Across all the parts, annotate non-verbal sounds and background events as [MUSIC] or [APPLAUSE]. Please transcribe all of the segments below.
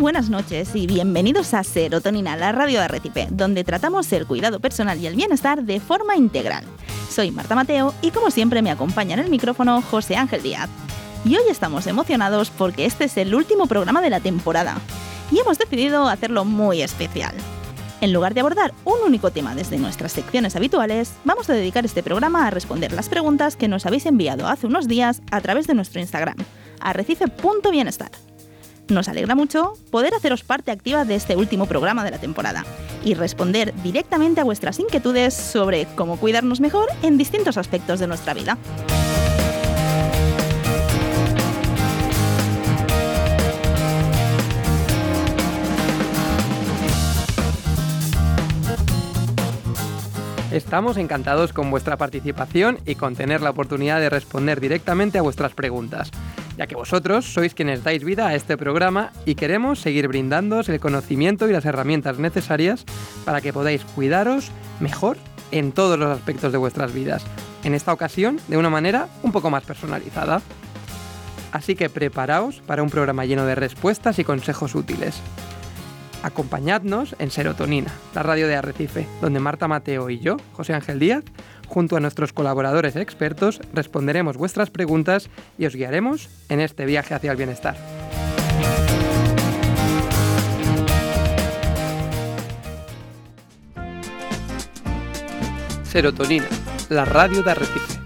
buenas noches y bienvenidos a Serotonina, la radio de Arrecife, donde tratamos el cuidado personal y el bienestar de forma integral. Soy Marta Mateo y como siempre me acompaña en el micrófono José Ángel Díaz. Y hoy estamos emocionados porque este es el último programa de la temporada y hemos decidido hacerlo muy especial. En lugar de abordar un único tema desde nuestras secciones habituales, vamos a dedicar este programa a responder las preguntas que nos habéis enviado hace unos días a través de nuestro Instagram, arrecife.bienestar. Nos alegra mucho poder haceros parte activa de este último programa de la temporada y responder directamente a vuestras inquietudes sobre cómo cuidarnos mejor en distintos aspectos de nuestra vida. Estamos encantados con vuestra participación y con tener la oportunidad de responder directamente a vuestras preguntas, ya que vosotros sois quienes dais vida a este programa y queremos seguir brindándoos el conocimiento y las herramientas necesarias para que podáis cuidaros mejor en todos los aspectos de vuestras vidas, en esta ocasión de una manera un poco más personalizada. Así que preparaos para un programa lleno de respuestas y consejos útiles. Acompañadnos en Serotonina, la radio de Arrecife, donde Marta Mateo y yo, José Ángel Díaz, junto a nuestros colaboradores expertos, responderemos vuestras preguntas y os guiaremos en este viaje hacia el bienestar. Serotonina, la radio de Arrecife.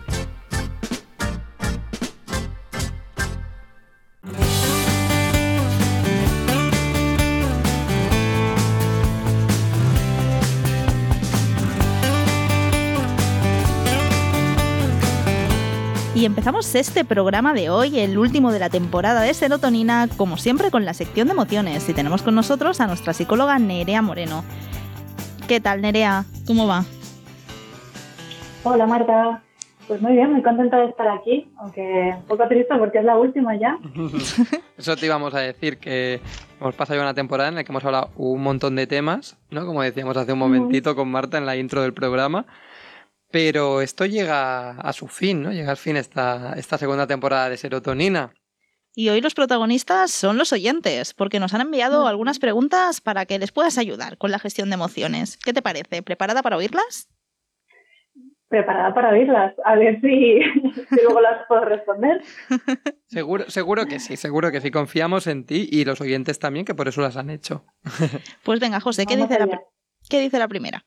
Y empezamos este programa de hoy, el último de la temporada de Serotonina, como siempre con la sección de emociones. Y tenemos con nosotros a nuestra psicóloga Nerea Moreno. ¿Qué tal, Nerea? ¿Cómo va? Hola, Marta. Pues muy bien, muy contenta de estar aquí, aunque un poco triste porque es la última ya. [LAUGHS] Eso te íbamos a decir, que hemos pasado ya una temporada en la que hemos hablado un montón de temas, ¿no? Como decíamos hace un momentito con Marta en la intro del programa. Pero esto llega a su fin, ¿no? Llega al fin esta, esta segunda temporada de Serotonina. Y hoy los protagonistas son los oyentes, porque nos han enviado algunas preguntas para que les puedas ayudar con la gestión de emociones. ¿Qué te parece? ¿Preparada para oírlas? Preparada para oírlas, a ver si, [LAUGHS] luego las puedo responder. [LAUGHS] Seguro, seguro que sí, seguro que sí. Confiamos en ti y los oyentes también, que por eso las han hecho. Pues venga, José, ¿qué, dice la, ¿qué dice la primera?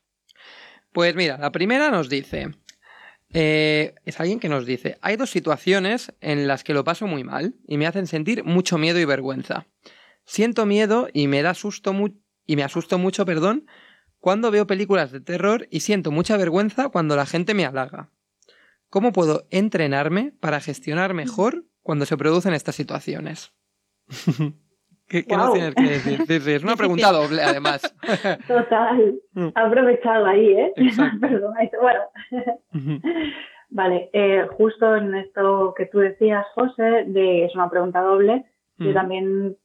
Pues mira, la primera nos dice, eh, es alguien que nos dice, hay dos situaciones en las que lo paso muy mal y me hacen sentir mucho miedo y vergüenza. Siento miedo y me da susto y me asusto mucho, perdón, cuando veo películas de terror y siento mucha vergüenza cuando la gente me halaga. ¿Cómo puedo entrenarme para gestionar mejor cuando se producen estas situaciones? [LAUGHS] ¿Qué, nos tienes que decir? es una pregunta doble, además. [LAUGHS] Total. Mm. Ha aprovechado ahí, ¿eh? [LAUGHS] Perdón. Bueno. Vale, eh, justo en esto que tú decías, José, de es una pregunta doble, yo mm. también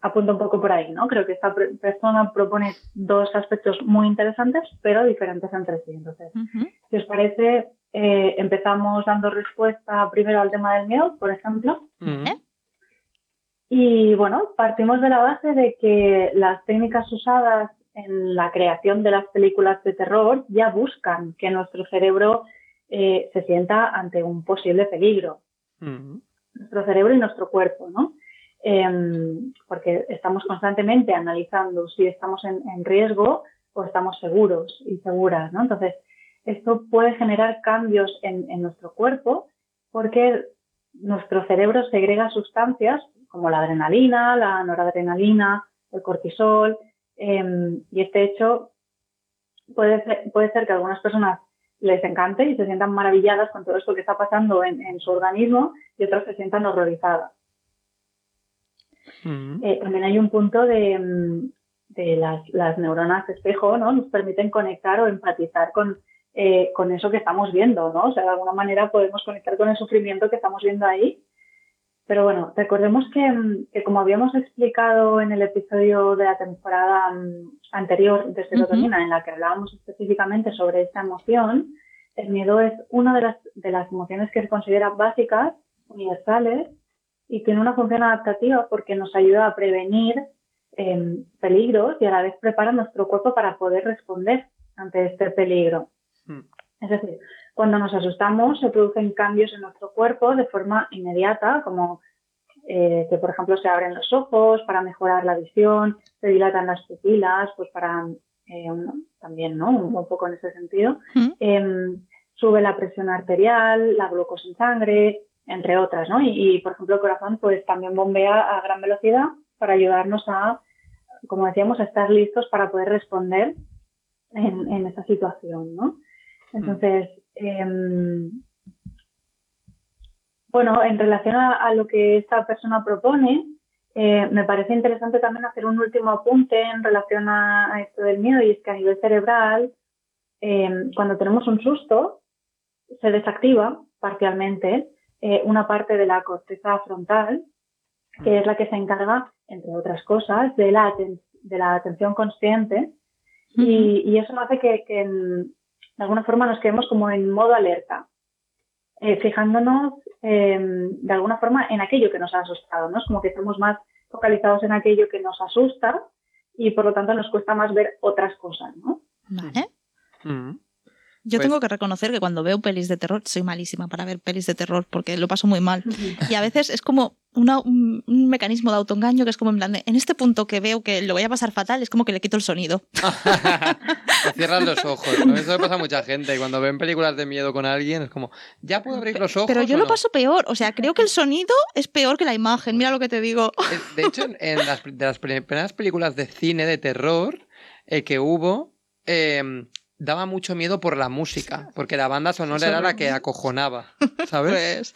apunto un poco por ahí, ¿no? Creo que esta persona propone dos aspectos muy interesantes, pero diferentes entre sí. Entonces, si os parece, eh, empezamos dando respuesta primero al tema del miedo, por ejemplo. Y bueno, partimos de la base de que las técnicas usadas en la creación de las películas de terror ya buscan que nuestro cerebro eh, se sienta ante un posible peligro. Nuestro cerebro y nuestro cuerpo, ¿no? Em, porque estamos constantemente analizando si estamos en, riesgo o estamos seguros y seguras, ¿no? Entonces, esto puede generar cambios en, en nuestro cuerpo porque nuestro cerebro segrega sustancias como la adrenalina, la noradrenalina, el cortisol, em, y este hecho puede ser, puede ser que a algunas personas les encante y se sientan maravilladas con todo esto que está pasando en, su organismo y otras se sientan horrorizadas. Mm. Eh, también hay un punto de, em, las, neuronas espejo, ¿no? Nos permiten conectar o empatizar con, eh, con eso que estamos viendo, ¿no? O sea, de alguna manera podemos conectar con el sufrimiento que estamos viendo ahí pero bueno, recordemos que, como habíamos explicado en el episodio de la temporada mm, anterior de serotonina, en la que hablábamos específicamente sobre esta emoción, el miedo es una de las, de las emociones que se consideran básicas, universales, y tiene una función adaptativa porque nos ayuda a prevenir em, peligros y a la vez prepara nuestro cuerpo para poder responder ante este peligro. Es decir, cuando nos asustamos se producen cambios en nuestro cuerpo de forma inmediata, como eh, que por ejemplo se abren los ojos para mejorar la visión, se dilatan las pupilas, pues para eh, también, ¿no? Un, poco en ese sentido. Em, sube la presión arterial, la glucosa en sangre, entre otras, ¿no? Y, por ejemplo el corazón pues también bombea a gran velocidad para ayudarnos a, como decíamos, a estar listos para poder responder en, en esa situación, ¿no? Entonces, em, bueno, en relación a, lo que esta persona propone, eh, me parece interesante también hacer un último apunte en relación a, esto del miedo y es que a nivel cerebral, eh, cuando tenemos un susto, se desactiva parcialmente eh, una parte de la corteza frontal, que es la que se encarga, entre otras cosas, de la, de la atención consciente. Y, eso hace que, que de alguna forma nos quedemos como en modo alerta. Eh, fijándonos em, de alguna forma en aquello que nos ha asustado, ¿no? Es como que estamos más focalizados en aquello que nos asusta y por lo tanto nos cuesta más ver otras cosas, ¿no? Vale. Mm. Yo tengo pues que reconocer que cuando veo pelis de terror, soy malísima para ver pelis de terror porque lo paso muy mal. Y a veces es como un, mecanismo de autoengaño que es como en plan en este punto que veo que lo voy a pasar fatal, es como que le quito el sonido. [LAUGHS] cierras los ojos, ¿no? Eso le pasa a mucha gente. Y cuando ven películas de miedo con alguien, es como, ¿ya puedo abrir los ojos? Pero yo lo paso peor. O sea, creo que el sonido es peor que la imagen. Mira lo que te digo. De hecho, en las, de las primeras películas de cine de terror eh, que hubo, eh, daba mucho miedo por la música, porque la banda sonora era la que acojonaba, [LAUGHS] ¿sabes?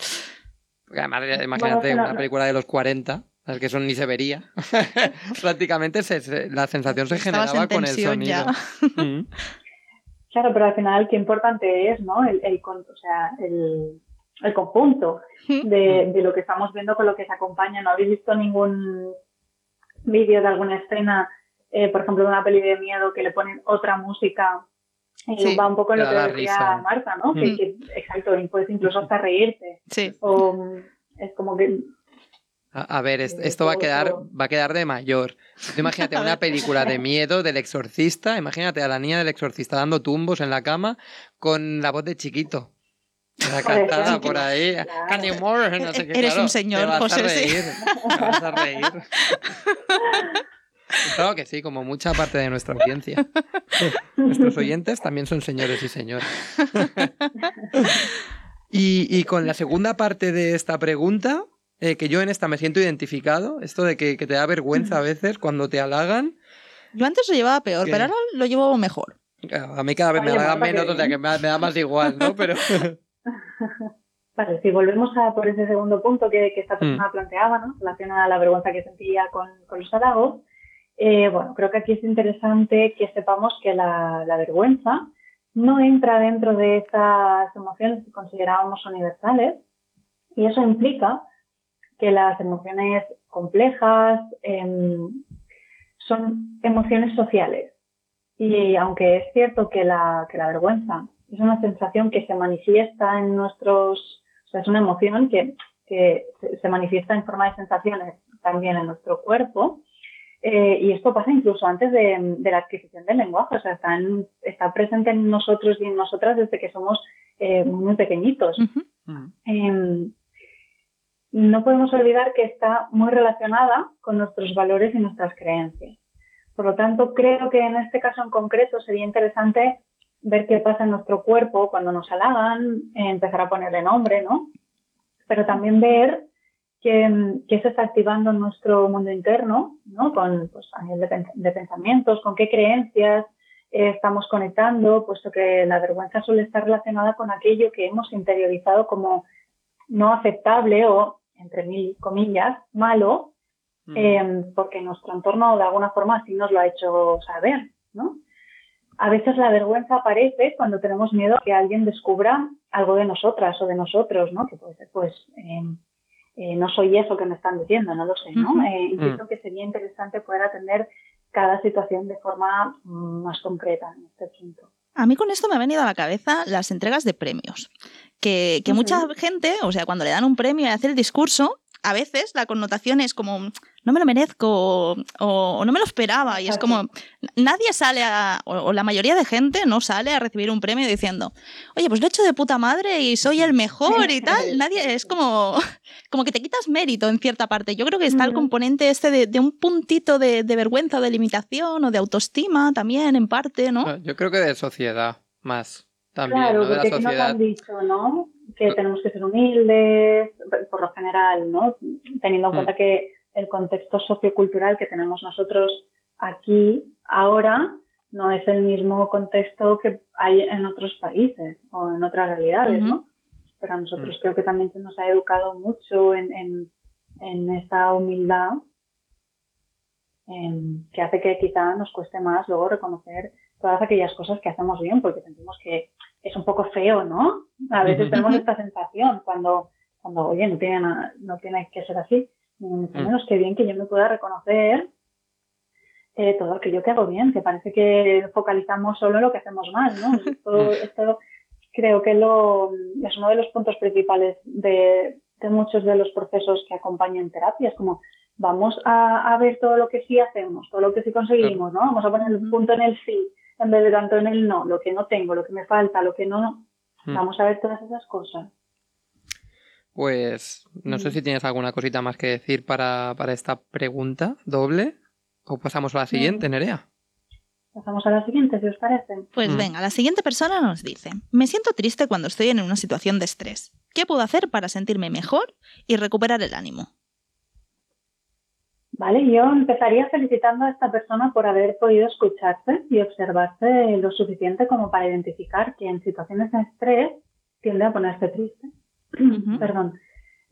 Porque además, imagínate una película de los 40, que eso ni se vería. [LAUGHS] Prácticamente la sensación se generaba con el sonido. [LAUGHS] Mm. Claro, pero al final qué importante es, ¿no? El, el o sea, el, el conjunto de, mm. de, lo que estamos viendo con lo que se acompaña. ¿No habéis visto ningún vídeo de alguna escena, eh, por ejemplo, de una peli de miedo que le ponen otra música y va un poco en lo que decía Marta, ¿no? Mm. Que, exacto, y puedes incluso hasta reírte. Sí. O es como que a, ver, esto, va a quedar, va a quedar de mayor. imagínate [LAUGHS] una película de miedo del exorcista, imagínate a la niña del exorcista dando tumbos en la cama con la voz de chiquito. La [LAUGHS] cantada por ahí. No sé qué, Eres un señor, te vas A reír, te vas a reír. [LAUGHS] Claro que sí, como mucha parte de nuestra audiencia. [LAUGHS] Nuestros oyentes también son señores y señoras. [LAUGHS] Y, con la segunda parte de esta pregunta, eh, que yo en esta me siento identificado, esto de que, te da vergüenza a veces cuando te halagan. Yo antes lo llevaba peor, pero ahora lo llevo mejor. A mí cada vez me halagan menos, o sea que me, da más igual, ¿no? Pero... [LAUGHS] Vale, si volvemos a por ese segundo punto que, esta persona mm. planteaba, ¿no? Relacionada a la vergüenza que sentía con, con los halagos, eh, bueno, creo que aquí es interesante que sepamos que la, vergüenza no entra dentro de estas emociones que considerábamos universales y eso implica que las emociones complejas em, son emociones sociales. Y aunque es cierto que la, que la vergüenza es una sensación que se manifiesta en nuestros, o sea, es una emoción que, que se manifiesta en forma de sensaciones también en nuestro cuerpo, eh, y esto pasa incluso antes de, la adquisición del lenguaje, o sea, está, está, presente en nosotros y en nosotras desde que somos eh, muy pequeñitos. Em, no podemos olvidar que está muy relacionada con nuestros valores y nuestras creencias. Por lo tanto, creo que en este caso en concreto sería interesante ver qué pasa en nuestro cuerpo cuando nos halagan, empezar a ponerle nombre, ¿no? Pero también ver que, se está activando en nuestro mundo interno, ¿no? Con, pues, a nivel de, pensamientos, con qué creencias eh, estamos conectando, puesto que la vergüenza suele estar relacionada con aquello que hemos interiorizado como no aceptable o, entre mil comillas, malo, mm. eh, porque nuestro entorno de alguna forma así nos lo ha hecho saber, ¿no? A veces la vergüenza aparece cuando tenemos miedo a que alguien descubra algo de nosotras o de nosotros, ¿no? Que puede ser, pues, eh, eh, no soy eso que me están diciendo, no lo sé, ¿no? Eh, mm. que sería interesante poder atender cada situación de forma mm, más concreta en este punto. A mí con esto me ha venido a la cabeza las entregas de premios. Que, mucha gente, o sea, cuando le dan un premio y hace el discurso, a veces la connotación es como, no me lo merezco o, no me lo esperaba. Y es como, nadie sale a, o, la mayoría de gente no sale a recibir un premio diciendo, oye, pues lo he hecho de puta madre y soy el mejor y tal. [LAUGHS] Nadie, es como, como que te quitas mérito en cierta parte. Yo creo que está el componente este de, un puntito de, vergüenza, de limitación o de autoestima también, en parte, ¿no? Yo creo que de sociedad más. También, claro, ¿no? de la porque sociedad. han dicho, ¿no? Que tenemos que ser humildes, por lo general, ¿no? Teniendo en mm. cuenta que el contexto sociocultural que tenemos nosotros aquí ahora no es el mismo contexto que hay en otros países o en otras realidades, ¿no? Pero a nosotros mm. creo que también se nos ha educado mucho en, en, en esta humildad que hace que quizá nos cueste más luego reconocer todas aquellas cosas que hacemos bien porque sentimos que es un poco feo, ¿no? A veces tenemos esta sensación cuando, cuando oye, no tiene, no tiene que ser así. Menos que bien que yo me pueda reconocer eh, todo aquello que hago bien, que parece que focalizamos solo en lo que hacemos mal, ¿no? [LAUGHS] Esto, esto creo que lo, es uno de los puntos principales de, de muchos de los procesos que acompañan terapias, como vamos a, a, ver todo lo que sí hacemos, todo lo que sí conseguimos, ¿no? Vamos a poner el punto en el sí, en vez de tanto en el no, lo que no tengo, lo que me falta, lo que no, mm. vamos a ver todas esas cosas. Pues no sé mm. si tienes alguna cosita más que decir para, esta pregunta doble o pasamos a la siguiente, Nerea. Pasamos a la siguiente, si os parece. Pues mm. venga, la siguiente persona nos dice, me siento triste cuando estoy en una situación de estrés. ¿Qué puedo hacer para sentirme mejor y recuperar el ánimo? Vale, yo empezaría felicitando a esta persona por haber podido escucharse y observarse lo suficiente como para identificar que en situaciones de estrés tiende a ponerse triste perdón,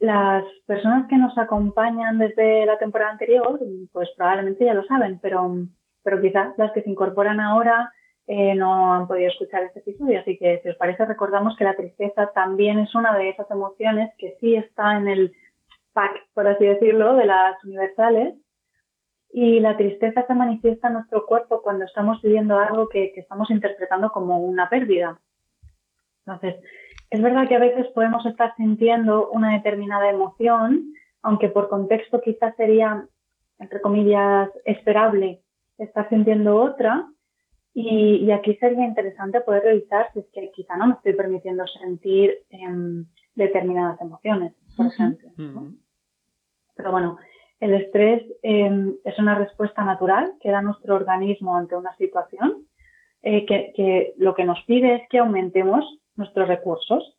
las personas que nos acompañan desde la temporada anterior, pues probablemente ya lo saben, pero, pero quizás las que se incorporan ahora eh, no han podido escuchar este episodio. Así que, si os parece, recordamos que la tristeza también es una de esas emociones que sí está en el pack, por así decirlo, de las universales. Y la tristeza se manifiesta en nuestro cuerpo cuando estamos viviendo algo que, que estamos interpretando como una pérdida. Entonces, es verdad que a veces podemos estar sintiendo una determinada emoción, aunque por contexto quizás sería, entre comillas, esperable estar sintiendo otra. Y, aquí sería interesante poder revisar si es que quizá no me estoy permitiendo sentir em, determinadas emociones, por ejemplo. Pero bueno, el estrés em, es una respuesta natural que da nuestro organismo ante una situación eh, que, que, lo que nos pide es que aumentemos nuestros recursos.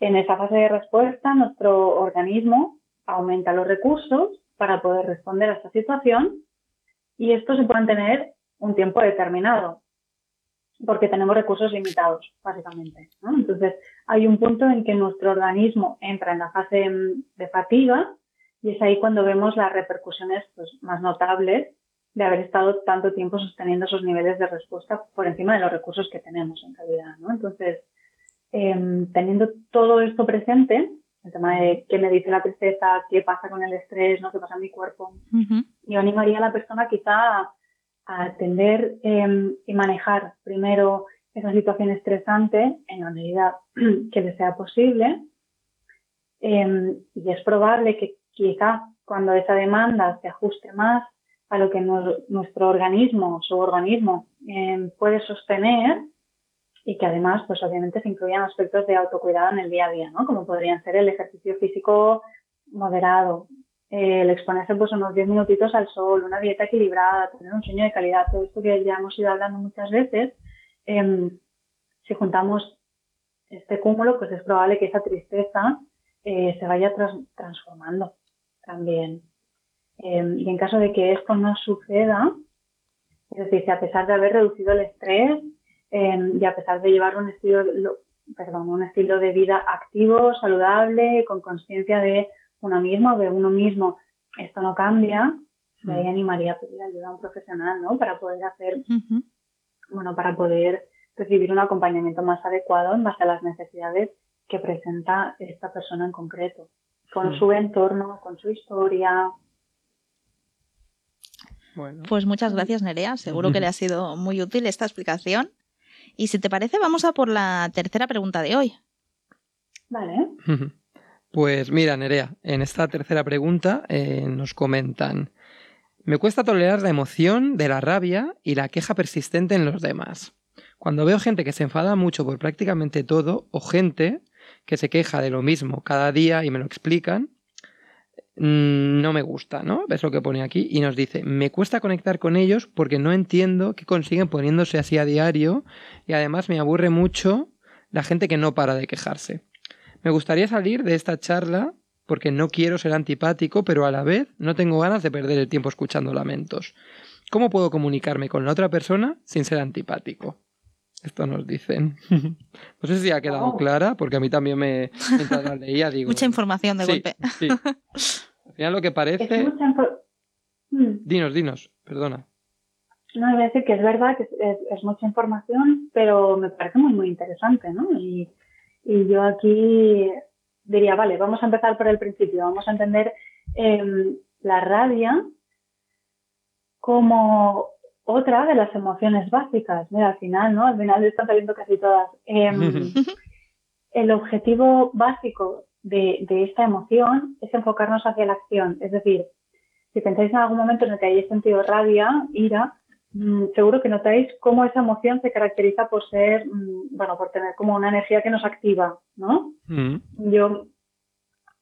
En esa fase de respuesta, nuestro organismo aumenta los recursos para poder responder a esta situación y esto se puede tener un tiempo determinado porque tenemos recursos limitados, básicamente. Entonces, hay un punto en que nuestro organismo entra en la fase de fatiga y es ahí cuando vemos las repercusiones pues, más notables de haber estado tanto tiempo sosteniendo esos niveles de respuesta por encima de los recursos que tenemos en realidad. Entonces, Em, teniendo todo esto presente, el tema de qué me dice la tristeza, qué pasa con el estrés, ¿no? qué pasa en mi cuerpo, yo animaría a la persona quizá a, atender em, y manejar primero esa situación estresante en la medida [CLEARS THROAT] que le sea posible. Em, y es probable que quizá cuando esa demanda se ajuste más a lo que nuestro organismo, su organismo, puede sostener, y que además, pues obviamente se incluyan aspectos de autocuidado en el día a día, ¿no? Como podrían ser el ejercicio físico moderado, el exponerse pues unos 10 minutitos al sol, una dieta equilibrada, tener un sueño de calidad, todo esto que ya hemos ido hablando muchas veces, em, si juntamos este cúmulo, pues es probable que esa tristeza eh, se vaya transformando también. Em, y en caso de que esto no suceda, es decir, si a pesar de haber reducido el estrés, Y a pesar de llevar un estilo, perdón, un estilo de vida activo, saludable, con conciencia de uno mismo, de uno mismo, esto no cambia, me mm. animaría a pedir ayuda a un profesional, ¿no? Para poder hacer, bueno, para poder recibir un acompañamiento más adecuado en base a las necesidades que presenta esta persona en concreto, con su entorno, con su historia. Pues muchas gracias, Nerea. Seguro que le ha sido muy útil esta explicación. Y si te parece, vamos a por la tercera pregunta de hoy. Vale. Pues mira, Nerea, en esta tercera pregunta eh, nos comentan, me cuesta tolerar la emoción de la rabia y la queja persistente en los demás. Cuando veo gente que se enfada mucho por prácticamente todo o gente que se queja de lo mismo cada día y me lo explican, no me gusta, ¿no? ¿Ves lo que pone aquí? Y nos dice, me cuesta conectar con ellos porque no entiendo qué consiguen poniéndose así a diario y además me aburre mucho la gente que no para de quejarse. Me gustaría salir de esta charla porque no quiero ser antipático, pero a la vez no tengo ganas de perder el tiempo escuchando lamentos. ¿Cómo puedo comunicarme con la otra persona sin ser antipático? Esto nos dicen. [LAUGHS] no sé si ha quedado Oh. clara, porque a mí también me mientras la leía digo. Mucha información de sí, golpe. sí. [LAUGHS] Al final lo que Es parece. mucha Mm. Dinos, dinos, perdona. No, iba a decir que es verdad que es, es- es mucha información, pero me parece muy, muy interesante, ¿no? Y, y yo aquí diría, vale, vamos a empezar por el principio, vamos a entender em, la rabia como otra de las emociones básicas. Mira, al final, ¿no? Al final están saliendo casi todas. Em, [LAUGHS] el objetivo básico de, de esta emoción es enfocarnos hacia la acción. Es decir, si pensáis en algún momento en el que hayáis sentido rabia, ira, mm, seguro que notáis cómo esa emoción se caracteriza por ser, mm, bueno, por tener como una energía que nos activa, ¿no? Mm, Yo,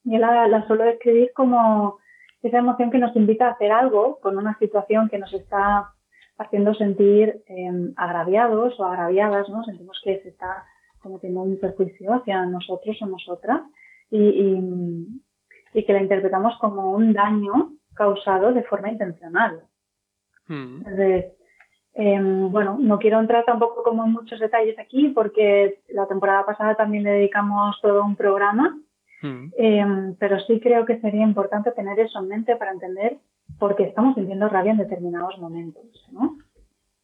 yo la, la suelo describir como esa emoción que nos invita a hacer algo con una situación que nos está haciendo sentir eh, agraviados o agraviadas, ¿no? Sentimos que se está cometiendo un perjuicio hacia nosotros o nosotras y, y, y que la interpretamos como un daño causado de forma intencional. mm, Entonces, eh, bueno, no quiero entrar tampoco como en muchos detalles aquí porque la temporada pasada también le dedicamos todo un programa, mm, eh, pero sí creo que sería importante tener eso en mente para entender por qué estamos sintiendo rabia en determinados momentos, ¿no?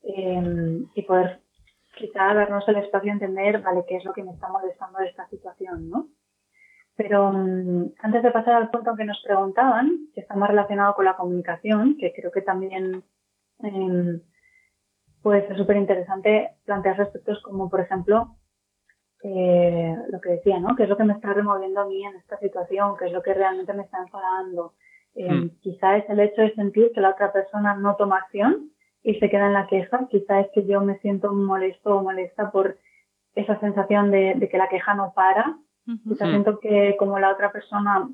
Eh, y poder quizá darnos el espacio a entender, vale, qué es lo que me está molestando de esta situación, ¿no? Pero mm, antes de pasar al punto que nos preguntaban, que está más relacionado con la comunicación, que creo que también eh, puede ser súper interesante plantear aspectos como, por ejemplo, eh, lo que decía, ¿no? ¿Qué es lo que me está removiendo a mí en esta situación? ¿Qué es lo que realmente me está enfadando? Eh, Mm. Quizá es el hecho de sentir que la otra persona no toma acción y se queda en la queja. Quizá es que yo me siento molesto o molesta por esa sensación de, de que la queja no para. Ujú. Quizá Mm. siento que como la otra persona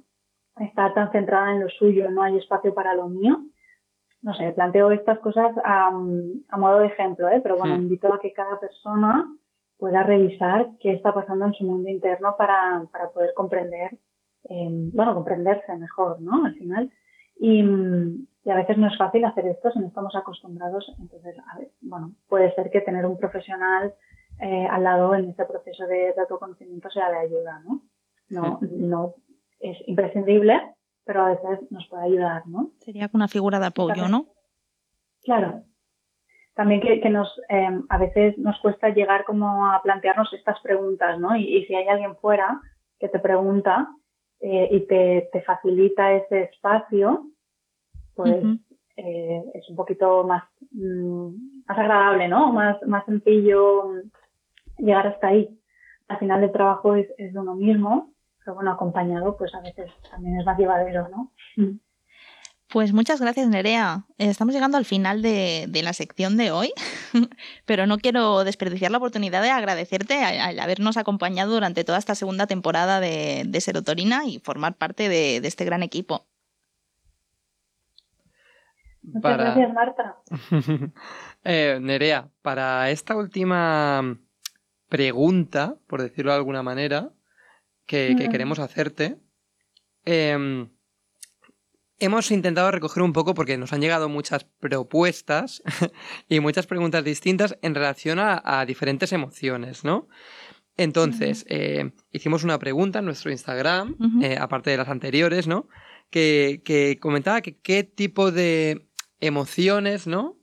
está tan centrada en lo suyo, no hay espacio para lo mío. No sé, planteo estas cosas a, a modo de ejemplo, ¿eh? pero bueno, Mm. invito a que cada persona pueda revisar qué está pasando en su mundo interno para, para poder comprender, eh, bueno, comprenderse mejor, ¿no? Al final. Y, y a veces no es fácil hacer esto si no estamos acostumbrados. Entonces, a ver, bueno, puede ser que tener un profesional eh, al lado en este proceso de, de autoconocimiento sea de ayuda, ¿no? No, no es imprescindible, pero a veces nos puede ayudar, ¿no? Sería una figura de apoyo, También. ¿no? Claro. También que, que nos eh, a veces nos cuesta llegar como a plantearnos estas preguntas, ¿no? Y, y si hay alguien fuera que te pregunta eh, y te, te facilita ese espacio, pues eh, es un poquito más, mm, más agradable, ¿no? Más, más sencillo mm, llegar hasta ahí. Al final el trabajo es, es de uno mismo, pero bueno, acompañado pues a veces también es más llevadero, ¿no? Mm. Pues muchas gracias, Nerea. Eh, Estamos llegando al final de, de la sección de hoy, [LAUGHS] pero no quiero desperdiciar la oportunidad de agradecerte al habernos acompañado durante toda esta segunda temporada de, de Serotonina y formar parte de, de este gran equipo. Muchas Para- gracias, Marta. [LAUGHS] Eh, Nerea, para esta última pregunta, por decirlo de alguna manera, que, queremos hacerte, em, hemos intentado recoger un poco porque nos han llegado muchas propuestas [LAUGHS] y muchas preguntas distintas en relación a, a diferentes emociones, ¿no? Entonces, eh, hicimos una pregunta en nuestro Instagram, eh, aparte de las anteriores, ¿no? Que, que comentaba que qué tipo de emociones, ¿no?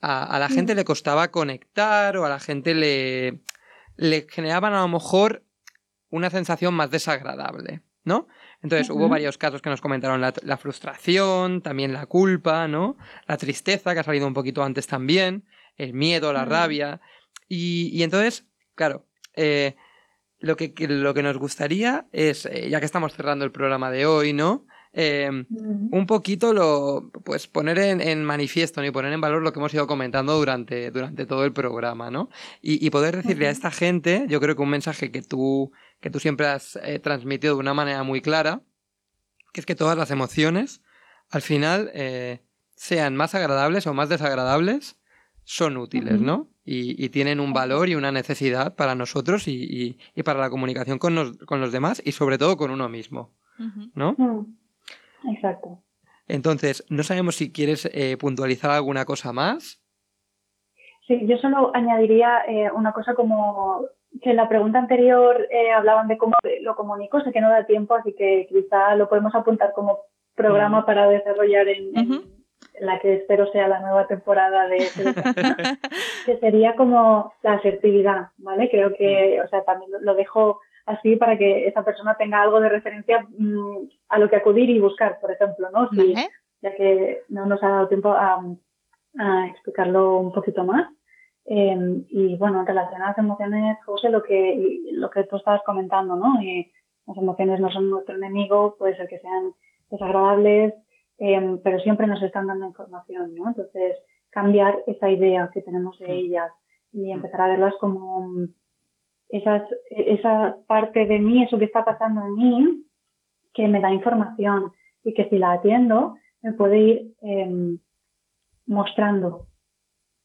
A, a la gente le costaba conectar o a la gente le, le generaban a lo mejor una sensación más desagradable, ¿no? Entonces hubo varios casos que nos comentaron la, la frustración, también la culpa, ¿no? La tristeza, que ha salido un poquito antes también, el miedo, la rabia. Y, y entonces, claro, eh, lo que, lo que nos gustaría es, eh, ya que estamos cerrando el programa de hoy, ¿no? Em, un poquito lo, pues poner en, manifiesto y poner en valor lo que hemos ido comentando durante, durante todo el programa, ¿no? Y, poder decirle a esta gente, yo creo que un mensaje que tú, que tú siempre has eh, transmitido de una manera muy clara, que es que todas las emociones, al final, eh, sean más agradables o más desagradables, son útiles, ¿no? Y, tienen un valor y una necesidad para nosotros y, para la comunicación con, los demás y sobre todo con uno mismo, ¿no? Exacto. Entonces, no sabemos si quieres eh, puntualizar alguna cosa más. Sí, yo solo añadiría eh, una cosa como que en la pregunta anterior eh, hablaban de cómo lo comunico, sé que no da tiempo, así que quizá lo podemos apuntar como programa para desarrollar en, la que espero sea la nueva temporada de [LAUGHS] que sería como la asertividad, ¿vale? Creo que, o sea, también lo dejo así para que esa persona tenga algo de referencia mm, a lo que acudir y buscar, por ejemplo, ¿no? Ya que no nos ha dado tiempo a, explicarlo un poquito más. Em, y bueno, en relación a las emociones, José, lo que, lo que tú estabas comentando, ¿no? Y las emociones no son nuestro enemigo, puede ser que sean desagradables, em, pero siempre nos están dando información, ¿no? Entonces, cambiar esa idea que tenemos de ellas y empezar a verlas como esas, esa parte de mí, eso que está pasando en mí, que me da información y que si la atiendo me puede ir em, mostrando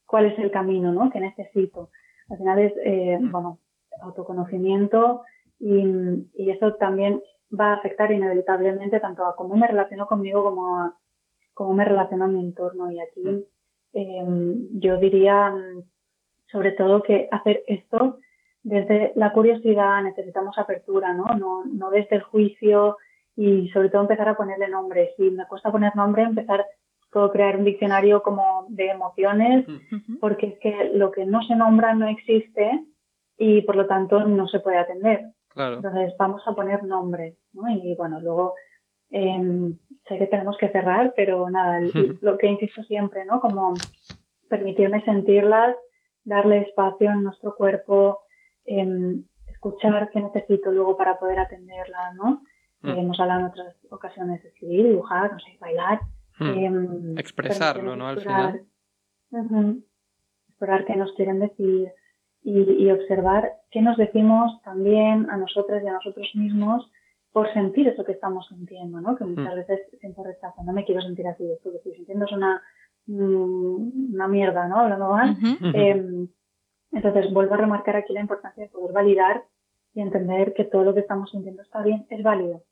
cuál es el camino ¿no? que necesito. Al final es, eh, mm. bueno, autoconocimiento y, y, eso también va a afectar inevitablemente tanto a cómo me relaciono conmigo como a cómo me relaciono a mi entorno. Y aquí mm. em, yo diría sobre todo que hacer esto desde la curiosidad necesitamos apertura, ¿no? No, no desde el juicio y sobre todo empezar a ponerle nombre. Si me cuesta poner nombre, empezar puedo crear un diccionario como de emociones, porque es que lo que no se nombra no existe y por lo tanto no se puede atender. Entonces vamos a poner nombre, ¿no? Y bueno, luego em, sé que tenemos que cerrar, pero nada, lo que insisto siempre, ¿no? Como permitirme sentirlas, darle espacio en nuestro cuerpo, escuchar qué necesito luego para poder atenderla, ¿no? Mm. Eh, hemos hablado en otras ocasiones de escribir, dibujar, no sé, bailar. Mm. Em, Expresarlo, ¿no? Al final. explorar qué nos quieren decir y, observar qué nos decimos también a nosotras y a nosotros mismos por sentir eso que estamos sintiendo, ¿no? Que muchas mm. veces siento rechazo, no me quiero sentir así, esto que estoy sintiendo es una, una mierda, ¿no? Hablando mal. Entonces, vuelvo a remarcar aquí la importancia de poder validar y entender que todo lo que estamos sintiendo está bien, es válido,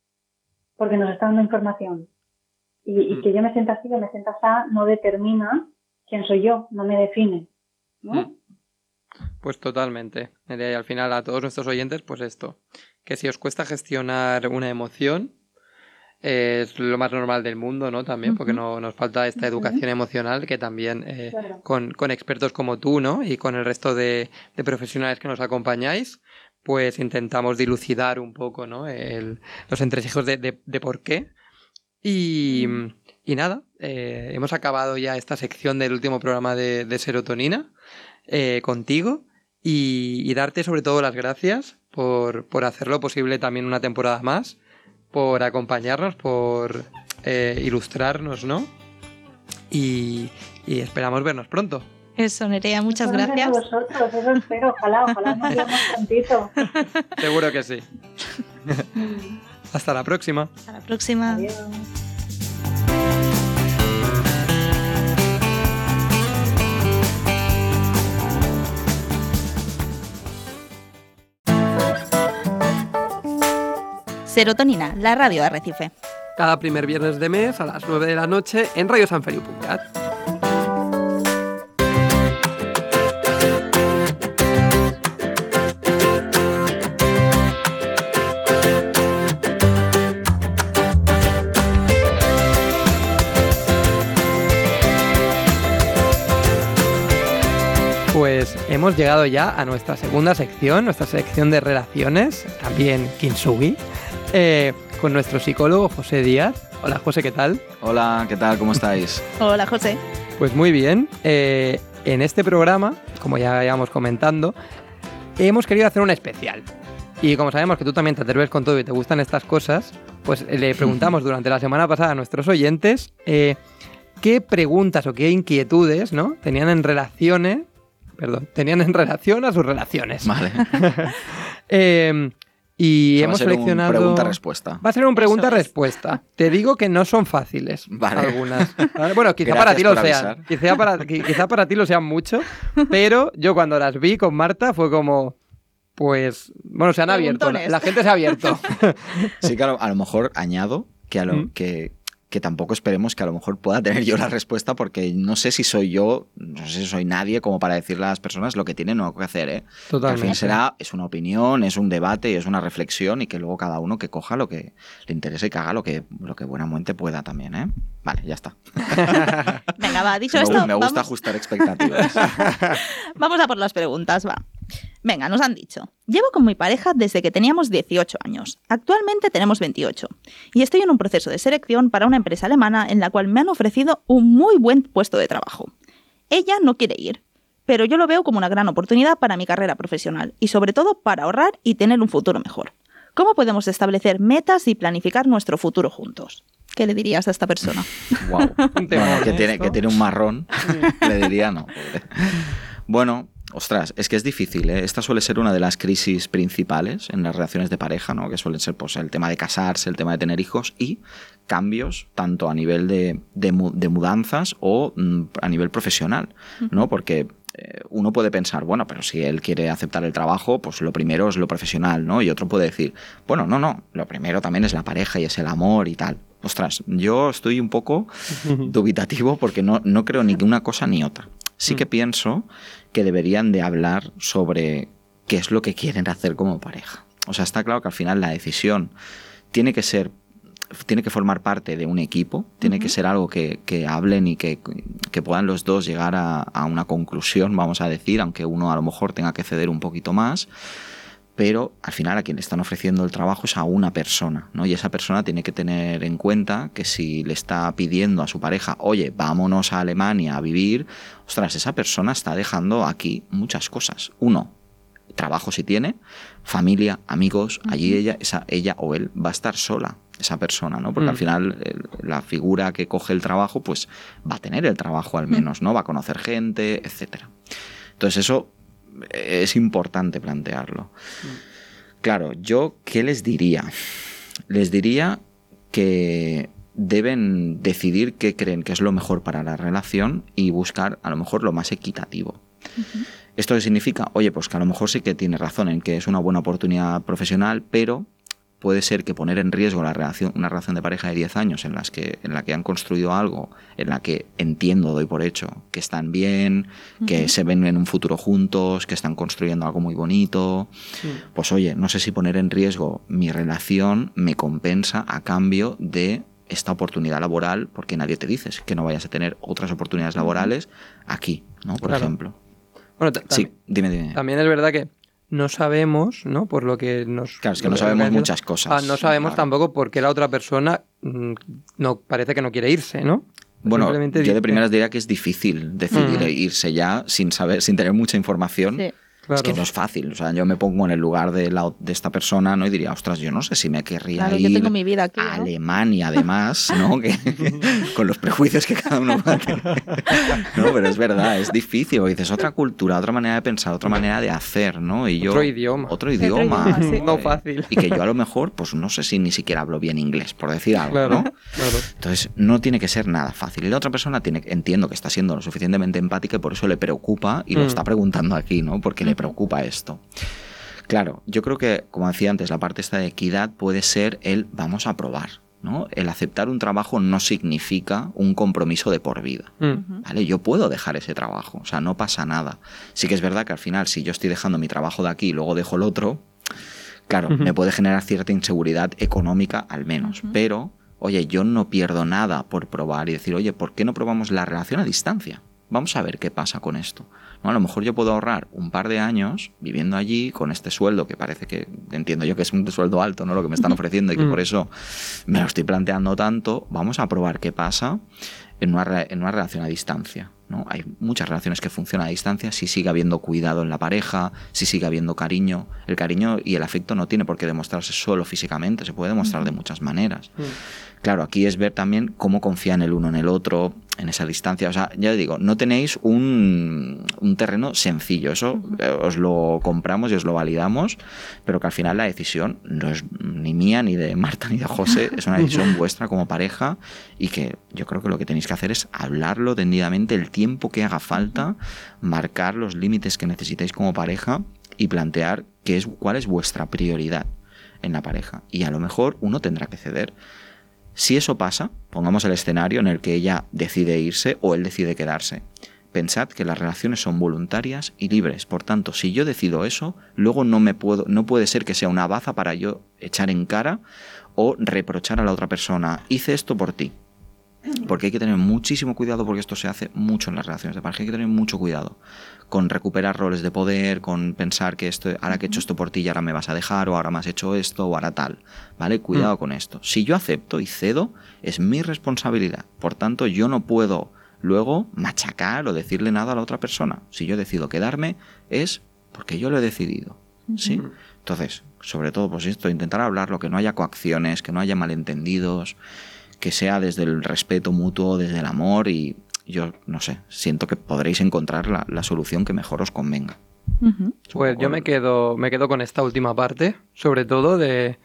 porque nos está dando información. Y, que mm. yo me sienta así, que me sienta así, no determina quién soy yo, no me define. ¿no? Mm. Pues totalmente. Y al final a todos nuestros oyentes, pues esto, que si os cuesta gestionar una emoción, es lo más normal del mundo, ¿no? También, porque no, nos falta esta educación emocional que también eh, con, con, expertos como tú, ¿no? Y con el resto de, de, profesionales que nos acompañáis, pues intentamos dilucidar un poco, ¿no? El, los entresijos de, de, por qué. Y, y nada, eh, hemos acabado ya esta sección del último programa de, de serotonina eh, contigo y, y, darte sobre todo las gracias por, por hacerlo posible también una temporada más por acompañarnos, por eh, ilustrarnos, ¿no? Y, esperamos vernos pronto. Eso, Nerea, muchas gracias. A vosotros, eso espero, ojalá, ojalá nos veamos [LAUGHS] prontito. Seguro que sí. [LAUGHS] Hasta la próxima. Hasta la próxima. Adiós. Serotonina, la radio de Arrecife. Cada primer viernes de mes a las 9 de la noche en radiosanferiu.cat. Pues hemos llegado ya a nuestra segunda sección, nuestra sección de relaciones, también Kinsugi, eh, con nuestro psicólogo José Díaz. Hola José, ¿qué tal? Hola, ¿qué tal? ¿Cómo estáis? [LAUGHS] Hola José. Pues muy bien. Eh, en este programa, como ya íbamos comentando, hemos querido hacer un especial. Y como sabemos que tú también te atreves con todo y te gustan estas cosas, pues le preguntamos [LAUGHS] durante la semana pasada a nuestros oyentes eh, qué preguntas o qué inquietudes ¿no? tenían en relaciones, perdón, tenían en relación a sus relaciones. Vale. [LAUGHS] Eh, y Eso va a hemos ser un seleccionado. pregunta-respuesta. Va a ser un pregunta-respuesta. Te digo que no son fáciles. [LAUGHS] Vale. Algunas. ¿Vale? Bueno, quizá Gracias para ti lo sean. Quizá para, [LAUGHS] qui- quizá para ti lo sean mucho. Pero yo cuando las vi con Marta fue como. Pues. Bueno, se han abierto. La, la gente se ha abierto. Sí lo, a lo mejor añado que, a lo, Mm. que, que tampoco esperemos que a lo mejor pueda tener yo la respuesta porque no sé si soy yo, no sé si soy nadie como para decirle a las personas lo que tienen o que hacer. ¿eh? Que al fin Totalmente. será, es una opinión, es un debate y es una reflexión y que luego cada uno que coja lo que le interese y que haga lo que, lo que buenamente pueda también. ¿eh? Vale, ya está. [LAUGHS] Venga, va, dicho me, esto, me gusta vamos, ajustar expectativas. [LAUGHS] vamos a por las preguntas, va. Venga, nos han dicho. Llevo con mi pareja desde que teníamos 18 años. Actualmente tenemos 28. Y estoy en un proceso de selección para una empresa alemana en la cual me han ofrecido un muy buen puesto de trabajo. Ella no quiere ir, pero yo lo veo como una gran oportunidad para mi carrera profesional y sobre todo para ahorrar y tener un futuro mejor. ¿Cómo podemos establecer metas y planificar nuestro futuro juntos? ¿Qué le dirías a esta persona? [LAUGHS] Wow. Bueno, que, ¿eh, tiene, esto? que tiene un marrón, le diría no. pobre. Bueno, ostras, es que es difícil. ¿eh? Esta suele ser una de las crisis principales en las relaciones de pareja, ¿no? que suelen ser pues, el tema de casarse, el tema de tener hijos y cambios tanto a nivel de, de mu- de mudanzas o mm, a nivel profesional, ¿no? Porque eh, uno puede pensar, bueno, pero si él quiere aceptar el trabajo, pues lo primero es lo profesional, ¿no? Y otro puede decir, bueno, no, no, lo primero también es la pareja y es el amor y tal. Ostras, yo estoy un poco [LAUGHS] dubitativo porque no, no creo ni que una cosa ni otra. Sí que pienso que deberían de hablar sobre qué es lo que quieren hacer como pareja. O sea, está claro que al final la decisión tiene que ser tiene que formar parte de un equipo, tiene que ser algo que, que hablen y que, que puedan los dos llegar a, a una conclusión, vamos a decir, aunque uno a lo mejor tenga que ceder un poquito más, pero al final a quien le están ofreciendo el trabajo es a una persona, ¿no? Y esa persona tiene que tener en cuenta que si le está pidiendo a su pareja, oye, vámonos a Alemania a vivir, ostras, esa persona está dejando aquí muchas cosas. Uno, trabajo si tiene, familia, amigos, allí ella, esa, ella o él va a estar sola, esa persona, ¿no? Porque Mm. al final el- la figura que coge el trabajo, pues va a tener el trabajo al menos, ¿no? Va a conocer gente, etcétera. Entonces eso es importante plantearlo. Claro, yo, ¿qué les diría? Les diría que deben decidir qué creen que es lo mejor para la relación y buscar a lo mejor lo más equitativo. ¿Esto qué significa? Oye, pues que a lo mejor sí que tiene razón en que es una buena oportunidad profesional, pero puede ser que poner en riesgo la relación, una relación de pareja de 10 años en, las que, en la que han construido algo, en la que entiendo, doy por hecho, que están bien, que se ven en un futuro juntos, que están construyendo algo muy bonito, pues oye, no sé si poner en riesgo mi relación me compensa a cambio de esta oportunidad laboral, porque nadie te dice que no vayas a tener otras oportunidades laborales aquí, ¿no? Por Claro. ejemplo. Bueno, Sí, dime, dime. También es verdad que no sabemos, ¿no? Por lo que nos. Claro, es que no sabemos muchas cosas. ah, no sabemos Claro. tampoco por qué la otra persona mm, no parece que no quiere irse, ¿no? Bueno, yo de primeras diría que es difícil decidir Mm. irse ya sin saber, sin tener mucha información. Sí. Claro. Es que no es fácil. O sea, yo me pongo en el lugar de, la, de esta persona ¿no? y diría, ostras, yo no sé si me querría Claro, yo ir tengo mi vida aquí, a. Alemania, además, ¿no? Que- [LAUGHS] [LAUGHS] con los prejuicios que cada uno va a tener. [LAUGHS] No, pero es verdad, es difícil. Porque dices, otra cultura, otra manera de pensar, otra manera de hacer, ¿no? Y yo, Otro idioma. Otro Otro idioma. sí. No fácil. Y que yo a lo mejor, pues no sé si ni siquiera hablo bien inglés, por decir algo, Claro, ¿no? claro. Entonces, no tiene que ser nada fácil. Y la otra persona tiene, entiendo que está siendo lo suficientemente empática y por eso le preocupa y lo Mm. está preguntando aquí, ¿no? Porque le preocupa esto. Claro, yo creo que, como decía antes, la parte esta de equidad puede ser el vamos a probar, ¿no? El aceptar un trabajo no significa un compromiso de por vida. Mm. ¿Vale? Yo puedo dejar ese trabajo, o sea, no pasa nada. Sí que es verdad que al final, si yo estoy dejando mi trabajo de aquí y luego dejo el otro, claro, me puede generar cierta inseguridad económica al menos, pero, oye, yo no pierdo nada por probar y decir, oye, ¿por qué no probamos la relación a distancia? Vamos a ver qué pasa con esto. A lo mejor yo puedo ahorrar un par de años viviendo allí con este sueldo que parece que entiendo yo que es un sueldo alto, ¿no? Lo que me están ofreciendo y que Mm. por eso me lo estoy planteando tanto. Vamos a probar qué pasa en una, en una relación a distancia. ¿no? Hay muchas relaciones que funcionan a distancia si sigue habiendo cuidado en la pareja, si sigue habiendo cariño. El cariño y el afecto no tiene por qué demostrarse solo físicamente, se puede demostrar de muchas maneras. Mm. Claro, aquí es ver también cómo confían el uno en el otro, en esa distancia. O sea, ya digo, no tenéis un, terreno sencillo. Eso eh, os lo compramos y os lo validamos, pero que al final la decisión no es ni mía, ni de Marta, ni de José. [LAUGHS] Es una decisión vuestra como pareja y que yo creo que lo que tenéis que hacer es hablarlo tendidamente el tiempo que haga falta, marcar los límites que necesitéis como pareja y plantear qué es, cuál es vuestra prioridad en la pareja. Y a lo mejor uno tendrá que ceder. Si eso pasa, pongamos el escenario en el que ella decide irse o él decide quedarse. Pensad que las relaciones son voluntarias y libres. Por tanto, si yo decido eso, luego no me puedo, no puede ser que sea una baza para yo echar en cara o reprochar a la otra persona. Hice esto por ti. Porque hay que tener muchísimo cuidado porque esto se hace mucho en las relaciones de pareja. Hay que tener mucho cuidado con recuperar roles de poder, con pensar que esto, ahora que he hecho esto por ti y ahora me vas a dejar, o ahora me has hecho esto, o ahora tal. ¿Vale? Cuidado mm. con esto. Si yo acepto y cedo, es mi responsabilidad. Por tanto, yo no puedo luego machacar o decirle nada a la otra persona. Si yo decido quedarme, es porque yo lo he decidido. ¿Sí? Entonces, sobre todo, pues esto, intentar hablarlo, que no haya coacciones, que no haya malentendidos que sea desde el respeto mutuo, desde el amor y yo no sé, siento que podréis encontrar la, solución que mejor os convenga. Pues yo me quedo, me quedo con esta última parte, sobre todo de,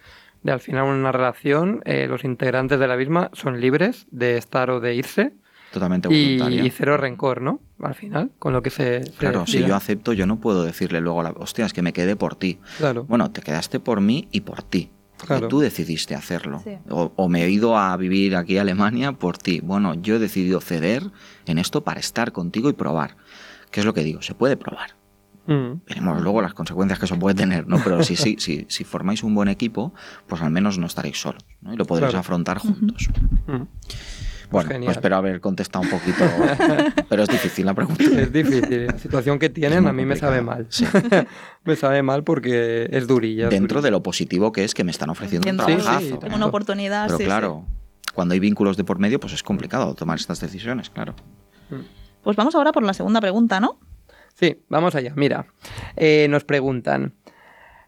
al final una relación, eh, los integrantes de la misma son libres de estar o de irse. Totalmente voluntaria. Y, cero rencor, ¿no? Al final, con lo que se. Claro, si yo acepto, yo no puedo decirle luego, la, hostia, es que me quedé por ti. Claro. Bueno, te quedaste por mí y por ti. Porque tú decidiste hacerlo. O, me he ido a vivir aquí a Alemania por ti. Bueno, yo he decidido ceder en esto para estar contigo y probar. ¿Qué es lo que digo? Se puede probar. Mm. Veremos luego las consecuencias que eso puede tener, ¿no? Pero si, si, si, si formáis un buen equipo, pues al menos no estaréis solos, ¿no? Y lo podréis afrontar juntos. Mm. Bueno, pues espero haber contestado un poquito, [LAUGHS] pero es difícil la pregunta. Es difícil. La situación que tienen a mí me sabe mal. Sí. [LAUGHS] me sabe mal porque es durilla. Dentro de lo positivo que es que me están ofreciendo un trabajazo. una oportunidad. Pero claro, cuando hay vínculos de por medio, pues es complicado tomar estas decisiones, claro. Mm. Pues vamos ahora por la segunda pregunta, ¿no? Sí, vamos allá. Mira, eh, nos preguntan.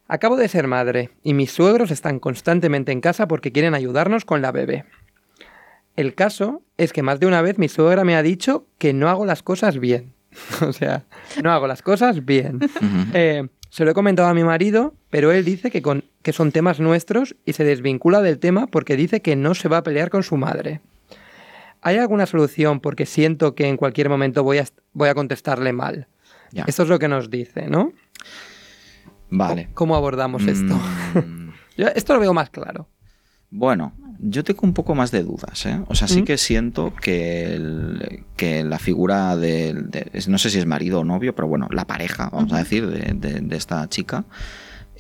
Acabo de ser madre y mis suegros están constantemente en casa porque quieren ayudarnos con la bebé. El caso es que más de una vez mi suegra me ha dicho que no hago las cosas bien. [LAUGHS] o sea, no hago las cosas bien. Eh, se lo he comentado a mi marido, pero él dice que, con, que son temas nuestros y se desvincula del tema porque dice que no se va a pelear con su madre. ¿Hay alguna solución? Porque siento que en cualquier momento voy a, voy a contestarle mal. Esto es lo que nos dice, ¿no? Vale. ¿Cómo abordamos esto? Mm. [LAUGHS] Yo esto lo veo más claro. Bueno, yo tengo un poco más de dudas, ¿eh? O sea, sí que siento que, que la figura de, No sé si es marido o novio, pero bueno, la pareja, vamos a decir, de, esta chica.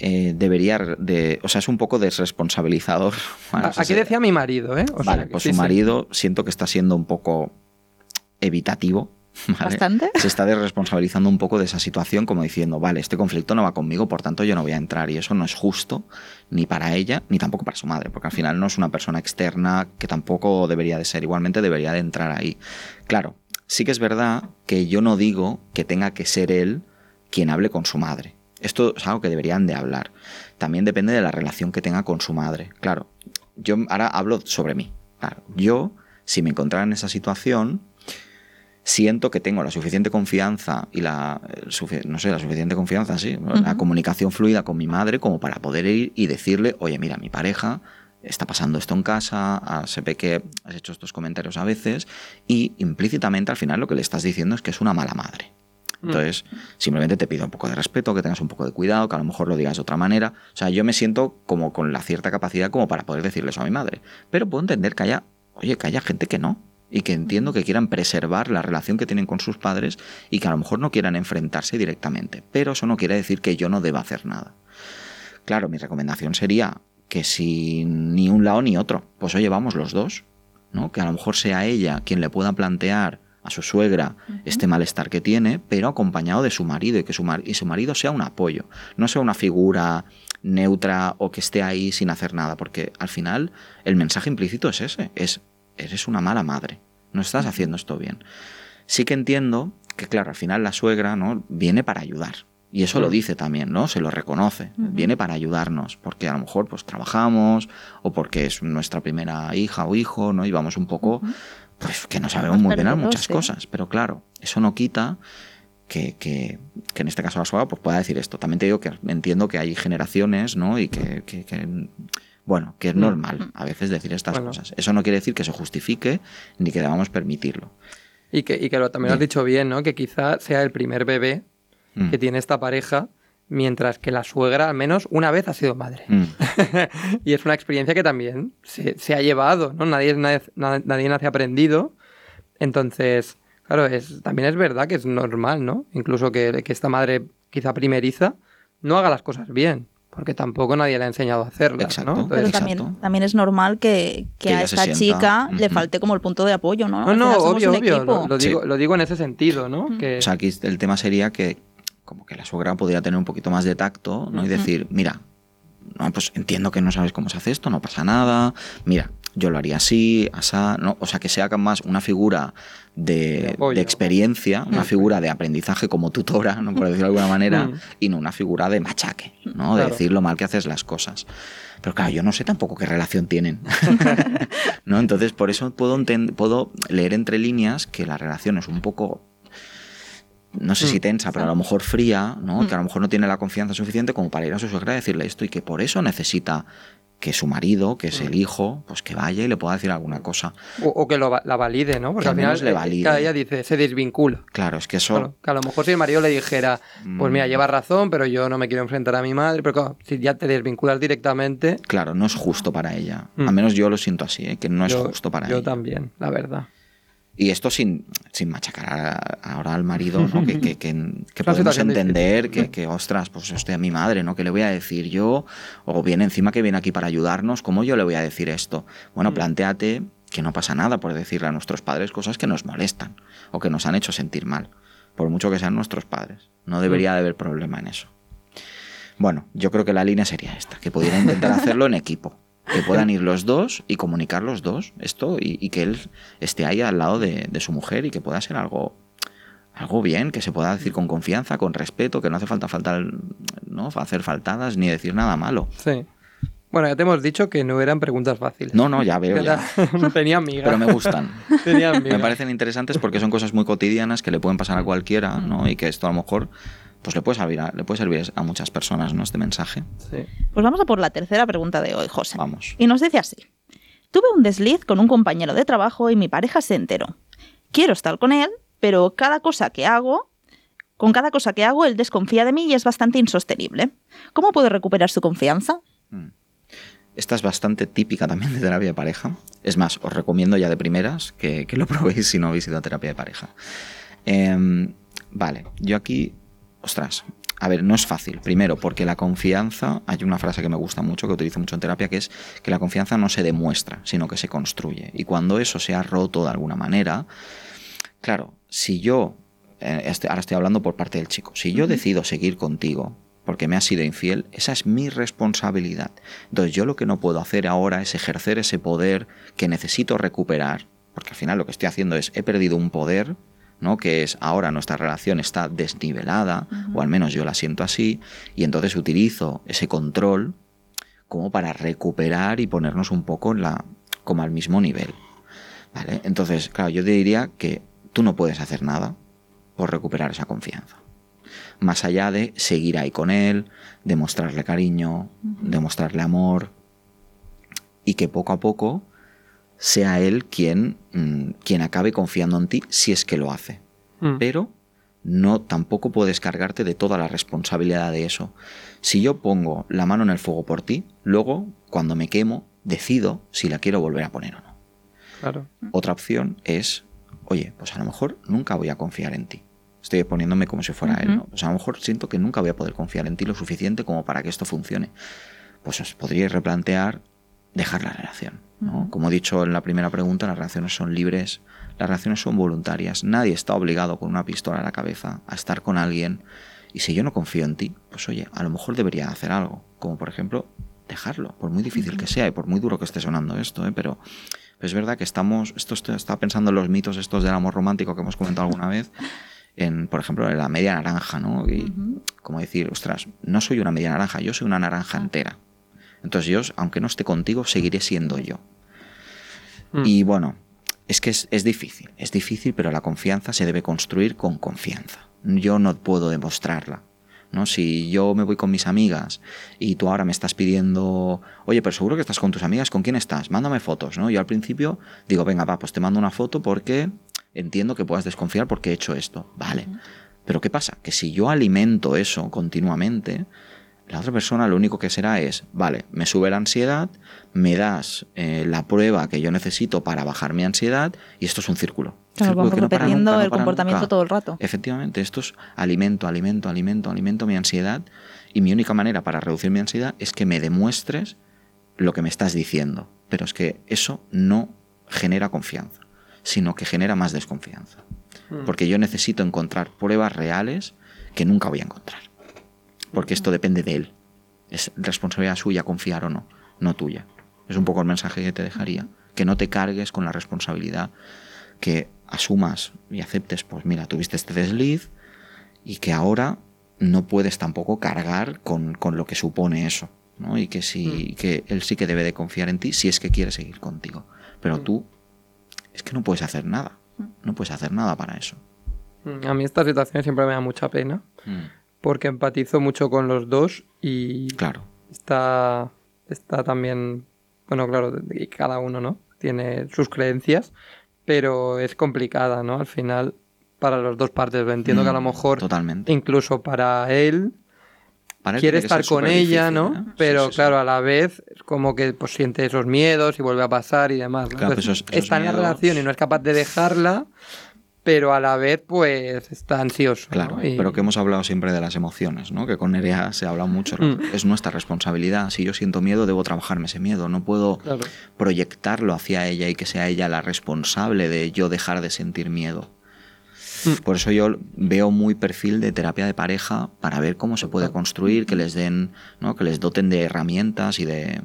Eh, debería de, o sea, es un poco desresponsabilizador. [LAUGHS] Aquí decía mi marido, ¿eh? vale, pues su marido siento que está siendo un poco evitativo [LAUGHS] Bastante. Se está desresponsabilizando un poco de esa situación, como diciendo, vale, este conflicto no va conmigo, por tanto yo no voy a entrar. Y eso no es justo ni para ella, ni tampoco para su madre, porque al final no es una persona externa que tampoco debería de ser, igualmente debería de entrar ahí. Claro, sí que es verdad que yo no digo que tenga que ser él quien hable con su madre. Esto es algo que deberían de hablar. También depende de la relación que tenga con su madre. Claro, yo ahora hablo sobre mí. Claro, yo, si me encontrara en esa situación, siento que tengo la suficiente confianza y la, no sé, la suficiente confianza, sí, la comunicación fluida con mi madre como para poder ir y decirle, oye, mira, mi pareja está pasando esto en casa, ah, se ve que has hecho estos comentarios a veces y implícitamente al final lo que le estás diciendo es que es una mala madre. Mm. Entonces, simplemente te pido un poco de respeto, que tengas un poco de cuidado, que a lo mejor lo digas de otra manera. O sea, yo me siento como con la cierta capacidad como para poder decirle eso a mi madre. Pero puedo entender que haya, oye, que haya gente que no y que entiendo que quieran preservar la relación que tienen con sus padres y que a lo mejor no quieran enfrentarse directamente. Pero eso no quiere decir que yo no deba hacer nada. Claro, mi recomendación sería que si ni un lado ni otro, pues oye, vamos los dos, ¿no? Que a lo mejor sea ella quien le pueda plantear a su suegra este malestar que tiene, pero acompañado de su marido y que su, y su marido sea un apoyo, no sea una figura neutra o que esté ahí sin hacer nada, porque al final el mensaje implícito es ese, es eres una mala madre, no estás haciendo esto bien. Sí que entiendo que, claro, al final la suegra ¿no? viene para ayudar. Y eso lo dice también, ¿no? Se lo reconoce. Viene para ayudarnos, porque a lo mejor pues trabajamos o porque es nuestra primera hija o hijo, ¿no? Y vamos un poco, pues que no sabemos muy bien muchas sí. cosas. Pero claro, eso no quita que, que- que en este caso la suegra pues, pueda decir esto. También te digo que entiendo que hay generaciones, ¿no? Y que, que- que, bueno, que es Mm. normal a veces decir estas Bueno. cosas. Eso no quiere decir que se justifique ni que debamos permitirlo. Y que, y que lo, también lo has dicho bien, ¿no? Que quizá sea el primer bebé Mm. que tiene esta pareja, mientras que la suegra al menos una vez ha sido madre. Mm. [LAUGHS] y es una experiencia que también se, se ha llevado, ¿no? Nadie, nadie, nadie nace aprendido. Entonces, claro, es, también es verdad que es normal, ¿no? Incluso que, que esta madre quizá primeriza no haga las cosas bien, porque tampoco nadie le ha enseñado a hacerlas, Exacto. ¿no? Pero también, Exacto. también es normal que, que Que a se esta chica le falte como el punto de apoyo, ¿no? no, no, obvio, obvio. Lo, Sí. digo, lo digo en ese sentido, ¿no? Que, O sea, aquí el tema sería que como que la suegra podría tener un poquito más de tacto, ¿no? Y decir, mira, no, pues entiendo que no sabes cómo se hace esto, no pasa nada. Mira, yo lo haría así, asá, ¿no? O sea, que sea más una figura De experiencia, una Ujú. figura de aprendizaje como tutora, ¿no? por decirlo de alguna manera, [LAUGHS] Mm. y no una figura de machaque, ¿no? De Claro. decir lo mal que haces las cosas. Pero claro, yo no sé tampoco qué relación tienen. [LAUGHS] ¿No? Entonces, por eso puedo, leer entre líneas que la relación es un poco no sé si Mm. tensa, pero a lo mejor fría, ¿no? Mm. Que a lo mejor no tiene la confianza suficiente como para ir a su suegra y decirle esto y que por eso necesita que su marido, que es el hijo, pues que vaya y le pueda decir alguna cosa. o, o que lo la valide, ¿no? Porque Que al al final menos le eh, valide. ella dice, se desvincula. Claro, es que eso... Claro, que a lo mejor si el marido le dijera, pues mira, Mm. llevas razón, pero yo no me quiero enfrentar a mi madre, pero claro, si ya te desvinculas directamente, Claro, no es justo para ella. Mm. Al menos yo lo siento así, ¿eh? que no es yo, justo para yo ella. también, la verdad. Y esto sin, sin machacar a- ahora al marido, ¿no? [LAUGHS] que, que, que, que una podemos entender que, ostras, pues estoy a mi madre, ¿no? ¿Qué le voy a decir yo? O bien encima que viene aquí para ayudarnos, ¿cómo yo le voy a decir esto? Bueno, Mm. planteate que no pasa nada por decirle a nuestros padres cosas que nos molestan o que nos han hecho sentir mal, por mucho que sean nuestros padres. No debería de haber problema en eso. Bueno, yo creo que la línea sería esta, que pudiera intentar [LAUGHS] hacerlo en equipo. Que puedan ir los dos y comunicar los dos esto y, y que él esté ahí al lado de, de su mujer y que pueda ser algo, algo bien, que se pueda decir con confianza, con respeto, que no hace falta faltar, ¿no? hacer faltadas ni decir nada malo. Sí. Bueno, ya te hemos dicho que no eran preguntas fáciles. No, no, ya veo, ya. [LAUGHS] Tenía miga. Pero me gustan. [LAUGHS] Miga. Me parecen interesantes porque son cosas muy cotidianas que le pueden pasar a cualquiera, ¿no? Y que esto a lo mejor pues le puede servir a, le puede servir a muchas personas, ¿no? Este mensaje. Sí. Pues vamos a por la tercera pregunta de hoy, José. Vamos. Y nos dice así. Tuve un desliz con un compañero de trabajo y mi pareja se enteró. Quiero estar con él, pero cada cosa que hago, con cada cosa que hago, él desconfía de mí y es bastante insostenible. ¿Cómo puedo recuperar su confianza? Mm. Esta es bastante típica también de terapia de pareja. Es más, os recomiendo ya de primeras que, que lo [LAUGHS] probéis si no habéis ido a terapia de pareja. Em, vale, yo aquí, ostras, a ver, no es fácil. Primero, porque la confianza, hay una frase que me gusta mucho, que utilizo mucho en terapia, que es que la confianza no se demuestra, sino que se construye. Y cuando eso se ha roto de alguna manera, claro, si yo, eh, este- ahora estoy hablando por parte del chico, si yo decido seguir contigo porque me has sido infiel, esa es mi responsabilidad. Entonces yo lo que no puedo hacer ahora es ejercer ese poder que necesito recuperar, porque al final lo que estoy haciendo es, he perdido un poder, ¿no? que es ahora nuestra relación está desnivelada, o al menos yo la siento así, y entonces utilizo ese control como para recuperar y ponernos un poco en la, como al mismo nivel. ¿Vale? Entonces, claro, yo te diría que tú no puedes hacer nada por recuperar esa confianza. Más allá de seguir ahí con él, demostrarle cariño, demostrarle amor, y que poco a poco sea él quien, mm, quien acabe confiando en ti si es que lo hace. Mm. Pero no tampoco puedes cargarte de toda la responsabilidad de eso. Si yo pongo la mano en el fuego por ti, luego cuando me quemo decido si la quiero volver a poner o no. Claro. Otra opción es, oye, pues a lo mejor nunca voy a confiar en ti. Estoy poniéndome como si fuera él. ¿no? Pues a lo mejor siento que nunca voy a poder confiar en ti lo suficiente como para que esto funcione. Pues os podríais replantear dejar la relación. ¿No? Como he dicho en la primera pregunta, las relaciones son libres, las relaciones son voluntarias. Nadie está obligado con una pistola en la cabeza a estar con alguien. Y si yo no confío en ti, pues oye, a lo mejor debería hacer algo. Como por ejemplo, dejarlo, por muy difícil que sea y por muy duro que esté sonando esto, ¿eh? pero Pero es verdad que estamos, esto está pensando en los mitos estos del amor romántico que hemos comentado alguna vez, en, por ejemplo, en la media naranja, ¿no? Y como decir, ostras, no soy una media naranja, yo soy una naranja ah. entera. Entonces yo, aunque no esté contigo, seguiré siendo yo. Mm. Y bueno, es que es, es, difícil, es difícil, pero la confianza se debe construir con confianza. Yo no puedo demostrarla. ¿no? Si yo me voy con mis amigas y tú ahora me estás pidiendo, oye, pero seguro que estás con tus amigas, ¿con quién estás? Mándame fotos, ¿no? Yo al principio digo, venga, va, pues te mando una foto porque entiendo que puedas desconfiar porque he hecho esto. Vale. Pero ¿qué pasa? Que si yo alimento eso continuamente, la otra persona lo único que será es, vale, me sube la ansiedad, me das eh, la prueba que yo necesito para bajar mi ansiedad y esto es un círculo. Claro, vamos repitiendo el comportamiento todo el rato. Efectivamente, esto es alimento, alimento, alimento, alimento mi ansiedad y mi única manera para reducir mi ansiedad es que me demuestres lo que me estás diciendo. Pero es que eso no genera confianza sino que genera más desconfianza. Hmm. Porque yo necesito encontrar pruebas reales que nunca voy a encontrar. Porque esto depende de él. Es responsabilidad suya confiar o no, no tuya. Es un poco el mensaje que te dejaría. Que no te cargues con la responsabilidad, que asumas y aceptes, pues mira, tuviste este desliz y que ahora no puedes tampoco cargar con, lo que supone eso. ¿no? Y que, sí, hmm. que él sí que debe de confiar en ti si es que quiere seguir contigo. Pero hmm. tú es que no puedes hacer nada. No puedes hacer nada para eso. Mm, a mí esta situación siempre me da mucha pena. Mm. Porque empatizo mucho con los dos y. Claro. Está. Está también. Bueno, claro, y cada uno, ¿no? Tiene sus creencias. Pero es complicada, ¿no? Al final, para las dos partes. Entiendo que a lo mm, mejor. Totalmente. Incluso para él quiere estar con ella, ¿no? ¿eh? Pero claro, a la vez como que pues siente esos miedos y vuelve a pasar y demás. está en la relación y no es capaz de dejarla, pero a la vez pues está ansioso. Claro, pero que hemos hablado siempre de las emociones, ¿no? Que con Nerea se habla mucho. Mm. Es nuestra responsabilidad. Si yo siento miedo, debo trabajarme ese miedo. No puedo proyectarlo hacia ella y que sea ella la responsable de yo dejar de sentir miedo. Mm. Por eso yo veo muy perfil de terapia de pareja para ver cómo se puede construir, que les den, ¿no? que les doten de herramientas y de,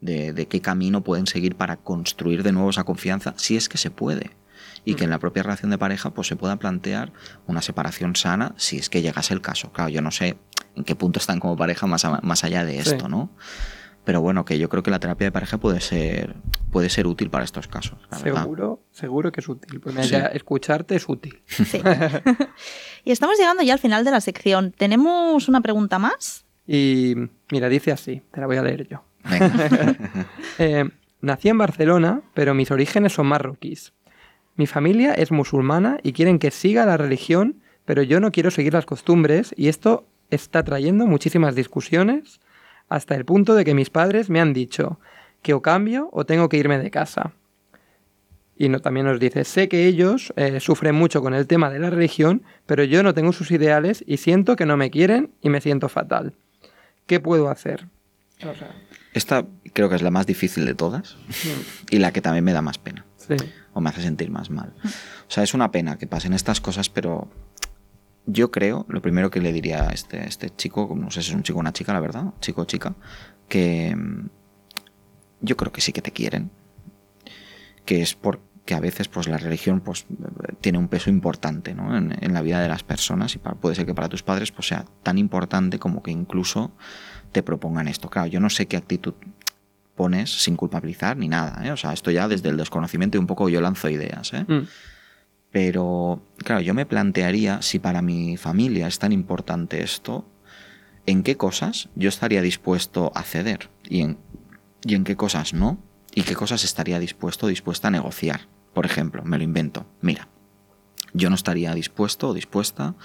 de, qué camino pueden seguir para construir de nuevo esa confianza, si es que se puede. Y que en la propia relación de pareja pues, se pueda plantear una separación sana si es que llegase el caso. Claro, yo no sé en qué punto están como pareja más, más allá de esto, ¿no? Pero bueno, que yo creo que la terapia de pareja puede ser, puede ser útil para estos casos. Seguro, seguro que es útil. Pues escucharte es útil. Sí. [LAUGHS] y estamos llegando ya al final de la sección. ¿Tenemos una pregunta más? Y mira, dice así, te la voy a leer yo. [LAUGHS] Eh, nací en Barcelona, pero mis orígenes son marroquíes. Mi familia es musulmana y quieren que siga la religión, pero yo no quiero seguir las costumbres y esto está trayendo muchísimas discusiones hasta el punto de que mis padres me han dicho que o cambio o tengo que irme de casa. Y no, también nos dice, sé que ellos eh, sufren mucho con el tema de la religión, pero yo no tengo sus ideales y siento que no me quieren y me siento fatal. ¿Qué puedo hacer? Esta creo que es la más difícil de todas y la que también me da más pena. O me hace sentir más mal. O sea, es una pena que pasen estas cosas, pero yo creo, lo primero que le diría a este, este chico, no sé si es un chico o una chica, la verdad, chico o chica, que mm, yo creo que sí que te quieren, que es porque a veces pues la religión pues tiene un peso importante en, la vida de las personas y puede ser que para tus padres pues sea tan importante como que incluso te propongan esto. Claro, yo no sé qué actitud pones sin culpabilizar ni nada, ¿eh? o sea, esto ya desde el desconocimiento y un poco yo lanzo ideas, ¿eh? Mm. Pero, claro, yo me plantearía si para mi familia es tan importante esto, ¿en qué cosas yo estaría dispuesto a ceder? ¿Y en, y en qué cosas no? ¿Y qué cosas estaría dispuesto o dispuesta a negociar? Por ejemplo, me lo invento. Mira, yo no estaría dispuesto o dispuesta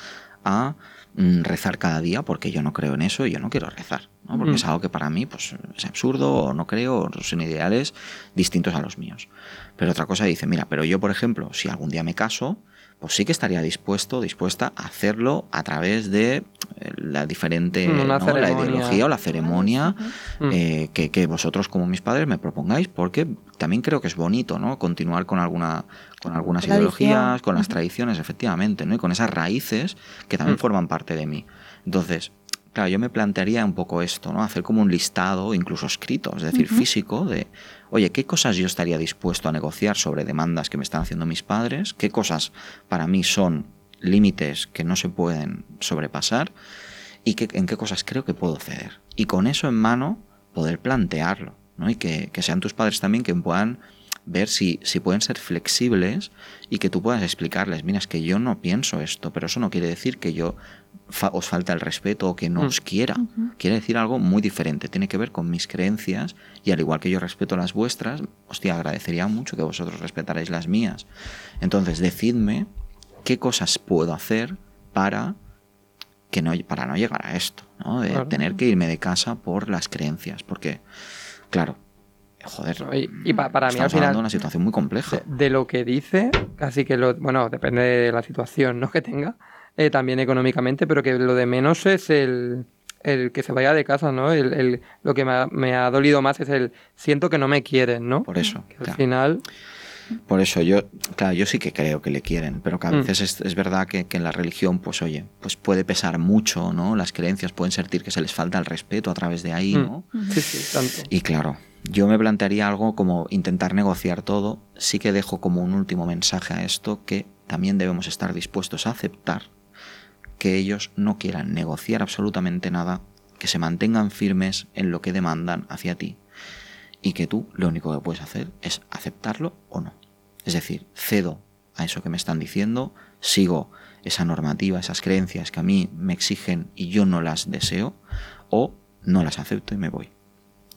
a mm, rezar cada día porque yo no creo en eso y yo no quiero rezar, ¿no? porque es algo que para mí pues, es absurdo o no creo o son ideales distintos a los míos. Pero otra cosa dice, mira, pero yo, por ejemplo, si algún día me caso, pues sí que estaría dispuesto, dispuesta a hacerlo a través de eh, la diferente mm, la ideología o la ceremonia mm. eh, que, vosotros como mis padres me propongáis, porque también creo que es bonito, ¿no? Continuar con alguna con algunas ideologías, con las tradiciones, efectivamente, ¿no? Y con esas raíces que también mm. forman parte de mí. Entonces, claro, yo me plantearía un poco esto, ¿no? Hacer como un listado, incluso escrito, es decir, físico, de, oye, ¿qué cosas yo estaría dispuesto a negociar sobre demandas que me están haciendo mis padres? ¿Qué cosas para mí son límites que no se pueden sobrepasar? ¿Y qué, en qué cosas creo que puedo ceder? Y con eso en mano, poder plantearlo, ¿no? Y que, que sean tus padres también que puedan ver si, si pueden ser flexibles y que tú puedas explicarles, mira, es que yo no pienso esto, pero eso no quiere decir que yo os falta el respeto o que no mm. os quiera. Quiere decir algo muy diferente, tiene que ver con mis creencias y al igual que yo respeto las vuestras, hostia, agradecería mucho que vosotros respetarais las mías. Entonces, decidme qué cosas puedo hacer para que no para no llegar a esto, ¿no? De tener que irme de casa por las creencias, porque claro, joder, y, para mí al final una situación muy compleja. De, lo que dice, casi que lo, bueno, depende de la situación, ¿no? que tenga, eh, también económicamente, pero que lo de menos es el, el que se vaya de casa, ¿no? El, lo que me ha, dolido más es el siento que no me quieren, ¿no? Por eso. al final por eso yo, claro, yo sí que creo que le quieren, pero que a mm. veces es, verdad que, en la religión, pues oye, pues puede pesar mucho, ¿no? Las creencias pueden sentir que se les falta el respeto a través de ahí, mm. ¿no? Sí, sí, tanto. Y claro, yo me plantearía algo como intentar negociar todo. Sí que dejo como un último mensaje a esto que también debemos estar dispuestos a aceptar que ellos no quieran negociar absolutamente nada, que se mantengan firmes en lo que demandan hacia ti y que tú lo único que puedes hacer es aceptarlo o no. Es decir, cedo a eso que me están diciendo, sigo esa normativa, esas creencias que a mí me exigen y yo no las deseo, o no las acepto y me voy.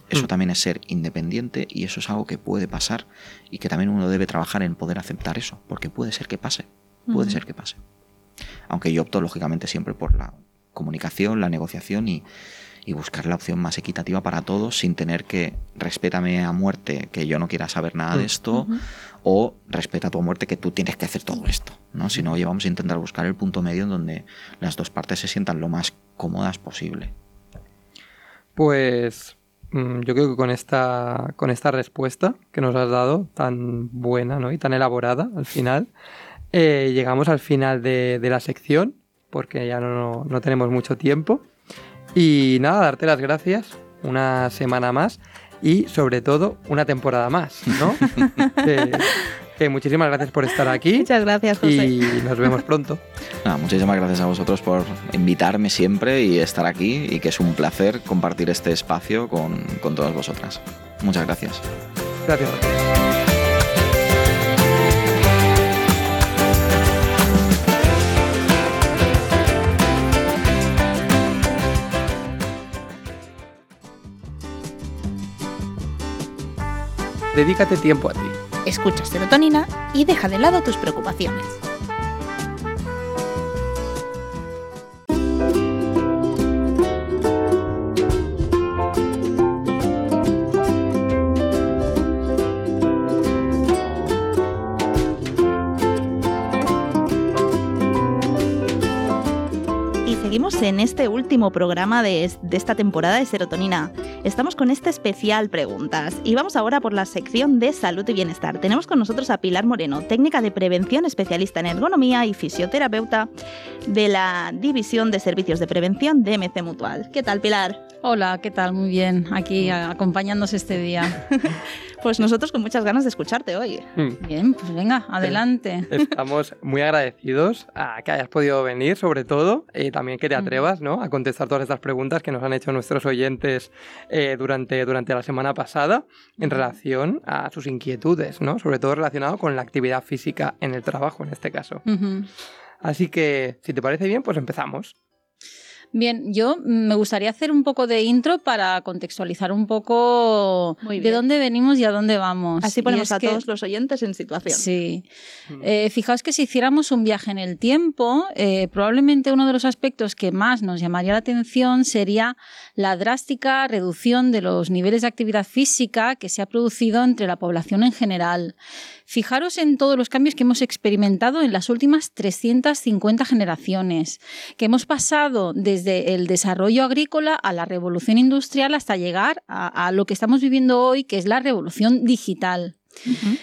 Eso mm. también es ser independiente y eso es algo que puede pasar y que también uno debe trabajar en poder aceptar eso, porque puede ser que pase, puede ser que pase. Aunque yo opto lógicamente siempre por la comunicación, la negociación y, y buscar la opción más equitativa para todos sin tener que respétame a muerte que yo no quiera saber nada de esto o respeta a tu muerte que tú tienes que hacer todo esto, ¿no? Si no, vamos a intentar buscar el punto medio en donde las dos partes se sientan lo más cómodas posible. Pues mm, yo creo que con esta, con esta respuesta que nos has dado, tan buena ¿no? y tan elaborada al final, eh, llegamos al final de, la sección, porque ya no, no tenemos mucho tiempo. Y nada, darte las gracias una semana más y sobre todo una temporada más, ¿no? [LAUGHS] que, muchísimas gracias por estar aquí. Muchas gracias, José. Y nos vemos pronto. muchísimas gracias a vosotros por invitarme siempre y estar aquí y que es un placer compartir este espacio con, con todas vosotras. Muchas gracias. Gracias. Dedícate tiempo a ti. Escucha serotonina y deja de lado tus preocupaciones. Este último programa de, esta temporada de Serotonina. Estamos con este especial preguntas y vamos ahora por la sección de salud y bienestar. Tenemos con nosotros a Pilar Moreno, técnica de prevención especialista en ergonomía y fisioterapeuta de la División de Servicios de Prevención de MC Mutual. ¿Qué tal, Pilar? Hola, ¿qué tal? Muy bien, aquí acompañándose este día. [LAUGHS] pues nosotros con muchas ganas de escucharte hoy. Hmm. Bien, pues venga, adelante. Estamos muy agradecidos a que hayas podido venir, sobre todo, y también que te atrevas ¿no? a contestar todas estas preguntas que nos han hecho nuestros oyentes eh, durante, durante la semana pasada en relación a sus inquietudes, ¿no? sobre todo relacionado con la actividad física en el trabajo, en este caso. Así que, si te parece bien, pues empezamos. Bien, yo me gustaría hacer un poco de intro para contextualizar un poco de dónde venimos y a dónde vamos. Así ponemos a todos los oyentes en situación. Sí. Mm. Eh, fijaos que si hiciéramos un viaje en el tiempo, eh, probablemente uno de los aspectos que más nos llamaría la atención sería la drástica reducción de los niveles de actividad física que se ha producido entre la población en general. Fijaros en todos los cambios que hemos experimentado en las últimas 350 generaciones, que hemos pasado desde el desarrollo agrícola a la revolución industrial hasta llegar a, lo que estamos viviendo hoy, que es la revolución digital.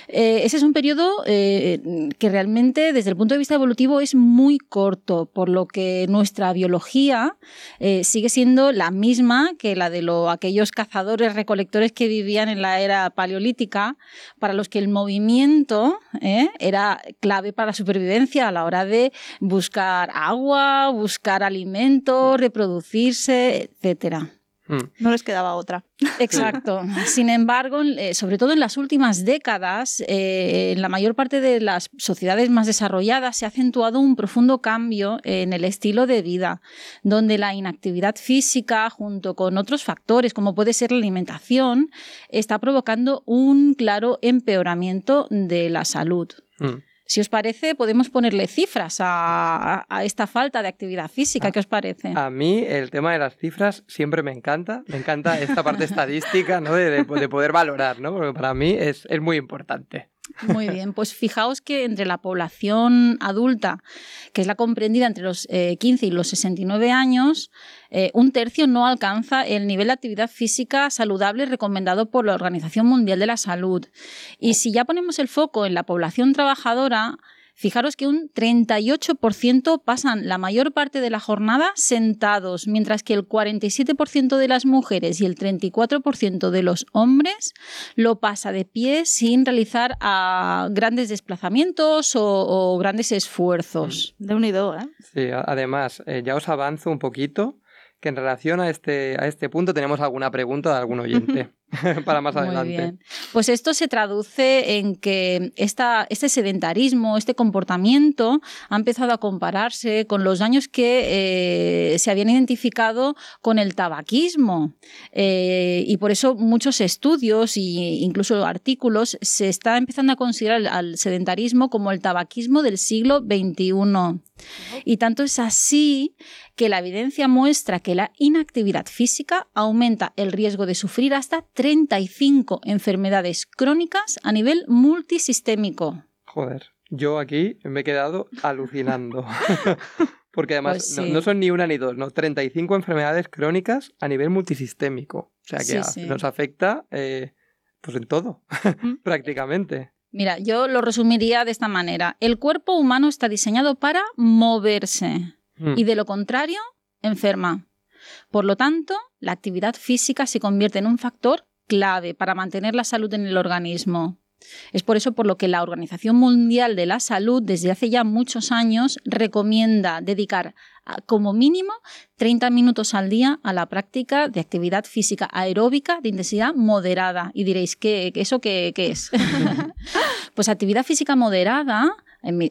Eh, ese es un periodo eh, que realmente desde el punto de vista evolutivo es muy corto, por lo que nuestra biología eh, sigue siendo la misma que la de aquellos cazadores recolectores que vivían en la era paleolítica, para los que el movimiento era clave para la supervivencia a la hora de buscar agua, buscar alimentos, reproducirse, etcétera. Mm. No les quedaba otra. [LAUGHS] Exacto. Sin embargo, eh, sobre todo en las últimas décadas, eh, en la mayor parte de las sociedades más desarrolladas se ha acentuado un profundo cambio en el estilo de vida, donde la inactividad física, junto con otros factores como puede ser la alimentación, está provocando un claro empeoramiento de la salud. Mm. Si os parece, podemos ponerle cifras a, esta falta de actividad física. Ah, ¿Qué os parece? A mí el tema de las cifras siempre me encanta. Me encanta esta parte [LAUGHS] estadística ¿no? de, poder valorar, ¿no? porque para mí es, es muy importante. Muy bien, pues fijaos que entre la población adulta, que es la comprendida entre los 15 eh, y los 69 años, eh, un tercio no alcanza el nivel de actividad física saludable recomendado por la Organización Mundial de la Salud. Y si ya ponemos el foco en la población trabajadora, Fijaros que un 38% pasan la mayor parte de la jornada sentados, mientras que el 47% de las mujeres y el 34% de los hombres lo pasa de pie sin realizar ah, grandes desplazamientos o, grandes esfuerzos. De unido, ¿eh? Sí, además, eh, ya os avanzo un poquito que en relación a este, a este punto tenemos alguna pregunta de algún oyente [LAUGHS] [LAUGHS] para más adelante. Muy bien. Pues esto se traduce en que esta, este sedentarismo, este comportamiento ha empezado a compararse con los daños que eh, se habían identificado con el tabaquismo. Eh, y por eso muchos estudios e incluso artículos se está empezando a considerar al sedentarismo como el tabaquismo del siglo XXI. Y tanto es así que la evidencia muestra que la inactividad física aumenta el riesgo de sufrir hasta 35 enfermedades crónicas a nivel multisistémico. Joder, yo aquí me he quedado alucinando. [LAUGHS] Porque además pues no, son ni una ni dos, ¿no? 35 enfermedades crónicas a nivel multisistémico. O sea que nos afecta eh, pues en todo, [LAUGHS] prácticamente. Mira, yo lo resumiría de esta manera. El cuerpo humano está diseñado para moverse. Mm. y de lo contrario, enferma. Por lo tanto, la actividad física se convierte en un factor clave para mantener la salud en el organismo. Es por eso por lo que la Organización Mundial de la Salud desde hace ya muchos años recomienda dedicar como mínimo 30 minutos al día a la práctica de actividad física aeróbica de intensidad moderada. Y diréis, ¿qué, eso qué, es? [LAUGHS] pues actividad física moderada,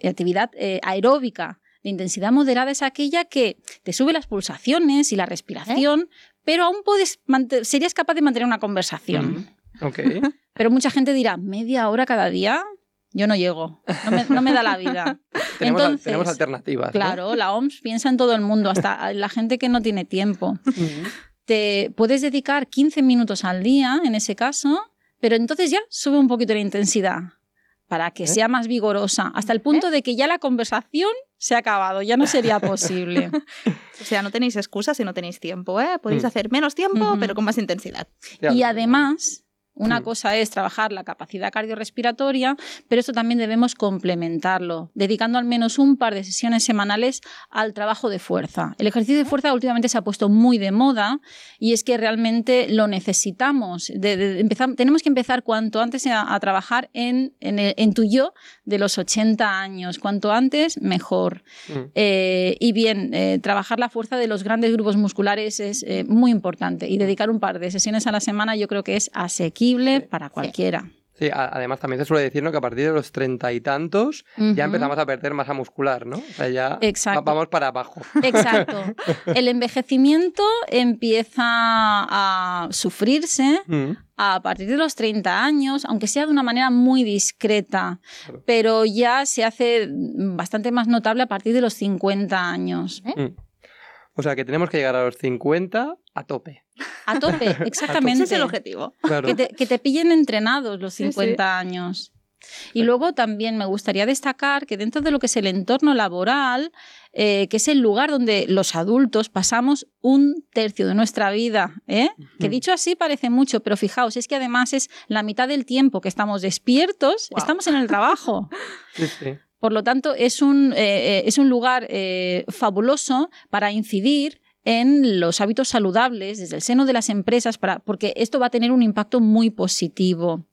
actividad eh, aeróbica de intensidad moderada es aquella que te sube las pulsaciones y la respiración, pero aún puedes serías capaz de mantener una conversación. [LAUGHS] Pero mucha gente dirá, media hora cada día, yo no llego, no me, da la vida. [LAUGHS] tenemos, tenemos, alternativas. Claro, la OMS piensa en todo el mundo, hasta la gente que no tiene tiempo. [LAUGHS] Te puedes dedicar 15 minutos al día en ese caso, pero entonces ya sube un poquito la intensidad para que ¿Eh? sea más vigorosa, hasta el punto ¿Eh? de que ya la conversación se ha acabado, ya no sería posible. o sea, no tenéis excusas si no tenéis tiempo, ¿eh? Podéis mm. hacer menos tiempo, pero con más intensidad. Y además, una cosa es trabajar la capacidad cardiorrespiratoria, pero esto también debemos complementarlo, dedicando al menos un par de sesiones semanales al trabajo de fuerza. El ejercicio de fuerza últimamente se ha puesto muy de moda y es que realmente lo necesitamos. tenemos que empezar cuanto antes a, trabajar en, en, tu yo de los 80 años. Cuanto antes, mejor. Mm. Eh, y bien, eh, trabajar la fuerza de los grandes grupos musculares es eh, muy importante y dedicar un par de sesiones a la semana yo creo que es asequible para cualquiera. Sí, además también se suele decir que a partir de los treinta y tantos ya empezamos a perder masa muscular, ¿no? O sea, ya vamos para abajo. Exacto. [LAUGHS] El envejecimiento empieza a sufrirse mm. a partir de los 30 años, aunque sea de una manera muy discreta, pero ya se hace bastante más notable a partir de los 50 años. ¿eh? Mm. O sea que tenemos que llegar a los 50 a tope. [LAUGHS] A tope, exactamente. Ese es el objetivo. Que, te, pillen entrenados los 50 años. Y luego también me gustaría destacar que dentro de lo que es el entorno laboral, eh, que es el lugar donde los adultos pasamos un tercio de nuestra vida. ¿eh? Que dicho así parece mucho, pero fijaos, es que además es la mitad del tiempo que estamos despiertos, estamos en el trabajo. [LAUGHS] Por lo tanto, es un, eh, es un lugar fabuloso para incidir en los hábitos saludables desde el seno de las empresas, para, porque esto va a tener un impacto muy positivo.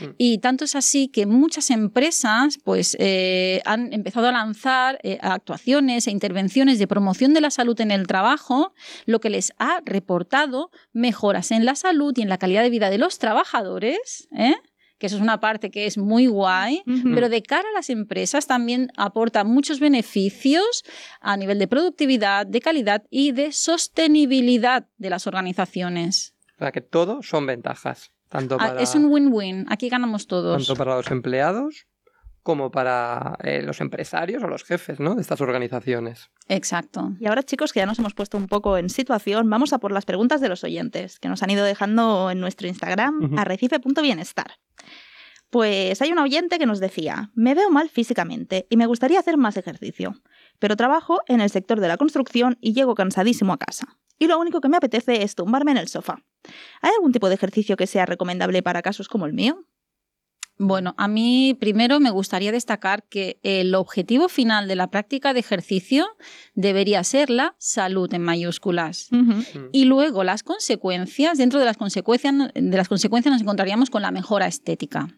Mm. Y tanto es así que muchas empresas pues, eh, han empezado a lanzar eh, actuaciones e intervenciones de promoción de la salud en el trabajo, lo que les ha reportado mejoras en la salud y en la calidad de vida de los trabajadores. ¿eh? Que eso es una parte que es muy guay, pero de cara a las empresas también aporta muchos beneficios a nivel de productividad, de calidad y de sostenibilidad de las organizaciones. O sea, que todo son ventajas. Tanto ah, Es un win-win, aquí ganamos todos. Tanto para los empleados como para eh, los empresarios o los jefes ¿no? de estas organizaciones. Exacto. Y ahora, chicos, que ya nos hemos puesto un poco en situación, vamos a por las preguntas de los oyentes, que nos han ido dejando en nuestro Instagram, arrecife.bienestar. Pues hay un oyente que nos decía, me veo mal físicamente y me gustaría hacer más ejercicio, pero trabajo en el sector de la construcción y llego cansadísimo a casa. Y lo único que me apetece es tumbarme en el sofá. ¿Hay algún tipo de ejercicio que sea recomendable para casos como el mío? Bueno, a mí primero me gustaría destacar que el objetivo final de la práctica de ejercicio debería ser la salud en mayúsculas. Y luego las consecuencias, dentro de las consecuencias, de las consecuencias nos encontraríamos con la mejora estética.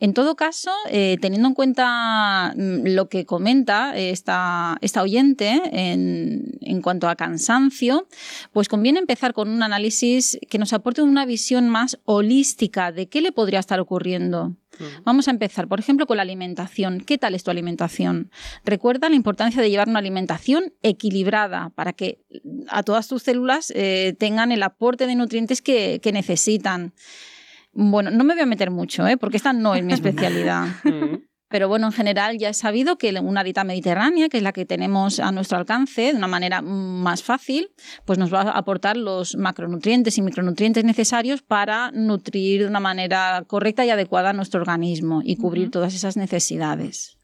En todo caso, eh, teniendo en cuenta mm, lo que comenta esta, esta oyente en, en, cuanto a cansancio, pues conviene empezar con un análisis que nos aporte una visión más holística de qué le podría estar ocurriendo. Mm. Vamos a empezar, por ejemplo, con la alimentación. ¿Qué tal es tu alimentación? Recuerda la importancia de llevar una alimentación equilibrada para que a todas tus células eh, tengan el aporte de nutrientes que, que necesitan. Bueno, no me voy a meter mucho, ¿eh? porque esta no es mi [LAUGHS] especialidad. Mm. Pero bueno, en general ya he sabido que una dieta mediterránea, que es la que tenemos a nuestro alcance de una manera más fácil, pues nos va a aportar los macronutrientes y micronutrientes necesarios para nutrir de una manera correcta y adecuada a nuestro organismo y cubrir todas esas necesidades.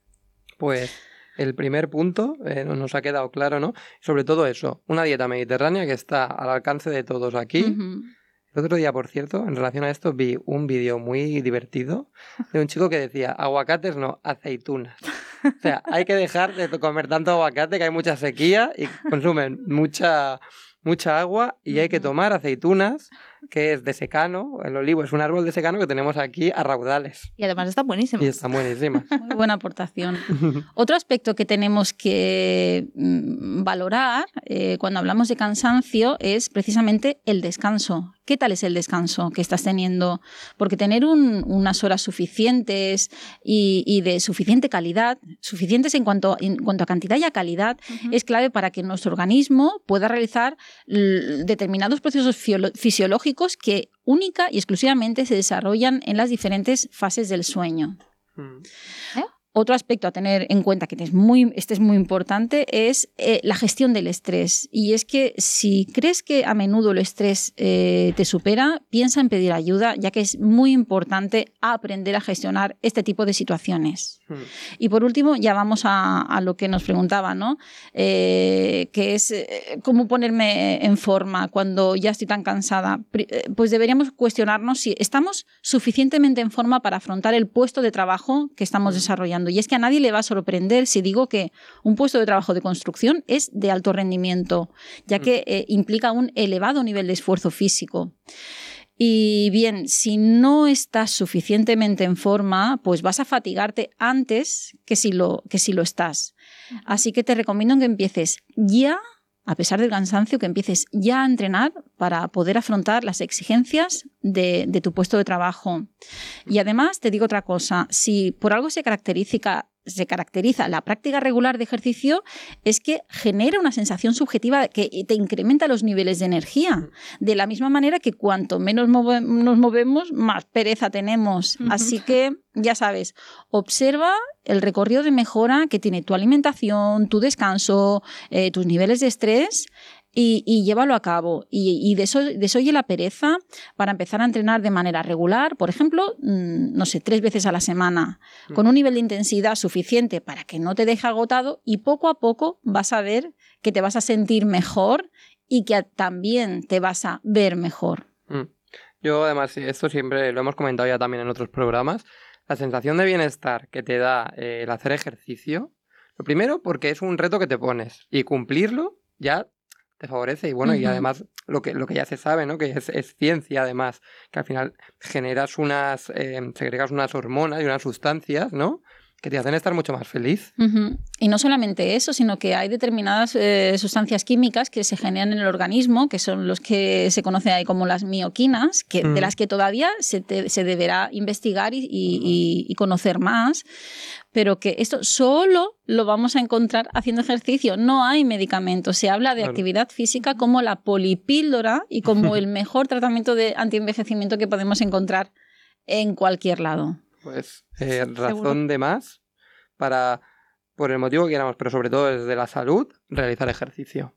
Pues el primer punto eh, nos ha quedado claro, ¿no? Sobre todo eso, una dieta mediterránea que está al alcance de todos aquí. El otro día, por cierto, en relación a esto, vi un vídeo muy divertido de un chico que decía, aguacates no, aceitunas. O sea, hay que dejar de comer tanto aguacate, que hay mucha sequía y consumen mucha, mucha agua y hay que tomar aceitunas que es de secano. El olivo es un árbol de secano que tenemos aquí a raudales. Y además está buenísimo. Y está buenísima. [LAUGHS] Muy buena aportación. [LAUGHS] Otro aspecto que tenemos que mm, valorar eh, cuando hablamos de cansancio es precisamente el descanso. ¿Qué tal es el descanso que estás teniendo? Porque tener unas horas suficientes y, de suficiente calidad, suficientes en cuanto, en cuanto a cantidad y a calidad, es clave para que nuestro organismo pueda realizar determinados procesos fisiológicos que única y exclusivamente se desarrollan en las diferentes fases del sueño. Mm. ¿Eh? Otro aspecto a tener en cuenta, que es muy, este es muy importante, es eh, la gestión del estrés. Y es que si crees que a menudo el estrés eh, te supera, piensa en pedir ayuda, ya que es muy importante aprender a gestionar este tipo de situaciones. Hmm. Y por último, ya vamos a, lo que nos preguntaba, ¿no? Eh, que es cómo ponerme en forma cuando ya estoy tan cansada. Pues deberíamos cuestionarnos si estamos suficientemente en forma para afrontar el puesto de trabajo que estamos hmm. Y es que a nadie le va a sorprender si digo que un puesto de trabajo de construcción es de alto rendimiento, ya que mm. eh, implica un elevado nivel de esfuerzo físico. Y bien, si no estás suficientemente en forma, pues vas a fatigarte antes que si lo, que si lo estás. Así que te recomiendo que empieces ya a pesar del cansancio, que empieces ya a entrenar para poder afrontar las exigencias de, tu puesto de trabajo. Y además, te digo otra cosa, si por algo se caracteriza, se caracteriza la práctica regular de ejercicio es que genera una sensación subjetiva que te incrementa los niveles de energía. De la misma manera que cuanto menos nos movemos, más pereza tenemos. Así que, ya sabes, observa el recorrido de mejora que tiene tu alimentación, tu descanso, eh, tus niveles de estrés y, llévalo a cabo. Y, eso desoye la pereza para empezar a entrenar de manera regular, por ejemplo, mm, no sé, tres veces a la semana, mm. con un nivel de intensidad suficiente para que no te deje agotado y poco a poco vas a ver que te vas a sentir mejor y que también te vas a ver mejor. Mm. Yo además, esto siempre lo hemos comentado ya también en otros programas, la sensación de bienestar que te da eh, el hacer ejercicio, lo primero porque es un reto que te pones y cumplirlo ya te favorece. Y bueno, y además lo que, lo que ya se sabe, ¿no? Que es, ciencia además, que al final generas unas, eh, segregas unas hormonas y unas sustancias, ¿no? Que te hacen estar mucho más feliz. Y no solamente eso, sino que hay determinadas eh, sustancias químicas que se generan en el organismo, que son los que se conocen ahí como las mioquinas, que, de las que todavía se, deberá investigar y, conocer más, pero que esto solo lo vamos a encontrar haciendo ejercicio. No hay medicamentos. Se habla de actividad física como la polipíldora y como [LAUGHS] el mejor tratamiento de antienvejecimiento que podemos encontrar en cualquier lado pues eh, razón de más para, por el motivo que queramos, pero sobre todo desde la salud, realizar ejercicio.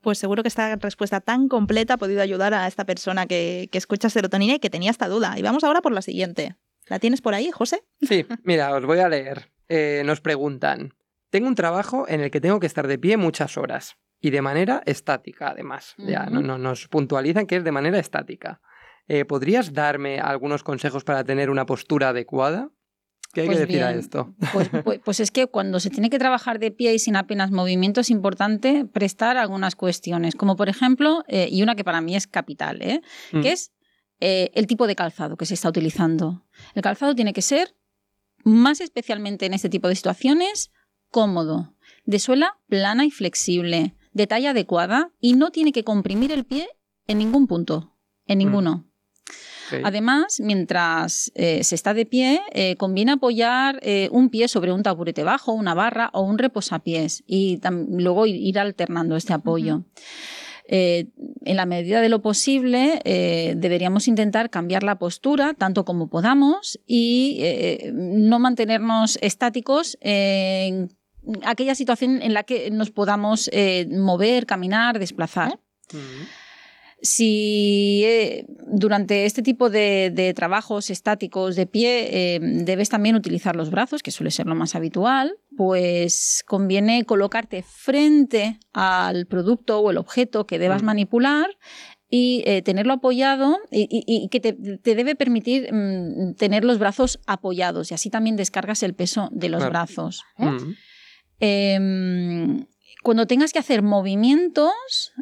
Pues seguro que esta respuesta tan completa ha podido ayudar a esta persona que, escucha serotonina y que tenía esta duda. Y vamos ahora por la siguiente. ¿La tienes por ahí, José? Sí, [LAUGHS] mira, os voy a leer. Eh, nos preguntan, tengo un trabajo en el que tengo que estar de pie muchas horas y de manera estática, además. Ya no, nos puntualizan que es de manera estática. Eh, ¿Podrías darme algunos consejos para tener una postura adecuada? ¿Qué hay que pues decir a esto? Pues, [LAUGHS] pues, pues, es que cuando se tiene que trabajar de pie y sin apenas movimiento es importante prestar algunas cuestiones, como por ejemplo, eh, y una que para mí es capital, ¿eh? mm. que es el tipo de calzado que se está utilizando. El calzado tiene que ser, más especialmente en este tipo de situaciones, cómodo, de suela plana y flexible, de talla adecuada y no tiene que comprimir el pie en ningún punto, en mm. Además, mientras eh, se está de pie, eh, conviene apoyar eh, un pie sobre un taburete bajo, una barra o un reposapiés y luego ir alternando este apoyo. en la medida de lo posible, deberíamos intentar cambiar la postura tanto como podamos y no mantenernos estáticos en aquella situación en la que nos podamos mover, caminar, desplazar. Si eh, durante este tipo de, trabajos estáticos de pie eh, debes también utilizar los brazos, que suele ser lo más habitual, pues conviene colocarte frente al producto o el objeto que debas mm. manipular y eh, tenerlo apoyado y, que te, debe permitir mm, tener los brazos apoyados y así también descargas el peso de los brazos. Mm. Em, cuando tengas que hacer movimientos,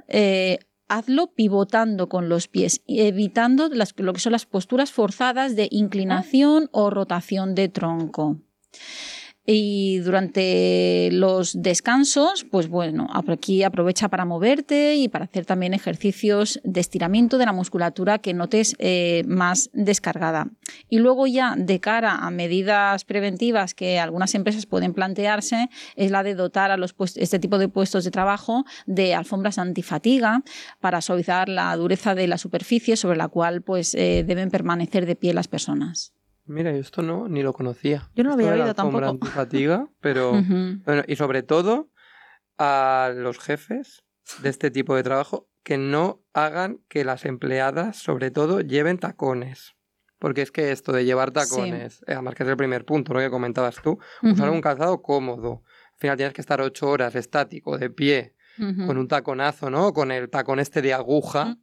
hazlo pivotando con los pies, evitando lo que son las posturas forzadas de inclinación o rotación de tronco. Y durante los descansos, pues bueno, aquí aprovecha para moverte y para hacer también ejercicios de estiramiento de la musculatura que notes eh, más descargada. Y luego ya de cara a medidas preventivas que algunas empresas pueden plantearse, es la de dotar a los este tipo de puestos de trabajo de alfombras antifatiga para suavizar la dureza de la superficie sobre la cual pues eh, deben permanecer de pie las personas. Mira, esto no, ni lo conocía. Yo no lo había oído tampoco. fatiga, [LAUGHS] pero bueno, y sobre todo a los jefes de este tipo de trabajo que no hagan que las empleadas, sobre todo, lleven tacones. Porque es que esto de llevar tacones, eh, además que es el primer punto, lo que comentabas tú, usar un calzado cómodo. Al final tienes que estar ocho horas estático, de pie, con un taconazo, ¿no? Con el tacón este de aguja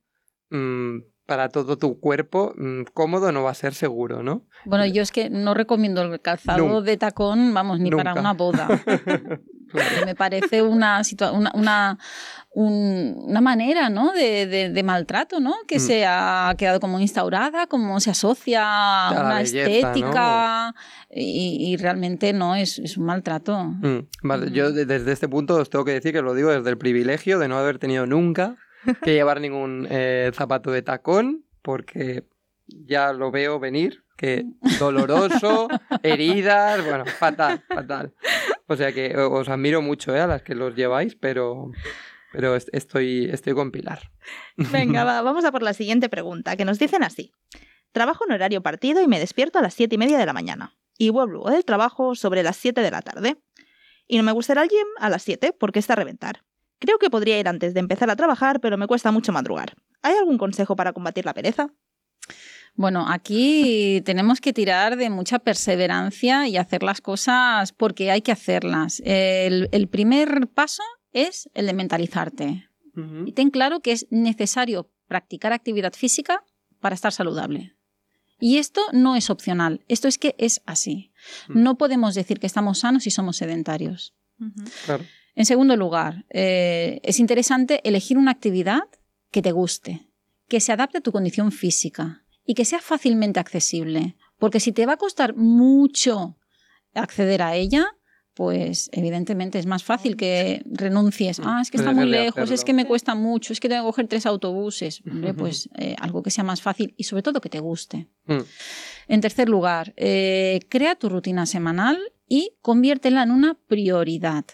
para todo tu cuerpo, mm, cómodo no va a ser seguro, ¿no? Bueno, yo es que no recomiendo el calzado de tacón, vamos, ni para una boda. [LAUGHS] Me parece una, una, una, manera ¿no? de, maltrato ¿no? que mm. se ha quedado como instaurada, como se asocia a una estética y, realmente no, es, es un maltrato. Mm, vale, yo desde este punto os tengo que decir que lo digo desde el privilegio de no haber tenido nunca que llevar ningún eh, zapato de tacón, porque ya lo veo venir, que doloroso, [LAUGHS] heridas, bueno, fatal, fatal. O sea que os admiro mucho eh, a las que los lleváis, pero, pero estoy, estoy con Pilar. Venga, vamos a por la siguiente pregunta, que nos dicen así. Trabajo en horario partido y me despierto a las siete y media de la mañana. Y vuelvo del trabajo sobre las 7 de la tarde. Y no me gusta ir al gym a las 7 porque está a reventar. Creo que podría ir antes de empezar a trabajar, pero me cuesta mucho madrugar. ¿Hay algún consejo para combatir la pereza? Bueno, aquí tenemos que tirar de mucha perseverancia y hacer las cosas porque hay que hacerlas. El, el primer paso es el de mentalizarte. Y ten claro que es necesario practicar actividad física para estar saludable. Y esto no es opcional, esto es que es así. Mm. No podemos decir que estamos sanos si somos sedentarios. Claro. En segundo lugar, eh, es interesante elegir una actividad que te guste, que se adapte a tu condición física y que sea fácilmente accesible. Porque si te va a costar mucho acceder a ella, pues evidentemente es más fácil que renuncies. Mm, Ah, es que está muy lejos, es que me cuesta mucho, es que tengo que coger tres autobuses. Hombre, pues eh, algo que sea más fácil y sobre todo que te guste. Mm. En tercer lugar, eh, crea tu rutina semanal y conviértela en una prioridad.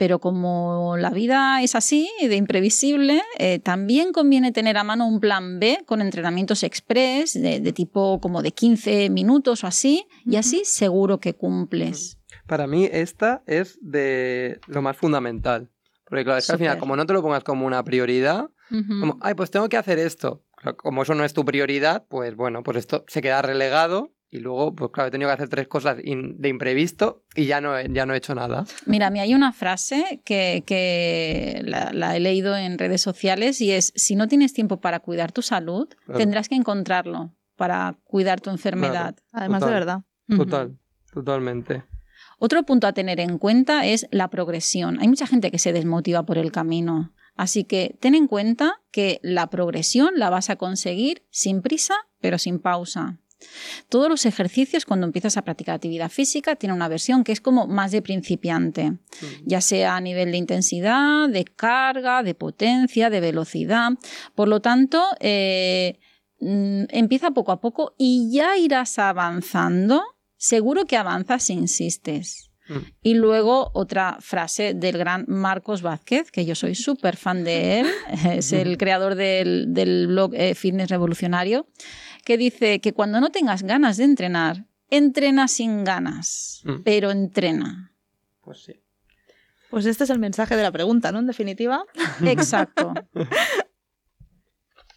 Pero como la vida es así, de imprevisible, eh, también conviene tener a mano un plan B con entrenamientos express de, de tipo como de 15 minutos o así, y así seguro que cumples. Para mí esta es de lo más fundamental. Porque claro, es que al final, como no te lo pongas como una prioridad, como, ay, pues tengo que hacer esto. Como eso no es tu prioridad, pues bueno, pues esto se queda relegado y luego, pues claro, he tenido que hacer tres cosas in- de imprevisto y ya no, he- ya no he hecho nada. Mira, a mí hay una frase que, que la, la he leído en redes sociales y es, si no tienes tiempo para cuidar tu salud, Claro. tendrás que encontrarlo para cuidar tu enfermedad. Además Total. de verdad. Total, totalmente. Otro punto a tener en cuenta es la progresión. Hay mucha gente que se desmotiva por el camino. Así que ten en cuenta que la progresión la vas a conseguir sin prisa, pero sin pausa. Todos los ejercicios, cuando empiezas a practicar actividad física, tienen una versión que es como más de principiante, ya sea a nivel de intensidad, de carga, de potencia, de velocidad. Por lo tanto, eh, mm, empieza poco a poco y ya irás avanzando. Seguro que avanzas si insistes. Mm. Y luego otra frase del gran Marcos Vázquez, que yo soy súper fan de él, [LAUGHS] es el creador del, del blog eh, Fitness Revolucionario, que dice que cuando no tengas ganas de entrenar, entrena sin ganas, Mm. pero entrena. Pues sí. Pues este es el mensaje de la pregunta, ¿no? En definitiva. [LAUGHS] Exacto.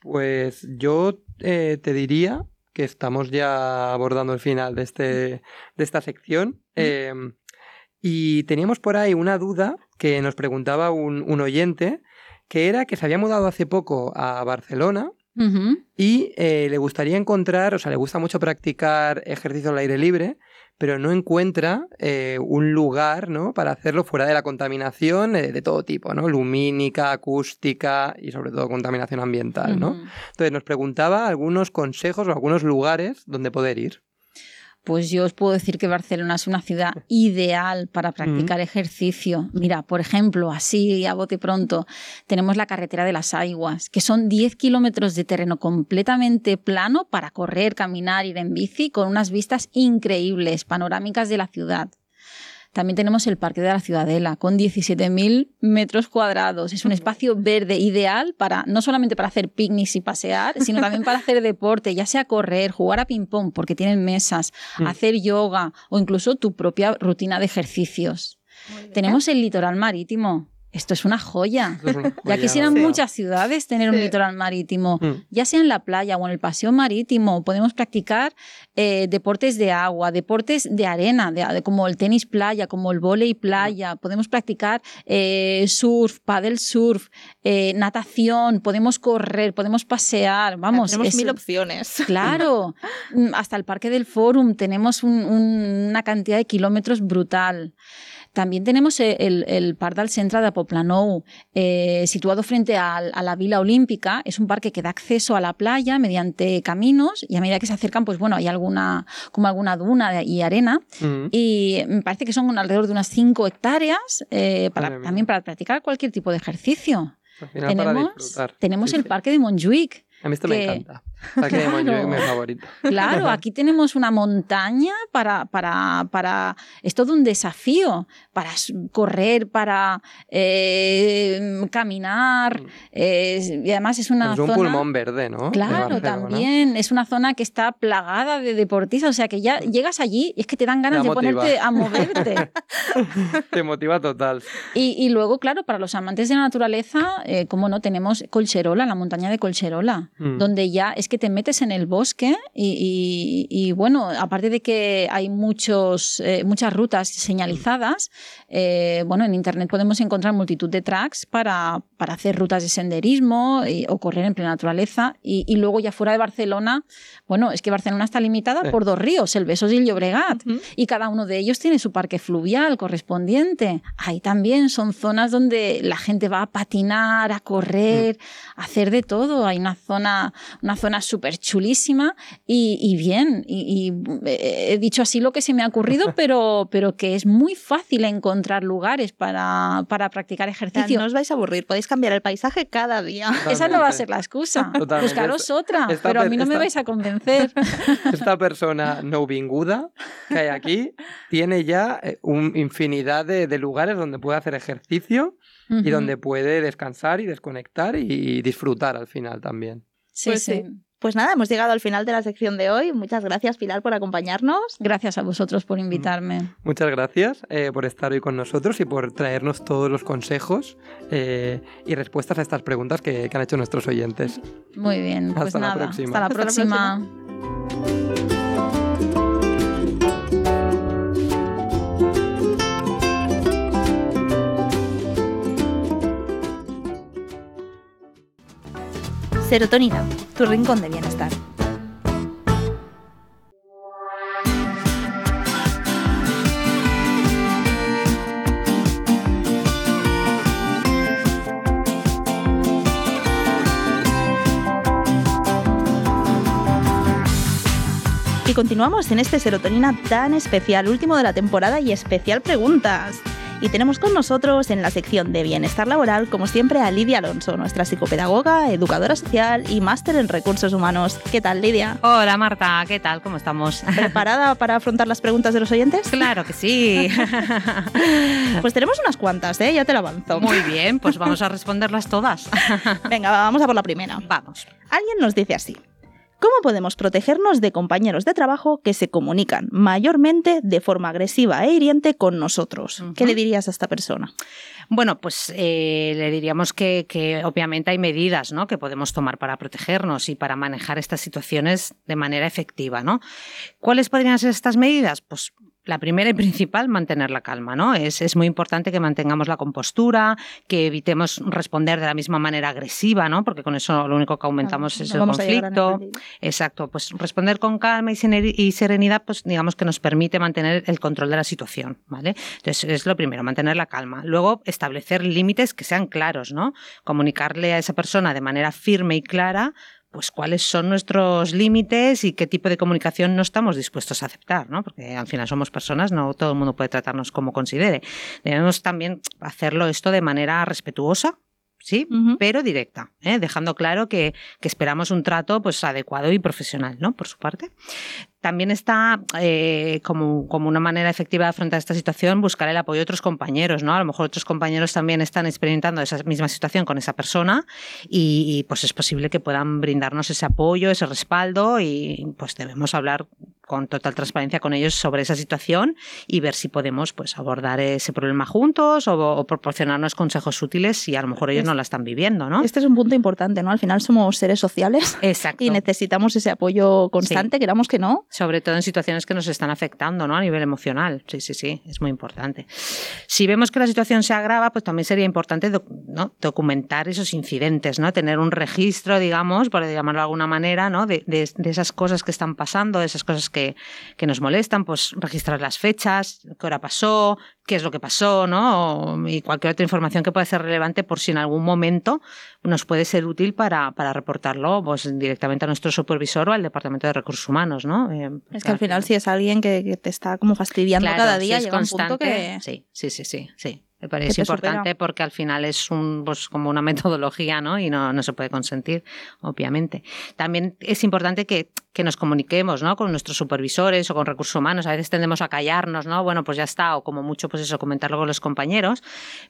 Pues yo eh, te diría que estamos ya abordando el final de, este, de esta sección. eh, y teníamos por ahí una duda que nos preguntaba un, un oyente, que era que se había mudado hace poco a Barcelona Y eh, le gustaría encontrar, o sea, le gusta mucho practicar ejercicio al aire libre, pero no encuentra eh, un lugar ¿no? para hacerlo fuera de la contaminación eh, de todo tipo, ¿no? Lumínica, acústica y sobre todo contaminación ambiental, ¿no? Entonces nos preguntaba algunos consejos o algunos lugares donde poder ir. Pues yo os puedo decir que Barcelona es una ciudad ideal para practicar ejercicio. Mira, por ejemplo, así a bote pronto, tenemos la carretera de las Aiguas, que son 10 kilómetros de terreno completamente plano para correr, caminar, ir en bici, con unas vistas increíbles, panorámicas de la ciudad. También tenemos el Parque de la Ciudadela, con 17.000 metros cuadrados. Es un espacio verde ideal para no solamente para hacer picnics y pasear, sino también para hacer [LAUGHS] deporte, ya sea correr, jugar a ping-pong, porque tienen mesas, Mm. hacer yoga o incluso tu propia rutina de ejercicios. Tenemos el litoral marítimo. Esto es una joya. Esto es una Ya quisieran muchas ciudades tener un Sí. litoral marítimo, Mm. ya sea en la playa o en el paseo marítimo. Podemos practicar eh, deportes de agua, deportes de arena, de- de- como el tenis playa, como el vóley playa. Podemos practicar eh, surf, paddle surf, eh, natación. Podemos correr, podemos pasear. Vamos, Tenemos es- mil opciones. Claro, Mm, [LAUGHS] hasta el Parque del Fórum tenemos un- un- una cantidad de kilómetros brutal. También tenemos el, el, el Parc del Centre de Poplanou, eh, situado frente al- a, la Vila Olímpica. Es un parque que da acceso a la playa mediante caminos y a medida que se acercan, pues bueno, hay alguna, como alguna duna y arena. Y me parece que son alrededor de unas 5 hectáreas eh, para, también para practicar cualquier tipo de ejercicio. Al final para Tenemos, disfrutar. tenemos Sí, el sí. Parque de Montjuic, A mí esto me encanta. Aquí claro. mi favorito. Claro, aquí tenemos una montaña para, para, para... Es todo un desafío para correr, para eh, caminar. Mm. y además es una es un pulmón verde, ¿no? Claro, también. Es una zona que está plagada de deportistas. O sea que ya llegas allí y es que te dan ganas de ponerte a moverte. [LAUGHS] te motiva total. Y, luego, claro, para los amantes de la naturaleza, eh, como no, tenemos Colcherola, la montaña de Colcherola, mm. donde ya es que te metes en el bosque y, bueno, aparte de que hay muchos, eh, muchas rutas señalizadas, eh, bueno, en Internet podemos encontrar multitud de tracks para, para hacer rutas de senderismo o correr en plena naturaleza. Y, luego ya fuera de Barcelona, bueno, es que Barcelona está limitada por dos ríos, el Besos y el Llobregat, y cada uno de ellos tiene su parque fluvial correspondiente. Ahí también son zonas donde la gente va a patinar, a correr, a hacer de todo. Hay una zona, una zona súper chulísima y, bien. Y, he dicho así lo que se me ha ocurrido, [LAUGHS] pero, pero que es muy fácil encontrar lugares para, para practicar ejercicio. no os vais a aburrir, podéis cambiar el paisaje cada día. Esa no va a ser la excusa. Buscaros otra, pero a mí no me vais a convencer. [LAUGHS] Esta persona no vinguda que hay aquí tiene ya eh, una infinidad de, lugares donde puede hacer ejercicio y donde puede descansar y desconectar y disfrutar al final también. Sí, pues sí. Pues nada, hemos llegado al final de la sección de hoy. Muchas gracias, Pilar, por acompañarnos. Gracias a vosotros por invitarme. Muchas gracias eh, por estar hoy con nosotros y por traernos todos los consejos eh, y respuestas a estas preguntas que, han hecho nuestros oyentes. Muy bien, pues nada, Hasta la próxima. Serotonina, tu rincón de bienestar. Y continuamos en este serotonina tan especial, último de la temporada y especial preguntas. Y tenemos con nosotros en la sección de bienestar laboral, como siempre, a Lidia Alonso, nuestra psicopedagoga, educadora social y máster en recursos humanos. ¿Qué tal, Lidia? Hola, Marta, ¿qué tal? ¿Cómo estamos? ¿Preparada para afrontar las preguntas de los oyentes? Claro que sí. [LAUGHS] pues tenemos unas cuantas, ¿eh? Ya te lo avanzo. Muy bien, pues vamos a responderlas todas. Venga, vamos a por la primera. Vamos. Alguien nos dice así. ¿Cómo podemos protegernos de compañeros de trabajo que se comunican mayormente de forma agresiva e hiriente con nosotros? ¿Qué le dirías a esta persona? Bueno, pues eh, le diríamos que, que, obviamente hay medidas ¿no? que podemos tomar para protegernos y para manejar estas situaciones de manera efectiva. ¿no? ¿Cuáles podrían ser estas medidas? Pues la primera y principal, mantener la calma, ¿no? Es, es, muy importante que mantengamos la compostura, que evitemos responder de la misma manera agresiva, ¿no? Porque con eso lo único que aumentamos es el conflicto. Exacto, pues responder con calma y serenidad, pues digamos que nos permite mantener el control de la situación, ¿vale? Entonces es lo primero, mantener la calma. Luego, establecer límites que sean claros, ¿no? Comunicarle a esa persona de manera firme y clara pues cuáles son nuestros límites y qué tipo de comunicación no estamos dispuestos a aceptar, ¿no? Porque al final somos personas, no todo el mundo puede tratarnos como considere. Debemos también hacerlo esto de manera respetuosa, sí, pero directa, ¿eh? dejando claro que, que, esperamos un trato pues adecuado y profesional, ¿no? Por su parte también está eh, como, como, una manera efectiva de afrontar esta situación buscar el apoyo de otros compañeros, ¿no? A lo mejor otros compañeros también están experimentando esa misma situación con esa persona y, pues es posible que puedan brindarnos ese apoyo, ese respaldo y pues debemos hablar con total transparencia con ellos sobre esa situación y ver si podemos pues abordar ese problema juntos o, proporcionarnos consejos útiles si a lo mejor ellos no la están viviendo, ¿no? Este es un punto importante, ¿no? Al final somos seres sociales Exacto. y necesitamos ese apoyo constante, queramos que no. Sobre todo en situaciones que nos están afectando ¿no? a nivel emocional. Sí, sí, sí, es muy importante. Si vemos que la situación se agrava, pues también sería importante ¿no? documentar esos incidentes, ¿no? tener un registro, digamos, por llamarlo de alguna manera, ¿no? de, de, esas cosas que están pasando, de esas cosas que, que nos molestan, pues registrar las fechas, qué hora pasó, qué es lo que pasó, ¿no? y cualquier otra información que pueda ser relevante por si en algún momento nos puede ser útil para, para reportarlo pues, directamente a nuestro supervisor o al Departamento de Recursos Humanos, ¿no? Eh, es que al final si es alguien que, te está como fastidiando cada día, es constante, Sí, sí, sí, sí, sí Pero es importante porque al final es un, pues, como una [LAUGHS] metodología ¿no? y no, no se puede consentir, obviamente. También es importante que, que, nos comuniquemos ¿no? con nuestros supervisores o con recursos humanos. A veces tendemos a callarnos, ¿no? Bueno, pues ya está, o como mucho, pues eso, comentarlo con los compañeros.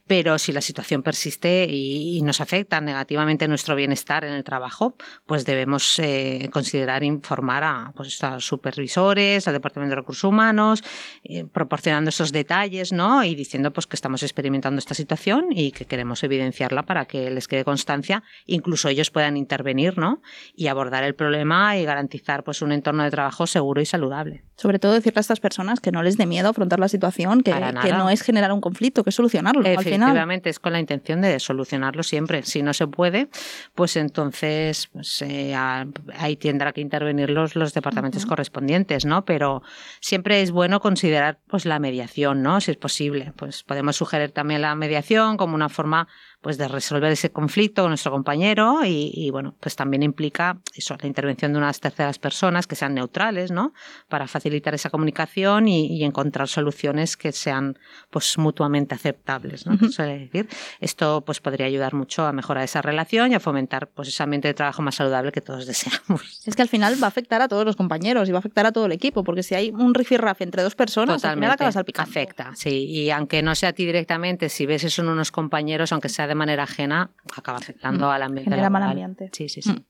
Pero si la situación persiste y, nos afecta negativamente nuestro bienestar en el trabajo, pues debemos eh, considerar informar a, pues, a supervisores, al Departamento de Recursos Humanos, eh, proporcionando esos detalles, ¿no? Y diciendo pues que estamos experimentando esta situación y que queremos evidenciarla para que les quede constancia, incluso ellos puedan intervenir, ¿no? Y abordar el problema y garantizar pues un entorno de trabajo seguro y saludable. Sobre todo decirle a estas personas que no les dé miedo afrontar la situación, que, que no es generar un conflicto, que es solucionarlo. Efectivamente, es con la intención de solucionarlo siempre. Si no se puede, pues entonces pues, eh, ahí tendrá que intervenir los, los departamentos correspondientes, ¿no? Pero siempre es bueno considerar pues la mediación, ¿no? Si es posible. Pues podemos sugerir también la mediación como una forma pues de resolver ese conflicto con nuestro compañero y, bueno, pues también implica eso, la intervención de unas terceras personas que sean neutrales, ¿no? Para facilitar esa comunicación y, encontrar soluciones que sean pues mutuamente aceptables, ¿no? decir. Esto pues podría ayudar mucho a mejorar esa relación y a fomentar pues ese ambiente de trabajo más saludable que todos [LAUGHS] deseamos. Es que al final va a afectar a todos los compañeros y va a afectar a todo el equipo, porque si hay un rifirrafe entre dos personas, Totalmente. al final acabas salpicando. Afecta, sí, y aunque no sea a ti directamente, si ves eso en unos compañeros, aunque sea de manera ajena, acaba afectando mm. al ambiente. Genera mal ambiente. Sí, sí, sí. Mm.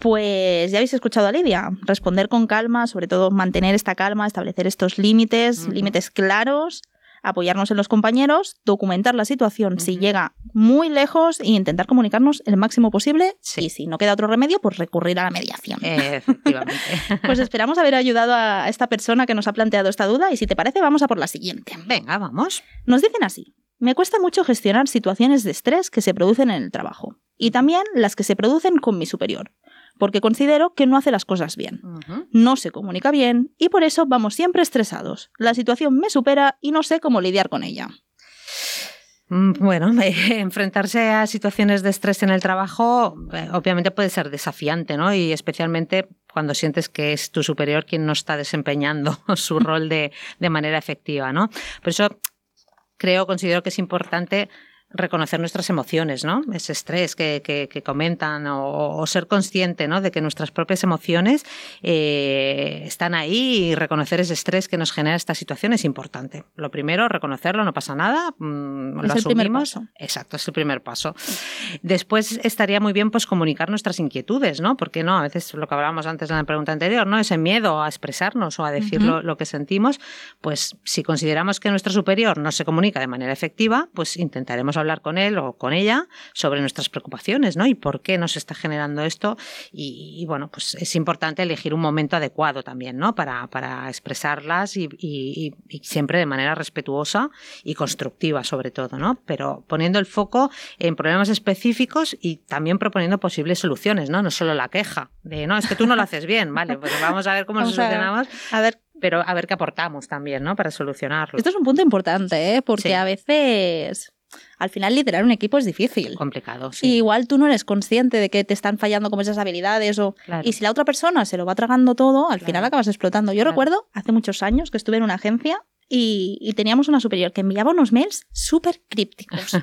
Pues ya habéis escuchado a Lidia, responder con calma, sobre todo mantener esta calma, establecer estos límites, límites claros, apoyarnos en los compañeros, documentar la situación si llega muy lejos e intentar comunicarnos el máximo posible. Y si no queda otro remedio, pues recurrir a la mediación. efectivamente. [LAUGHS] pues esperamos haber ayudado a esta persona que nos ha planteado esta duda y si te parece, vamos a por la siguiente. Venga, vamos. Nos dicen así. Me cuesta mucho gestionar situaciones de estrés que se producen en el trabajo y también las que se producen con mi superior, porque considero que no hace las cosas bien. No se comunica bien y por eso vamos siempre estresados. La situación me supera y no sé cómo lidiar con ella. Mm, bueno, [LAUGHS] enfrentarse a situaciones de estrés en el trabajo eh, obviamente puede ser desafiante, ¿no? Y especialmente cuando sientes que es tu superior quien no está desempeñando [LAUGHS] su rol de, de manera efectiva, ¿no? Por eso creo, considero que es importante reconocer nuestras emociones, ¿no? Ese estrés que, que, comentan o, ser consciente, ¿no? De que nuestras propias emociones eh, están ahí y reconocer ese estrés que nos genera esta situación es importante. Lo primero, reconocerlo, no pasa nada, mm, lo asumimos. Exacto, es el primer paso. Después estaría muy bien pues comunicar nuestras inquietudes, ¿no? Porque no, a veces lo que hablábamos antes en la pregunta anterior, ¿no? Ese miedo a expresarnos o a decir lo, que sentimos, pues si consideramos que nuestro superior no se comunica de manera efectiva, pues intentaremos hablar con él o con ella sobre nuestras preocupaciones, ¿no? Y por qué nos está generando esto. Y, bueno, pues es importante elegir un momento adecuado también, ¿no? Para, para expresarlas y, y, siempre de manera respetuosa y constructiva, sobre todo, ¿no? Pero poniendo el foco en problemas específicos y también proponiendo posibles soluciones, ¿no? No solo la queja de, no, es que tú no lo haces bien, ¿vale? Pues vamos a ver cómo lo solucionamos. A ver, pero a ver qué aportamos también, ¿no? Para solucionarlo. Esto es un punto importante, ¿eh? Porque a veces al final liderar un equipo es difícil. Complicado, sí. Y igual tú no eres consciente de que te están fallando como esas habilidades o... Y si la otra persona se lo va tragando todo, al final acabas explotando. Yo recuerdo hace muchos años que estuve en una agencia y, teníamos una superior que enviaba unos mails súper crípticos.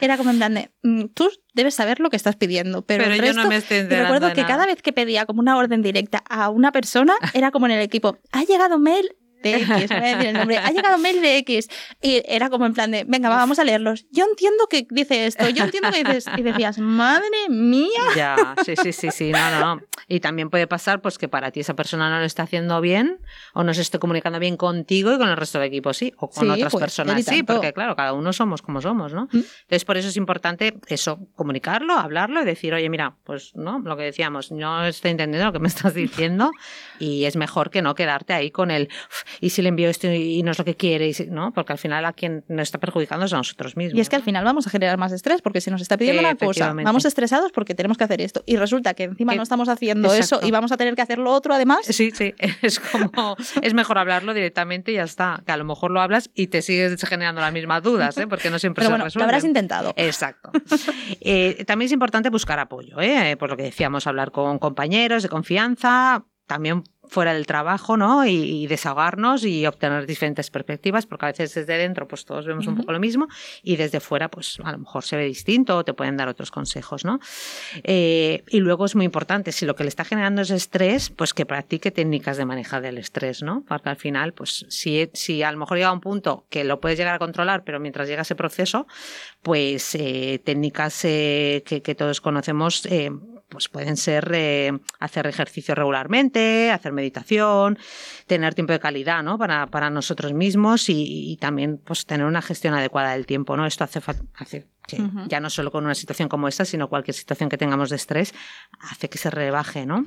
era como en plan de, mm, tú debes saber lo que estás pidiendo, pero, el resto, yo no me estoy recuerdo que cada vez que pedía como una orden directa a una persona, era como en el equipo, ha llegado mail de X, el nombre, ha llegado mail de X. Y era como en plan de, venga, vamos a leerlos. Yo entiendo que dice esto, yo entiendo que dices, y decías, madre mía. Ya, sí, sí, sí, sí, no, no, no. Y también puede pasar pues que para ti esa persona no lo está haciendo bien o no se esté comunicando bien contigo y con el resto del equipo sí, o con otras pues, personas sí, porque claro, cada uno somos como somos, ¿no? Mm. Entonces por eso es importante eso, comunicarlo, hablarlo y decir, oye, mira, pues no, lo que decíamos, no estoy entendiendo lo que me estás diciendo y es mejor que no quedarte ahí con el y si le envío esto y no es lo que quiere, ¿no? Porque al final a quien nos está perjudicando es a nosotros mismos. Y es que al final vamos a generar más estrés porque si nos está pidiendo una cosa, vamos estresados porque tenemos que hacer esto y resulta que encima no estamos haciendo eso y vamos a tener que hacer lo otro además. Sí, sí, [LAUGHS] es como [LAUGHS] es mejor hablarlo directamente y ya está, que a lo mejor lo hablas y te sigues generando las mismas dudas, ¿eh? porque no siempre Pero se bueno, resuelve. Lo habrás intentado. Exacto. [LAUGHS] Eh, también es importante buscar apoyo, ¿eh? por lo que decíamos, hablar con compañeros de confianza, también fuera del trabajo, ¿no? Y, desahogarnos y obtener diferentes perspectivas, porque a veces desde dentro pues todos vemos un poco lo mismo y desde fuera pues a lo mejor se ve distinto o te pueden dar otros consejos, ¿no? Eh, y luego es muy importante, si lo que le está generando es estrés, pues que practique técnicas de manejo del estrés, ¿no? Porque al final, pues si, si a lo mejor llega a un punto que lo puedes llegar a controlar, pero mientras llega ese proceso, pues eh, técnicas eh, que, que, todos conocemos pues pueden ser eh, hacer ejercicio regularmente, hacer meditación, tener tiempo de calidad ¿no? para, para nosotros mismos y, también pues, tener una gestión adecuada del tiempo. ¿no? Esto hace, hace que ya no solo con una situación como esta, sino cualquier situación que tengamos de estrés, hace que se rebaje. ¿no?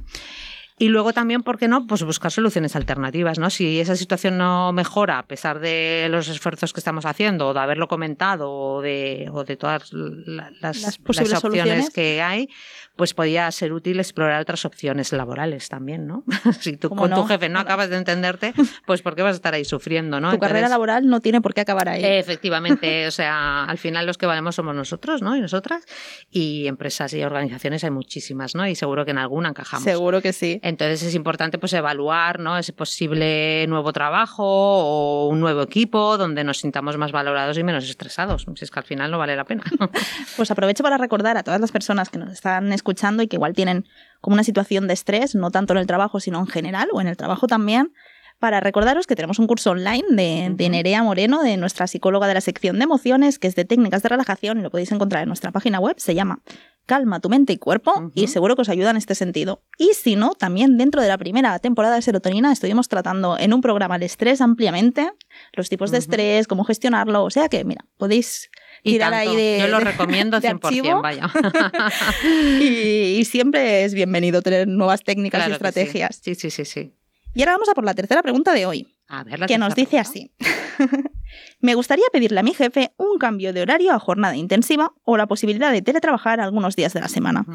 Y luego también, ¿por qué no? Pues buscar soluciones alternativas, ¿no? Si esa situación no mejora a pesar de los esfuerzos que estamos haciendo, o de haberlo comentado, o de, o de todas las, las, posibles opciones que hay, pues podría ser útil explorar otras opciones laborales también, ¿no? [LAUGHS] si tú con tu jefe no acabas de entenderte, [LAUGHS] pues ¿por qué vas a estar ahí sufriendo, no? Tu carrera laboral no tiene por qué acabar ahí. Efectivamente, [LAUGHS] o sea, al final los que valemos somos nosotros, ¿no? Y nosotras, y empresas y organizaciones hay muchísimas, ¿no? Y seguro que en alguna encajamos. Seguro que sí. Entonces es importante pues evaluar, ¿no? Ese posible nuevo trabajo o un nuevo equipo donde nos sintamos más valorados y menos estresados. Si es que al final no vale la pena. [LAUGHS] pues aprovecho para recordar a todas las personas que nos están escuchando y que igual tienen como una situación de estrés, no tanto en el trabajo, sino en general, o en el trabajo también, para recordaros que tenemos un curso online de, Nerea Moreno, de nuestra psicóloga de la sección de emociones, que es de técnicas de relajación, y lo podéis encontrar en nuestra página web, se llama Calma tu mente y cuerpo, y seguro que os ayuda en este sentido. Y si no, también dentro de la primera temporada de serotonina estuvimos tratando en un programa el estrés ampliamente, los tipos de estrés, cómo gestionarlo, o sea que, mira, podéis y ahí de, Yo lo recomiendo 100%, vaya. [LAUGHS] y, siempre es bienvenido tener nuevas técnicas y estrategias. Sí. sí, sí, sí, Y ahora vamos a por la tercera pregunta de hoy. A ver, la que nos dice así. [LAUGHS] Me gustaría pedirle a mi jefe un cambio de horario a jornada intensiva o la posibilidad de teletrabajar algunos días de la semana.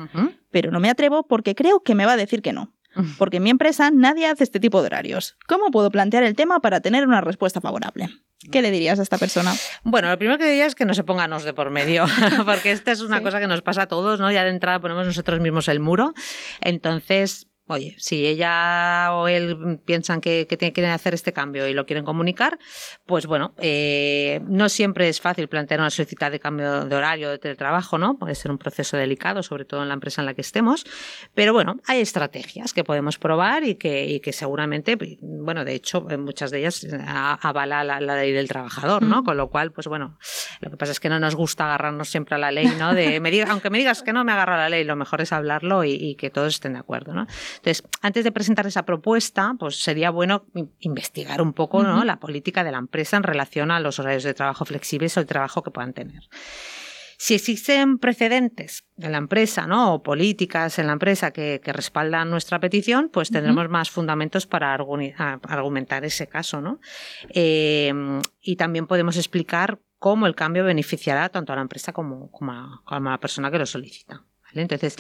Pero no me atrevo porque creo que me va a decir que no. [LAUGHS] Porque en mi empresa nadie hace este tipo de horarios. ¿Cómo puedo plantear el tema para tener una respuesta favorable? ¿Qué le dirías a esta persona? Bueno, lo primero que diría es que no se pónganos de por medio, [LAUGHS] porque esta es una cosa que nos pasa a todos, ¿no? Ya de entrada ponemos nosotros mismos el muro. Entonces, Oye, si ella o él piensan que, quieren hacer este cambio y lo quieren comunicar, pues bueno, eh, no siempre es fácil plantear una solicitud de cambio de horario de teletrabajo, ¿no? Puede ser un proceso delicado, sobre todo en la empresa en la que estemos, pero bueno, hay estrategias que podemos probar y que, que seguramente, bueno, de hecho, muchas de ellas avala la, ley del trabajador, ¿no? Con lo cual, pues bueno, lo que pasa es que no nos gusta agarrarnos siempre a la ley, ¿no? De, me aunque me digas que no me agarro a la ley, lo mejor es hablarlo y, y que todos estén de acuerdo, ¿no? Entonces, antes de presentar esa propuesta, pues sería bueno investigar un poco la política de la empresa en relación a los horarios de trabajo flexibles o el trabajo que puedan tener. Si existen precedentes en la empresa, ¿no? O políticas en la empresa que, respaldan nuestra petición, pues tendremos más fundamentos para argumentar ese caso, ¿no? Em, y también podemos explicar cómo el cambio beneficiará tanto a la empresa como, a, la persona que lo solicita. Entonces,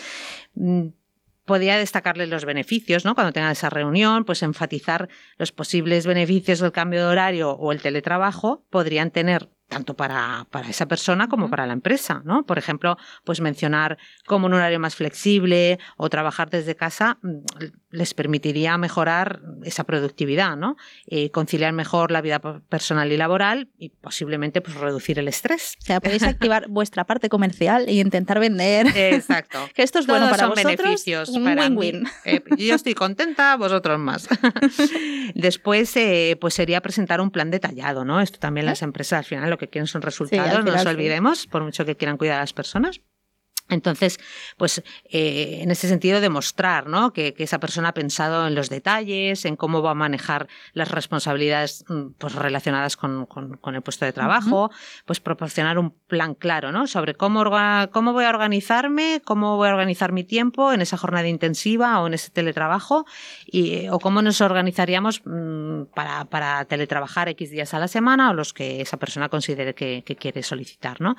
podría destacarle los beneficios, ¿no? Cuando tengan esa reunión, pues enfatizar los posibles beneficios del cambio de horario o el teletrabajo podrían tener tanto para, para esa persona como para la empresa, ¿no? Por ejemplo, pues mencionar como un horario más flexible o trabajar desde casa mm, les permitiría mejorar esa productividad, ¿no? Eh, conciliar mejor la vida personal y laboral y posiblemente pues reducir el estrés. O sea, podéis activar [LAUGHS] vuestra parte comercial e intentar vender. Exacto. [LAUGHS] que esto es bueno para son vosotros, beneficios un para win-win. Eh, yo estoy contenta, vosotros más. [LAUGHS] Después, eh, pues sería presentar un plan detallado, ¿no? Esto también las empresas al final lo que quieren son resultados, no nos olvidemos, por mucho que quieran cuidar a las personas. Entonces, pues eh, en ese sentido demostrar ¿no? que, esa persona ha pensado en los detalles, en cómo va a manejar las responsabilidades mm, pues, relacionadas con, el puesto de trabajo, pues proporcionar un plan claro ¿no? sobre cómo, cómo voy a organizarme, cómo voy a organizar mi tiempo en esa jornada intensiva o en ese teletrabajo y, o cómo nos organizaríamos mm, para, para, teletrabajar X días a la semana o los que esa persona considere que, que quiere solicitar. ¿no?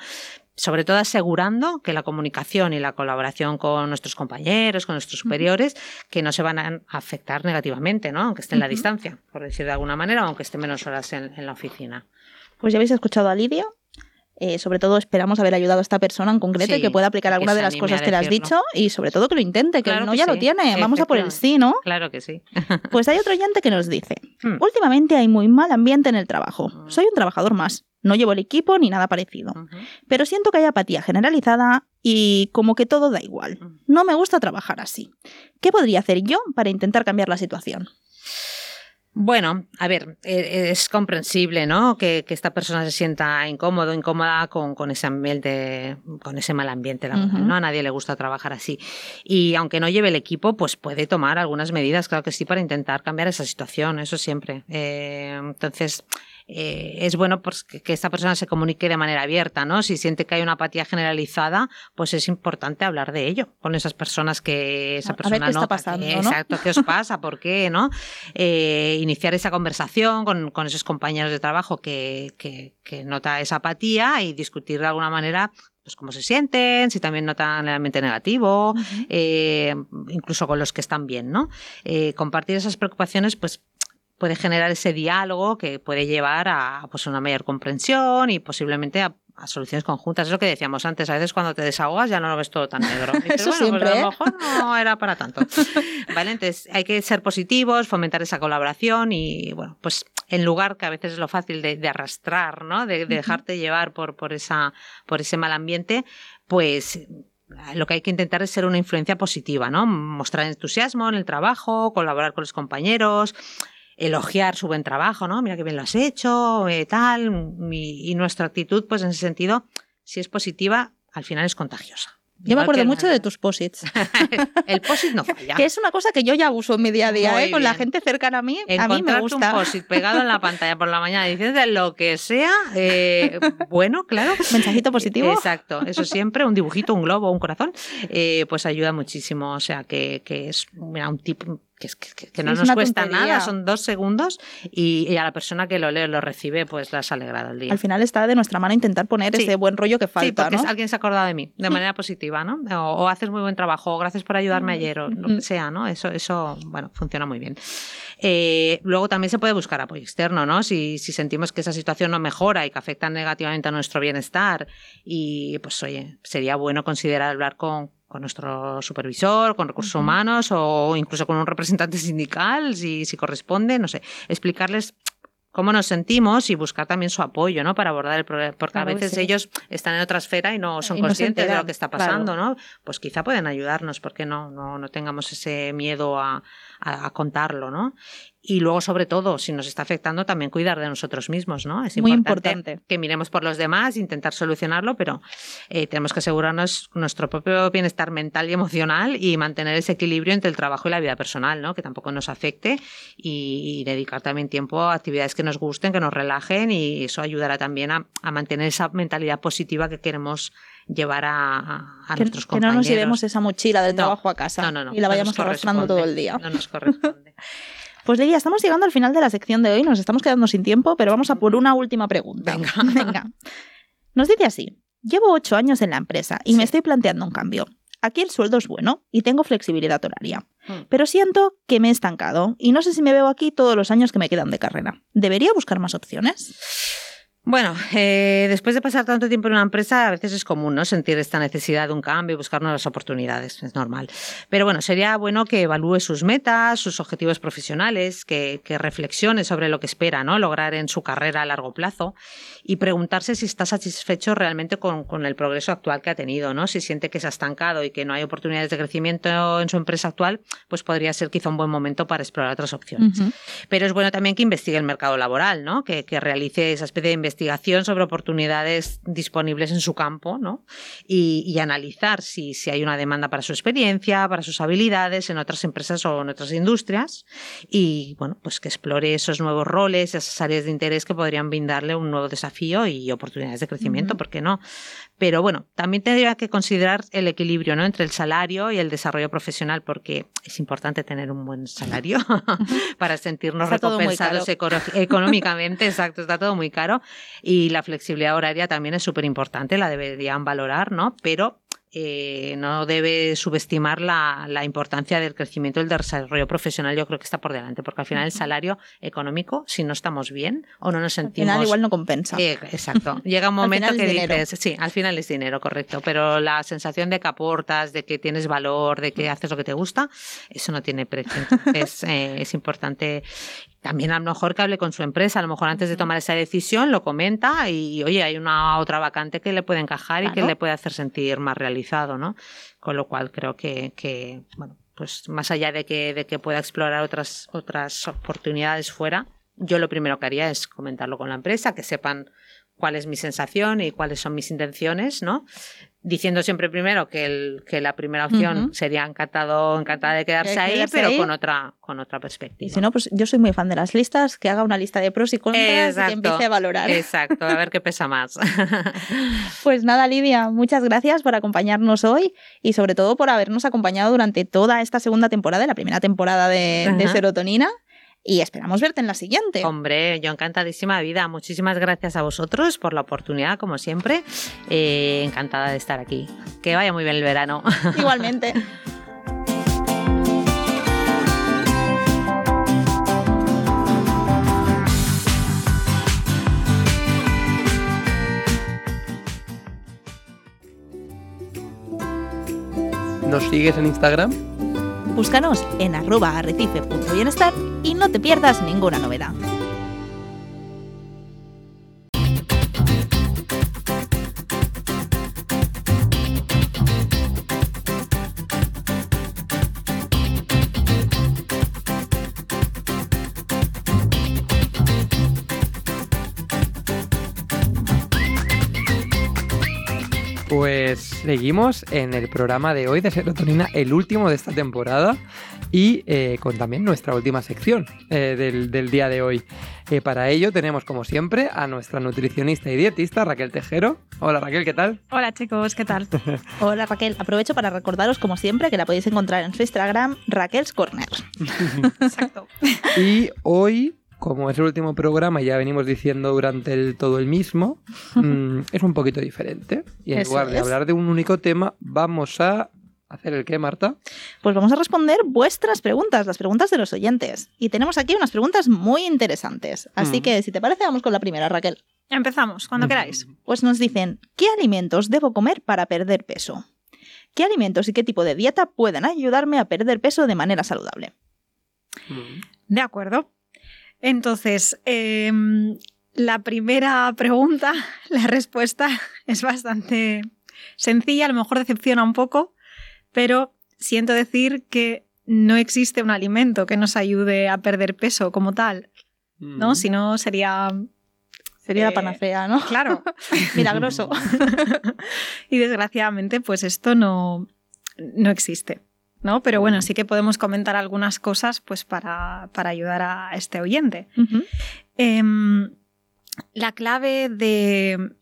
Sobre todo asegurando que la comunicación y la colaboración con nuestros compañeros, con nuestros superiores, que no se van a afectar negativamente, ¿no? aunque esté en la distancia, por decir de alguna manera, aunque esté menos horas en, la oficina. Pues ya habéis escuchado a Lidia. Eh, sobre todo esperamos haber ayudado a esta persona en concreto y que pueda aplicar alguna de las cosas que le has dicho y sobre todo que lo intente, que Claro no que ya lo tiene. Vamos a por el sí, ¿no? Claro que sí. [LAUGHS] Pues hay otro oyente que nos dice, Hmm. últimamente hay muy mal ambiente en el trabajo. Soy un trabajador más. No llevo el equipo ni nada parecido. Pero siento que hay apatía generalizada y como que todo da igual. No me gusta trabajar así. ¿Qué podría hacer yo para intentar cambiar la situación? Bueno, a ver, eh, es comprensible, ¿no? Que, que esta persona se sienta incómodo, incómoda con, con ese ambiente, con ese mal ambiente laboral. ¿no? A nadie le gusta trabajar así. Y aunque no lleve el equipo, pues puede tomar algunas medidas, claro que sí, para intentar cambiar esa situación, eso siempre. Eh, entonces, eh, es bueno pues, que, que esta persona se comunique de manera abierta, ¿no? Si siente que hay una apatía generalizada, pues es importante hablar de ello con esas personas que esa A- a ver persona qué está nota pasando, que- ¿no? Exacto, ¿qué os pasa? ¿Por qué? ¿No? Eh, iniciar esa conversación con, con esos compañeros de trabajo que, que, que nota esa apatía y discutir de alguna manera pues cómo se sienten, si también notan el ambiente negativo, eh, incluso con los que están bien, ¿no? Eh, compartir esas preocupaciones, pues puede generar ese diálogo que puede llevar a pues, una mayor comprensión y posiblemente a, a soluciones conjuntas. Es lo que decíamos antes, a veces cuando te desahogas ya no lo ves todo tan negro. Y [LAUGHS] dices, Eso bueno, siempre, pues a ¿eh? lo mejor no era para tanto. [LAUGHS] ¿Vale? Entonces hay que ser positivos, fomentar esa colaboración y, bueno, pues en lugar que a veces es lo fácil de, de arrastrar, ¿no? De, de dejarte llevar por, por, esa, por ese mal ambiente, pues lo que hay que intentar es ser una influencia positiva, ¿no? Mostrar entusiasmo en el trabajo, colaborar con los compañeros, elogiar su buen trabajo, ¿no? Mira qué bien lo has hecho, eh, tal. Y, y nuestra actitud, pues en ese sentido, si es positiva, al final es contagiosa. Yo me acuerdo mucho de tus posits, [LAUGHS] El posit no falla. que es una cosa que yo ya uso en mi día a día, ¿eh? con la gente cercana a mí. A mí me gusta. un posit pegado en la pantalla por la mañana diciendo lo que sea, eh, bueno, claro. Mensajito positivo. Exacto, eso siempre, un dibujito, un globo, un corazón, eh, pues ayuda muchísimo. O sea, que, que es mira, un tip que, es- que- que no Es nos cuesta tontería. nada, son dos segundos y, y a la persona que lo lee lo recibe, pues las ha alegrado el día. Al final está de nuestra mano intentar poner Sí. ese buen rollo que Sí, falta, porque ¿no? alguien se ha acordado de mí de manera positiva, ¿no? O, o haces muy buen trabajo, o gracias por ayudarme ayer, o lo que sea, ¿no? Eso, eso bueno, funciona muy bien. Eh, luego también se puede buscar apoyo externo, ¿no? Si, si sentimos que esa situación no mejora y que afecta negativamente a nuestro bienestar, y pues oye, sería bueno considerar hablar con, con nuestro supervisor, con recursos humanos o incluso con un representante [LAUGHS] sindical, si, si corresponde, no sé, explicarles cómo nos sentimos y buscar también su apoyo, ¿no? Para abordar el problema, porque Claro, a veces sí. ellos están en otra esfera y no son Y no se conscientes de lo que está claro. pasando, ¿no? Pues quizá pueden ayudarnos, porque no, no, no tengamos ese miedo a, a- a contarlo, ¿no? Y luego, sobre todo, si nos está afectando, también cuidar de nosotros mismos, ¿no? Es Muy importante, importante. que miremos por los demás, intentar solucionarlo, pero eh, tenemos que asegurarnos nuestro propio bienestar mental y emocional y mantener ese equilibrio entre el trabajo y la vida personal, ¿no? Que tampoco nos afecte y, y dedicar también tiempo a actividades que nos gusten, que nos relajen y eso ayudará también a, a mantener esa mentalidad positiva que queremos llevar a, a- a que, nuestros que no compañeros. nos llevemos esa mochila del No, trabajo a casa No, no, no. y la vayamos arrastrando todo el día. No nos corresponde. [LAUGHS] Pues Lidia, estamos llegando al final de la sección de hoy, nos estamos quedando sin tiempo, pero vamos a por una última pregunta. Venga. [LAUGHS] Venga. Nos dice así, llevo ocho años en la empresa y me estoy planteando un cambio. Aquí el sueldo es bueno y tengo flexibilidad horaria, Mm. pero siento que me he estancado y no sé si me veo aquí todos los años que me quedan de carrera. ¿Debería buscar más opciones? Bueno, eh, después de pasar tanto tiempo en una empresa, a veces es común ¿no? sentir esta necesidad de un cambio y buscar nuevas oportunidades, es normal. Pero bueno, sería bueno que evalúe sus metas, sus objetivos profesionales, que, que reflexione sobre lo que espera ¿no? lograr en su carrera a largo plazo y preguntarse si está satisfecho realmente con, con el progreso actual que ha tenido. ¿no? Si siente que se ha estancado y que no hay oportunidades de crecimiento en su empresa actual, pues podría ser quizá un buen momento para explorar otras opciones. Ujú. Pero es bueno también que investigue el mercado laboral, ¿no? Que, que realice esa especie de investigación sobre oportunidades disponibles en su campo, ¿no? Y, y analizar si, si hay una demanda para su experiencia, para sus habilidades en otras empresas o en otras industrias. Y bueno, pues que explore esos nuevos roles, esas áreas de interés que podrían brindarle un nuevo desafío y oportunidades de crecimiento, Ujú. ¿por qué no? Pero bueno, también tendría que considerar el equilibrio ¿no? entre el salario y el desarrollo profesional, porque es importante tener un buen salario [LAUGHS] para sentirnos Está recompensados económicamente. Exacto, está todo muy caro. Y la flexibilidad horaria también es súper importante, la deberían valorar, ¿no? Pero eh, no debe subestimar la, la, importancia del crecimiento y del desarrollo profesional. Yo creo que está por delante, porque al final el salario económico, si no estamos bien o no nos sentimos. Al final igual no compensa. Eh, exacto. [LAUGHS] Llega un momento que dices, sí, al final es dinero, correcto. Pero la sensación de que aportas, de que tienes valor, de que haces lo que te gusta, eso no tiene precio. es, [LAUGHS] eh, es importante también a lo mejor que hable con su empresa, a lo mejor antes de tomar esa decisión lo comenta y oye, hay una otra vacante que le puede encajar y que le puede hacer sentir más realizado, ¿no? Con lo cual creo que, que bueno, pues más allá de que, de que pueda explorar otras, otras oportunidades fuera, yo lo primero que haría es comentarlo con la empresa, que sepan cuál es mi sensación y cuáles son mis intenciones, ¿no? Diciendo siempre primero que, el, que la primera opción sería encantado, encantada de quedarse ahí, pero con otra con otra perspectiva. Y si no, pues yo soy muy fan de las listas, que haga una lista de pros y contras y que empiece a valorar. Exacto, a ver qué pesa más. [LAUGHS] pues nada, Lidia, muchas gracias por acompañarnos hoy y sobre todo por habernos acompañado durante toda esta segunda temporada, la primera temporada de, de Serotonina y esperamos verte en la siguiente. Hombre, yo encantadísima de vida. Muchísimas gracias a vosotros por la oportunidad, como siempre. Eh, encantada de estar aquí. Que vaya muy bien el verano. [LAUGHS] Igualmente. ¿Nos sigues en Instagram? Búscanos en arroba arrecife.bienestar y no te pierdas ninguna novedad. Pues seguimos en el programa de hoy de Serotonina, el último de esta temporada y eh, con también nuestra última sección eh, del, día de hoy. Eh, para ello tenemos como siempre a nuestra nutricionista y dietista Raquel Tejero. Hola Raquel, ¿qué tal? Hola chicos, ¿qué tal? [LAUGHS] Hola Raquel, aprovecho para recordaros como siempre que la podéis encontrar en su Instagram Raquel's Corner. [LAUGHS] Exacto. Y hoy como es el último programa y ya venimos diciendo durante el, todo el mismo, mm, es un poquito diferente. Y en lugar de hablar de un único tema, vamos a hacer el qué, Marta? Pues vamos a responder vuestras preguntas, las preguntas de los oyentes. Y tenemos aquí unas preguntas muy interesantes. Así mm. que, si te parece, vamos con la primera, Raquel. Empezamos, cuando mm. queráis. Pues nos dicen, ¿qué alimentos debo comer para perder peso? ¿Qué alimentos y qué tipo de dieta pueden ayudarme a perder peso de manera saludable? De acuerdo. Entonces, em, la primera pregunta, [LAUGHS] la respuesta es bastante sencilla, a lo mejor decepciona un poco, pero siento decir que no existe un alimento que nos ayude a perder peso como tal, ¿no? Mm. Si no, sería... Sería la eh, panacea, ¿no? Claro. [LAUGHS] Milagroso. [LAUGHS] y desgraciadamente, pues esto no, no existe. ¿No? Pero bueno, sí que podemos comentar algunas cosas pues, para, ayudar a este oyente. Em, la clave de,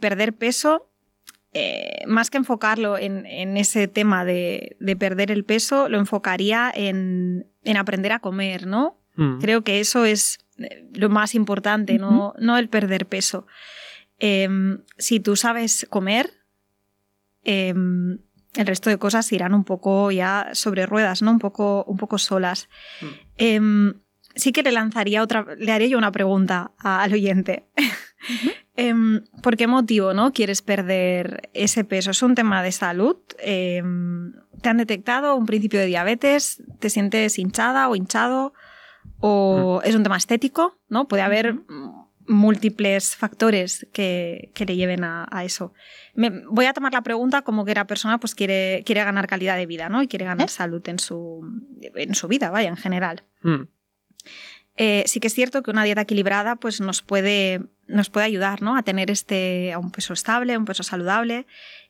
perder peso, eh, más que enfocarlo en, ese tema de, perder el peso, lo enfocaría en, aprender a comer, ¿no? Mm. Creo que eso es eh, lo más importante, no, el perder peso. Em, si tú sabes comer, em, el resto de cosas irán un poco ya sobre ruedas, ¿no? Un poco, un poco solas. Mm. Em, sí que le lanzaría otra, le haría yo una pregunta al oyente. [LAUGHS] Em, ¿Por qué motivo no quieres perder ese peso? ¿Es un tema de salud? Em, ¿Te han detectado un principio de diabetes? ¿Te sientes hinchada o hinchado? ¿O mm. es un tema estético? ¿no? Puede haber múltiples factores que, le lleven a, eso. Me, voy a tomar la pregunta como que la persona pues quiere, quiere ganar calidad de vida, ¿no? Y quiere ganar ¿Eh? salud en su, en su vida, vaya, en general. Hmm. Eh, sí que es cierto que una dieta equilibrada pues nos puede, nos puede ayudar, ¿no? A tener este, a un peso estable, un peso saludable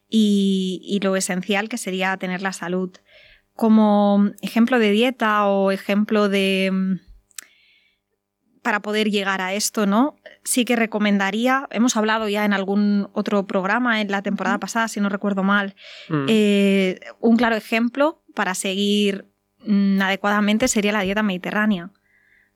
y, y lo esencial que sería tener la salud. Como ejemplo de dieta o ejemplo de para poder llegar a esto, ¿no? Sí que recomendaría, hemos hablado ya en algún otro programa en la temporada pasada, si no recuerdo mal, mm. eh, un claro ejemplo para seguir mm, adecuadamente sería la dieta mediterránea,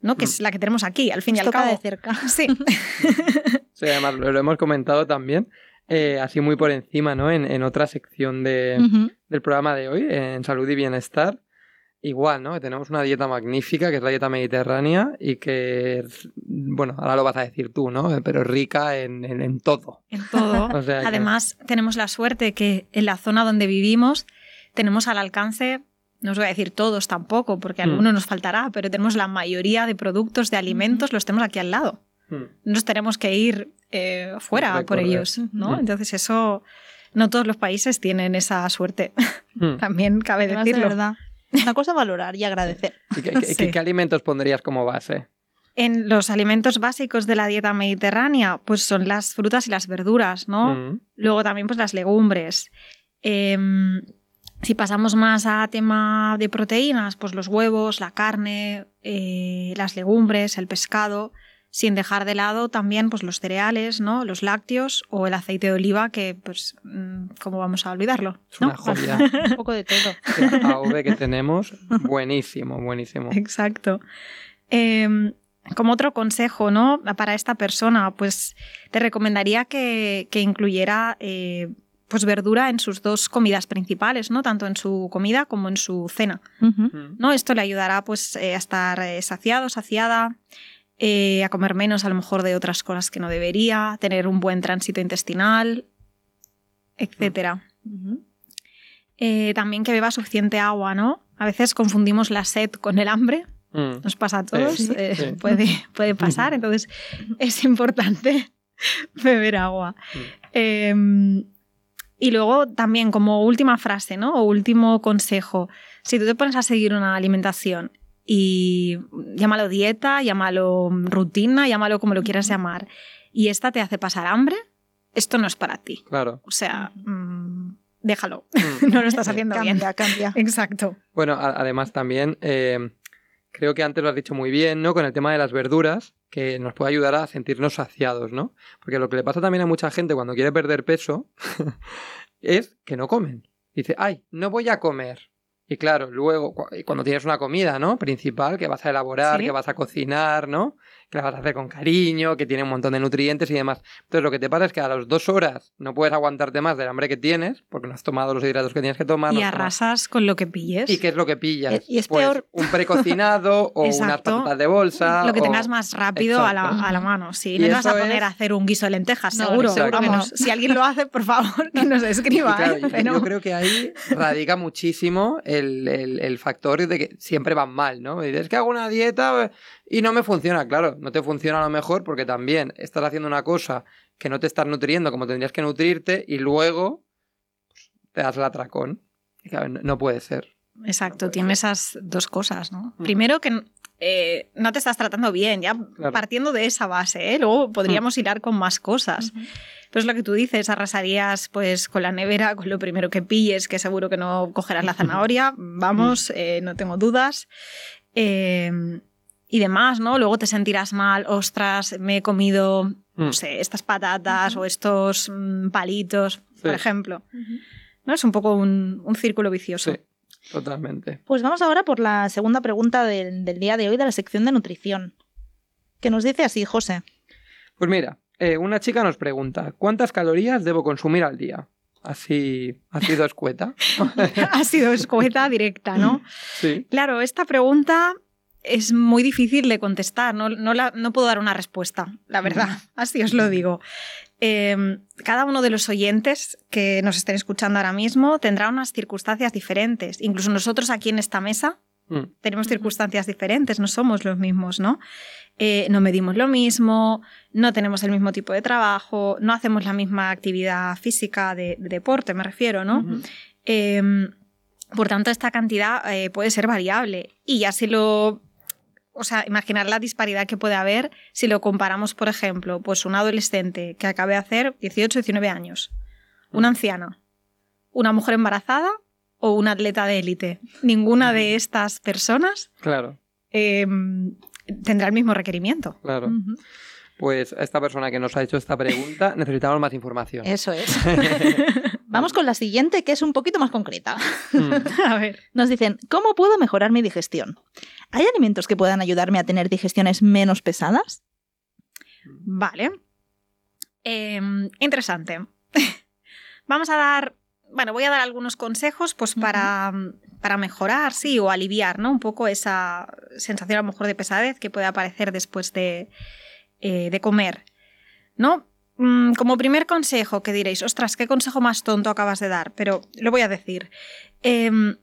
¿no? Que mm. es la que tenemos aquí, al fin y al cabo. de cerca. [LAUGHS] Sí. [LAUGHS] sí, además lo, hemos comentado también. eh, así muy por encima, ¿no? En, en otra sección de, del programa de hoy, en salud y bienestar. Igual, ¿no? Que tenemos una dieta magnífica, que es la dieta mediterránea, y que, bueno, ahora lo vas a decir tú, ¿no? Pero es rica en, en- en todo. En todo. [LAUGHS] O sea que- Además, tenemos la suerte que en la zona donde vivimos tenemos al alcance, no os voy a decir todos tampoco, porque Mm. alguno nos faltará, pero tenemos la mayoría de productos, de alimentos, los tenemos aquí al lado. Hmm. No nos tenemos que ir eh, fuera por ellos, ¿no? Ujú. Entonces eso, no todos los países tienen esa suerte. Hmm. [LAUGHS] También cabe Además, de decirlo. verdad. Una cosa valorar y agradecer. ¿Y qué, qué- Sí. qué- qué alimentos pondrías como base? En los alimentos básicos de la dieta mediterránea, pues son las frutas y las verduras, ¿no? Mm. Luego también pues las legumbres. Em, si pasamos más a tema de proteínas, pues los huevos, la carne, eh, las legumbres, el pescado, sin dejar de lado también pues los cereales, ¿no? Los lácteos o el aceite de oliva, que pues mm, cómo vamos a olvidarlo, Es ¿no? una joya. [LAUGHS] Un poco de todo. El AV que tenemos, buenísimo, buenísimo. Exacto. Em, como otro consejo, ¿no? Para esta persona, pues te recomendaría que, que incluyera eh, pues verdura en sus dos comidas principales, ¿no? Tanto en su comida como en su cena. Mm. ¿no? Esto le ayudará pues eh, a estar eh, saciado, saciada, eh, a comer menos a lo mejor de otras cosas que no debería, tener un buen tránsito intestinal, etcétera. Ujú. Eh, también que beba suficiente agua, ¿no? A veces confundimos la sed con el hambre, Mm. nos pasa a todos, Sí, eh, sí. Puede, puede pasar, entonces es importante [LAUGHS] beber agua. Mm. Eh, y luego también como última frase, ¿no? O último consejo, si tú te pones a seguir una alimentación y llámalo dieta, llámalo rutina, llámalo como lo quieras llamar, y esta te hace pasar hambre, esto no es para ti. Claro. O sea, mm, déjalo, Mm. [LAUGHS] no lo estás haciendo bien. Cambia, cambia. Exacto. Bueno, a- además también eh, creo que antes lo has dicho muy bien, ¿no? Con el tema de las verduras, que nos puede ayudar a sentirnos saciados, ¿no? Porque lo que le pasa también a mucha gente cuando quiere perder peso [LAUGHS] es que no comen. Dice, ay, no voy a comer. Y claro, luego, cuando tienes una comida, ¿no? Principal, que vas a elaborar, Sí. que vas a cocinar, ¿no? Que la vas a hacer con cariño, que tiene un montón de nutrientes y demás. Entonces lo que te pasa es que a las dos horas no puedes aguantarte más del hambre que tienes, porque no has tomado los hidratos que tienes que tomar. no y tomado- arrasas con lo que pilles. ¿Y qué es lo que pillas? Eh, y es Pues peor- un precocinado [LAUGHS] o unas patatas de bolsa. Lo que o- tengas más rápido a la, a la mano. Sí, Y no te vas a eso poner es- a hacer un guiso de lentejas, No, seguro. que no. Vamos. Si alguien lo hace, por favor, que nos escriba. Y claro, ¿eh? yo- Pero- Yo creo que ahí radica muchísimo el, el- el factor de que siempre van mal, ¿no? Y dices, es que hago una dieta y no me funciona. Claro, no te funciona a lo mejor porque también estás haciendo una cosa que no te estás nutriendo como tendrías que nutrirte y luego pues, te das el atracón. Y claro, no, no puede ser. Exacto, tiene esas dos cosas, ¿no? Mm. Primero que eh, no te estás tratando bien, ya Claro. partiendo de esa base, ¿eh? luego podríamos hilar con más cosas. Pero es lo que tú dices, arrasarías pues con la nevera, con lo primero que pilles, que seguro que no cogerás la zanahoria, [LAUGHS] vamos, eh, no tengo dudas. Eh, y demás, ¿no? Luego te sentirás mal, ostras, me he comido, Mm. no sé, estas patatas o estos mm, palitos, por ejemplo. ¿No? Es un poco un, un círculo vicioso. Sí, totalmente. Pues vamos ahora por la segunda pregunta del, del día de hoy de la sección de nutrición. Que nos dice así, José. Pues mira, eh, una chica nos pregunta, ¿cuántas calorías debo consumir al día? Así, ha sido escueta. [LAUGHS] ha sido escueta directa, ¿no? sí. Claro, esta pregunta es muy difícil de contestar, no, no, la- no puedo dar una respuesta, la verdad, [LAUGHS] así os lo digo. Eh, cada uno de los oyentes que nos estén escuchando ahora mismo tendrá unas circunstancias diferentes. Incluso nosotros aquí en esta mesa Mm, tenemos circunstancias diferentes, no somos los mismos, ¿no? Eh, no medimos lo mismo, no tenemos el mismo tipo de trabajo, no hacemos la misma actividad física de, de deporte, me refiero, ¿no? Eh, por tanto, esta cantidad eh, puede ser variable. Y ya si lo. O sea, imaginar la disparidad que puede haber si lo comparamos, por ejemplo, pues un adolescente que acabe de hacer 18, 19 años, una anciana, una mujer embarazada o un atleta de élite. Ninguna de estas personas Claro, eh, tendrá el mismo requerimiento. claro. Pues a esta persona que nos ha hecho esta pregunta [LAUGHS] necesitamos más información. Eso es. [LAUGHS] Vamos con la siguiente, que es un poquito más concreta. Mm, [LAUGHS] A ver. Nos dicen, ¿cómo puedo mejorar mi digestión? ¿Hay alimentos que puedan ayudarme a tener digestiones menos pesadas? Vale. Eh, interesante. [LAUGHS] Vamos a dar, bueno, voy a dar algunos consejos pues para, para mejorar, sí, o aliviar, ¿no? Un poco esa sensación a lo mejor de pesadez que puede aparecer después de, eh, de comer, ¿no? Mm, como primer consejo que diréis, ostras, qué consejo más tonto acabas de dar, pero lo voy a decir. Em,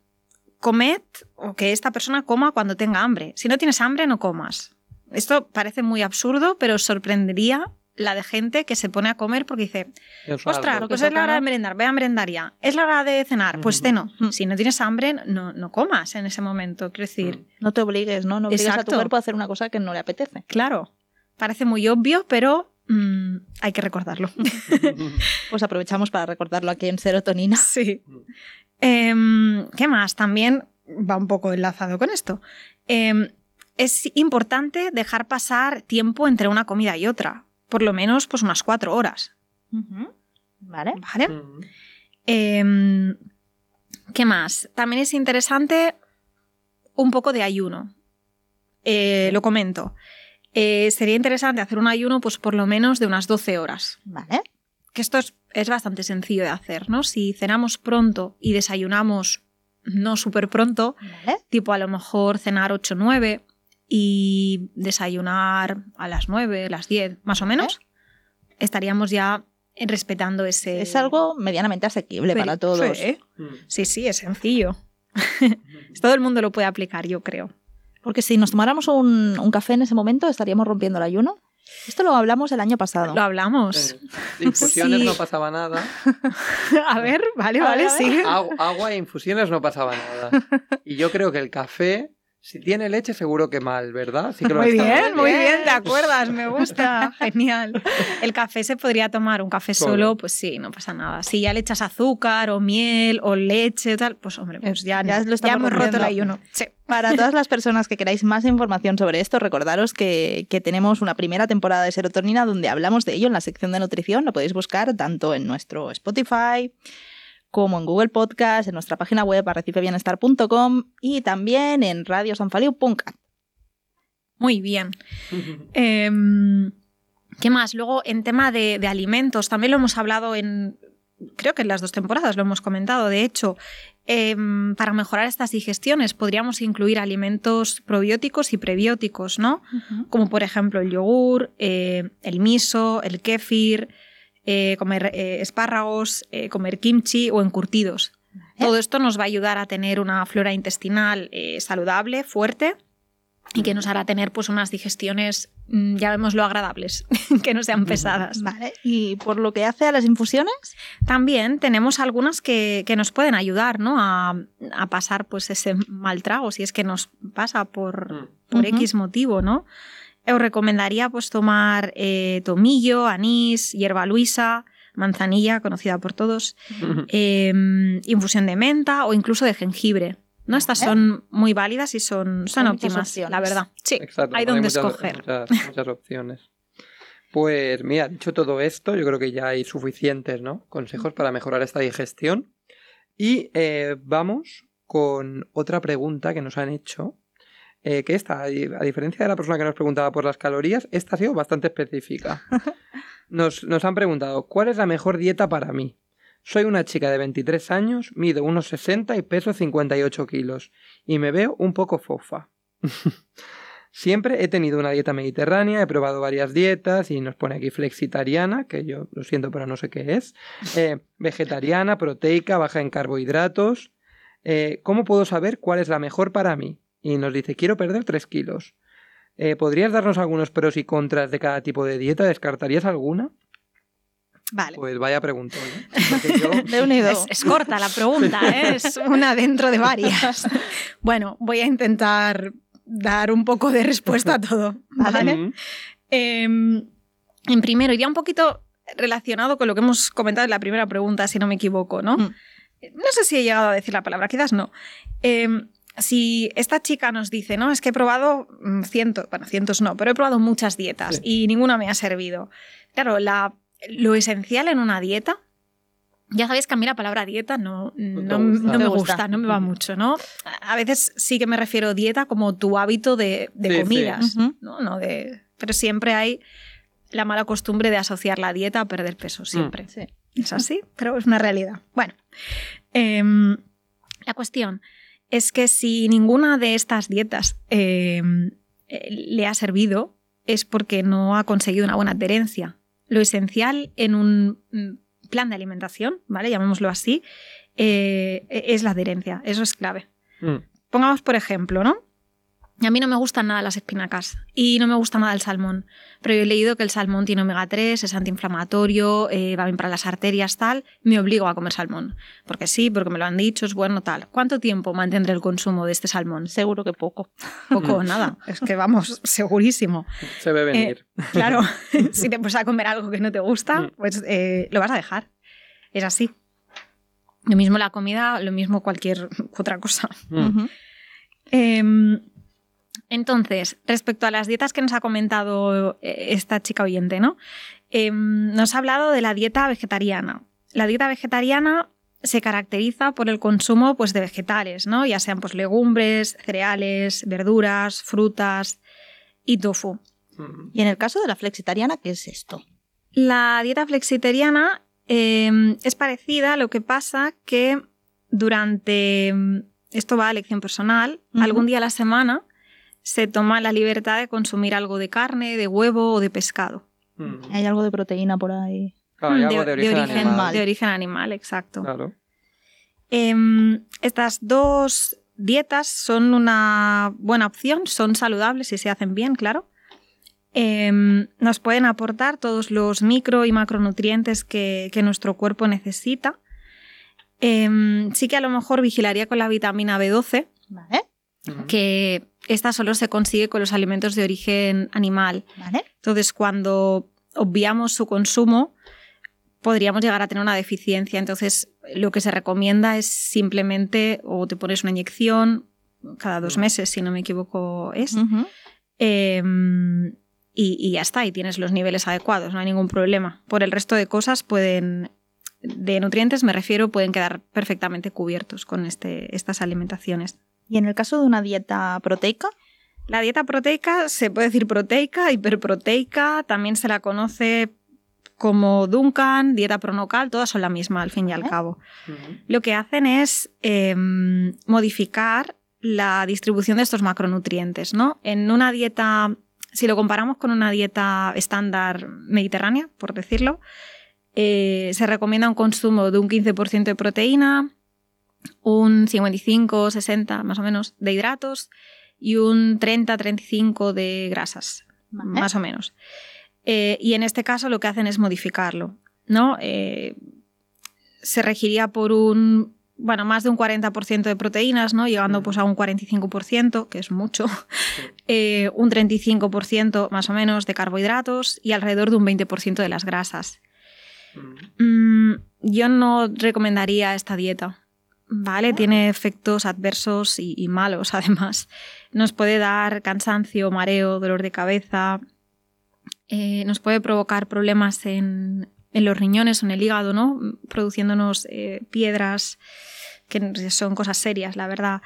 comed o que esta persona coma cuando tenga hambre. Si no tienes hambre, no comas. Esto parece muy absurdo, pero sorprendería la de gente que se pone a comer porque dice, ostras, pues es la hora de merendar, ve a merendar ya. Es la hora de cenar, pues ceno. Mm. Si no tienes hambre, no, no comas en ese momento. Quiero decir... Mm. No te obligues, ¿no? No obligues a tu cuerpo a hacer una cosa que no le apetece. Claro. Parece muy obvio, pero mm, hay que recordarlo. [LAUGHS] pues aprovechamos para recordarlo aquí en Serotonina. Sí. Em, ¿Qué más? También va un poco enlazado con esto. Em, es importante dejar pasar tiempo entre una comida y otra por lo menos pues unas cuatro horas. Vale. Vale. Em, ¿Qué más? También es interesante un poco de ayuno. Eh, lo comento. Eh, sería interesante hacer un ayuno, pues por lo menos de unas 12 horas. Vale. Que esto es, es bastante sencillo de hacer, ¿no? Si cenamos pronto y desayunamos no súper pronto, tipo a lo mejor cenar 8 o 9, y desayunar a las 9, las 10, más o menos, estaríamos ya respetando ese... Es algo medianamente asequible para todos. Mm. Sí, sí, es sencillo. [LAUGHS] Todo el mundo lo puede aplicar, yo creo. Porque si nos tomáramos un, café en ese momento, estaríamos rompiendo el ayuno. Esto lo hablamos el año pasado. Lo hablamos. infusiones [LAUGHS] no pasaba nada. [LAUGHS] a ver, vale, vale, sí. Agua e infusiones no pasaba nada. Y yo creo que el café si tiene leche, seguro que mal, ¿verdad? muy bien, muy bien, te acuerdas, me gusta, [LAUGHS] genial. El café se podría tomar, un café solo, pues sí, no pasa nada. Si ya le echas azúcar o miel o leche o tal, pues hombre, pues ya, ya, lo estamos hemos roto el ayuno. Para todas las personas que queráis más información sobre esto, recordaros que, que, tenemos una primera temporada de serotonina donde hablamos de ello en la sección de nutrición. Lo podéis buscar tanto en nuestro Spotify, como en Google Podcast, en nuestra página web arrecifebienestar.com y también en radiosanfaliu.cat. Muy bien. [LAUGHS] Em, ¿Qué más? Luego, en tema de, alimentos, también lo hemos hablado en, creo que en las dos temporadas lo hemos comentado, de hecho, em, para mejorar estas digestiones podríamos incluir alimentos probióticos y prebióticos, ¿no? Como por ejemplo el yogur, eh, el miso, el kéfir, eh, comer eh, espárragos, eh, comer kimchi o encurtidos. Todo esto nos va a ayudar a tener una flora intestinal saludable, fuerte y que nos hará tener pues unas digestiones, mm, llamémoslo agradables, [LAUGHS] que no sean pesadas. Vale. ¿Y por lo que hace a las infusiones? También tenemos algunas que, nos pueden ayudar ¿no? a, pasar pues ese mal trago, si es que nos pasa por, por X motivo, ¿no? Os recomendaría pues tomar eh, tomillo, anís, hierba luisa, manzanilla, conocida por todos, [LAUGHS] em, infusión de menta o incluso de jengibre. ¿no? Estas son muy válidas y son, son óptimas, la verdad. Sí, hay donde escoger. Muchas, opciones. Pues mira, dicho todo esto, yo creo que ya hay suficientes ¿no? consejos para mejorar esta digestión. Y eh, vamos con otra pregunta que nos han hecho eh, que esta, a diferencia de la persona que nos preguntaba por las calorías, esta ha sido bastante específica. [LAUGHS] Nos, han preguntado, ¿cuál es la mejor dieta para mí? Soy una chica de 23 años, mido unos 60 y peso 58 kilos, y me veo un poco fofa. [LAUGHS] Siempre he tenido una dieta mediterránea, he probado varias dietas y nos pone aquí flexitariana, que yo lo siento pero no sé qué es, eh, vegetariana, proteica, baja en carbohidratos. Eh, ¿Cómo puedo saber cuál es la mejor para mí? Y nos dice, quiero perder 3 kilos. Eh, ¿Podrías darnos algunos pros y contras de cada tipo de dieta? ¿Descartarías alguna? Vale. Pues vaya pregunta. [LAUGHS] Es, corta la pregunta, [LAUGHS] ¿eh? es una dentro de varias. [LAUGHS] Bueno, voy a intentar dar un poco de respuesta a todo. ¿vale? Em, en primero, iría un poquito relacionado con lo que hemos comentado en la primera pregunta, si no me equivoco, ¿no? Mm. No sé si he llegado a decir la palabra, quizás no. Si esta chica nos dice, no, es que he probado mm, cientos, bueno, cientos no, pero he probado muchas dietas y ninguna me ha servido. Claro, la, lo esencial en una dieta, ya sabéis que a mí la palabra dieta no, no, me gusta, no me va mucho, ¿no? A veces sí que me refiero a dieta como tu hábito de, comidas, ¿no? ¿no? de, pero siempre hay la mala costumbre de asociar la dieta a perder peso, siempre. Mm. Es así, pero es una realidad. Bueno, em, la cuestión es que si ninguna de estas dietas em, eh, le ha servido, es porque no ha conseguido una buena adherencia. Lo esencial en un mm, plan de alimentación, ¿vale? Llamémoslo así, eh, es la adherencia. Eso es clave. Mm. Pongamos, por ejemplo, ¿no? A mí no me gustan nada las espinacas y no me gusta nada el salmón, pero yo he leído que el salmón tiene omega 3, es antiinflamatorio, eh, va bien para las arterias, tal. Me obligo a comer salmón. Porque sí, porque me lo han dicho, es bueno, tal. ¿Cuánto tiempo mantendré el consumo de este salmón? Seguro que poco. [LAUGHS] Poco o nada. Es que vamos, segurísimo. Se ve venir. Eh, [LAUGHS] claro, [LAUGHS] si te pones a comer algo que no te gusta, pues eh, lo vas a dejar. Es así. Lo mismo la comida, lo mismo cualquier otra cosa. Mm. Ujú. Em, entonces, respecto a las dietas que nos ha comentado eh, esta chica oyente, ¿no? Em, nos ha hablado de la dieta vegetariana. La dieta vegetariana se caracteriza por el consumo pues, de vegetales, ¿no? Ya sean pues, legumbres, cereales, verduras, frutas y tofu. Y en el caso de la flexitariana, ¿qué es esto? La dieta flexitariana eh, es parecida, lo que pasa que durante, esto va a elección personal, algún día a la semana se toma la libertad de consumir algo de carne, de huevo o de pescado. Mm. Hay algo de proteína por ahí. Claro, hay Mm, algo de, origen, animal. de origen animal, exacto. Claro. Em, estas dos dietas son una buena opción, son saludables si se hacen bien, claro. Em, nos pueden aportar todos los micro y macronutrientes que, que nuestro cuerpo necesita. Em, sí que a lo mejor vigilaría con la vitamina B12, ¿Vale? Que esta solo se consigue con los alimentos de origen animal. ¿Vale? Entonces, cuando obviamos su consumo, podríamos llegar a tener una deficiencia. Entonces, lo que se recomienda es simplemente o te pones una inyección cada dos meses, si no me equivoco es, em, y, y ya está, y tienes los niveles adecuados, no hay ningún problema. Por el resto de cosas pueden, de nutrientes me refiero, pueden quedar perfectamente cubiertos con este, estas alimentaciones. Y en el caso de una dieta proteica, La dieta proteica se puede decir proteica, hiperproteica, también se la conoce como Duncan, dieta pronocal, todas son la misma al fin y al cabo. Lo que hacen es em, modificar la distribución de estos macronutrientes, ¿no? En una dieta, si lo comparamos con una dieta estándar mediterránea, por decirlo, eh, se recomienda un consumo de un 15% de proteína, un 55, 60 más o menos de hidratos y un 30-35 de grasas, ¿vale? más o menos. Eh, y en este caso lo que hacen es modificarlo, ¿no? Eh, se regiría por un, bueno, más de un 40% de proteínas, ¿no? Llegando pues a un 45%, que es mucho, [LAUGHS] eh, un 35% más o menos de carbohidratos y alrededor de un 20% de las grasas. Mm. Mm, yo no recomendaría esta dieta. ¿Vale? Tiene efectos adversos y, y malos, [LAUGHS] además. Nos puede dar cansancio, mareo, dolor de cabeza. eh, nos puede provocar problemas en, en los riñones o en el hígado, ¿no? Produciéndonos eh, piedras, que son cosas serias, la verdad.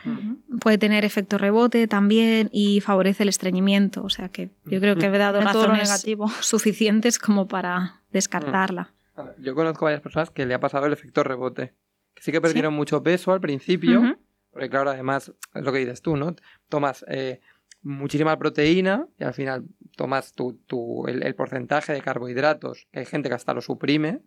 Puede tener efecto rebote también y favorece el estreñimiento. O sea que yo creo que he dado lo razones negativo. [LAUGHS] suficientes como para descartarla. Yo conozco varias personas que le ha pasado el efecto rebote. Sí que perdieron mucho peso al principio, porque claro, además, es lo que dices tú, ¿no? Tomas eh, muchísima proteína y al final tomas tu, tu- el, el porcentaje de carbohidratos, que hay gente que hasta lo suprime,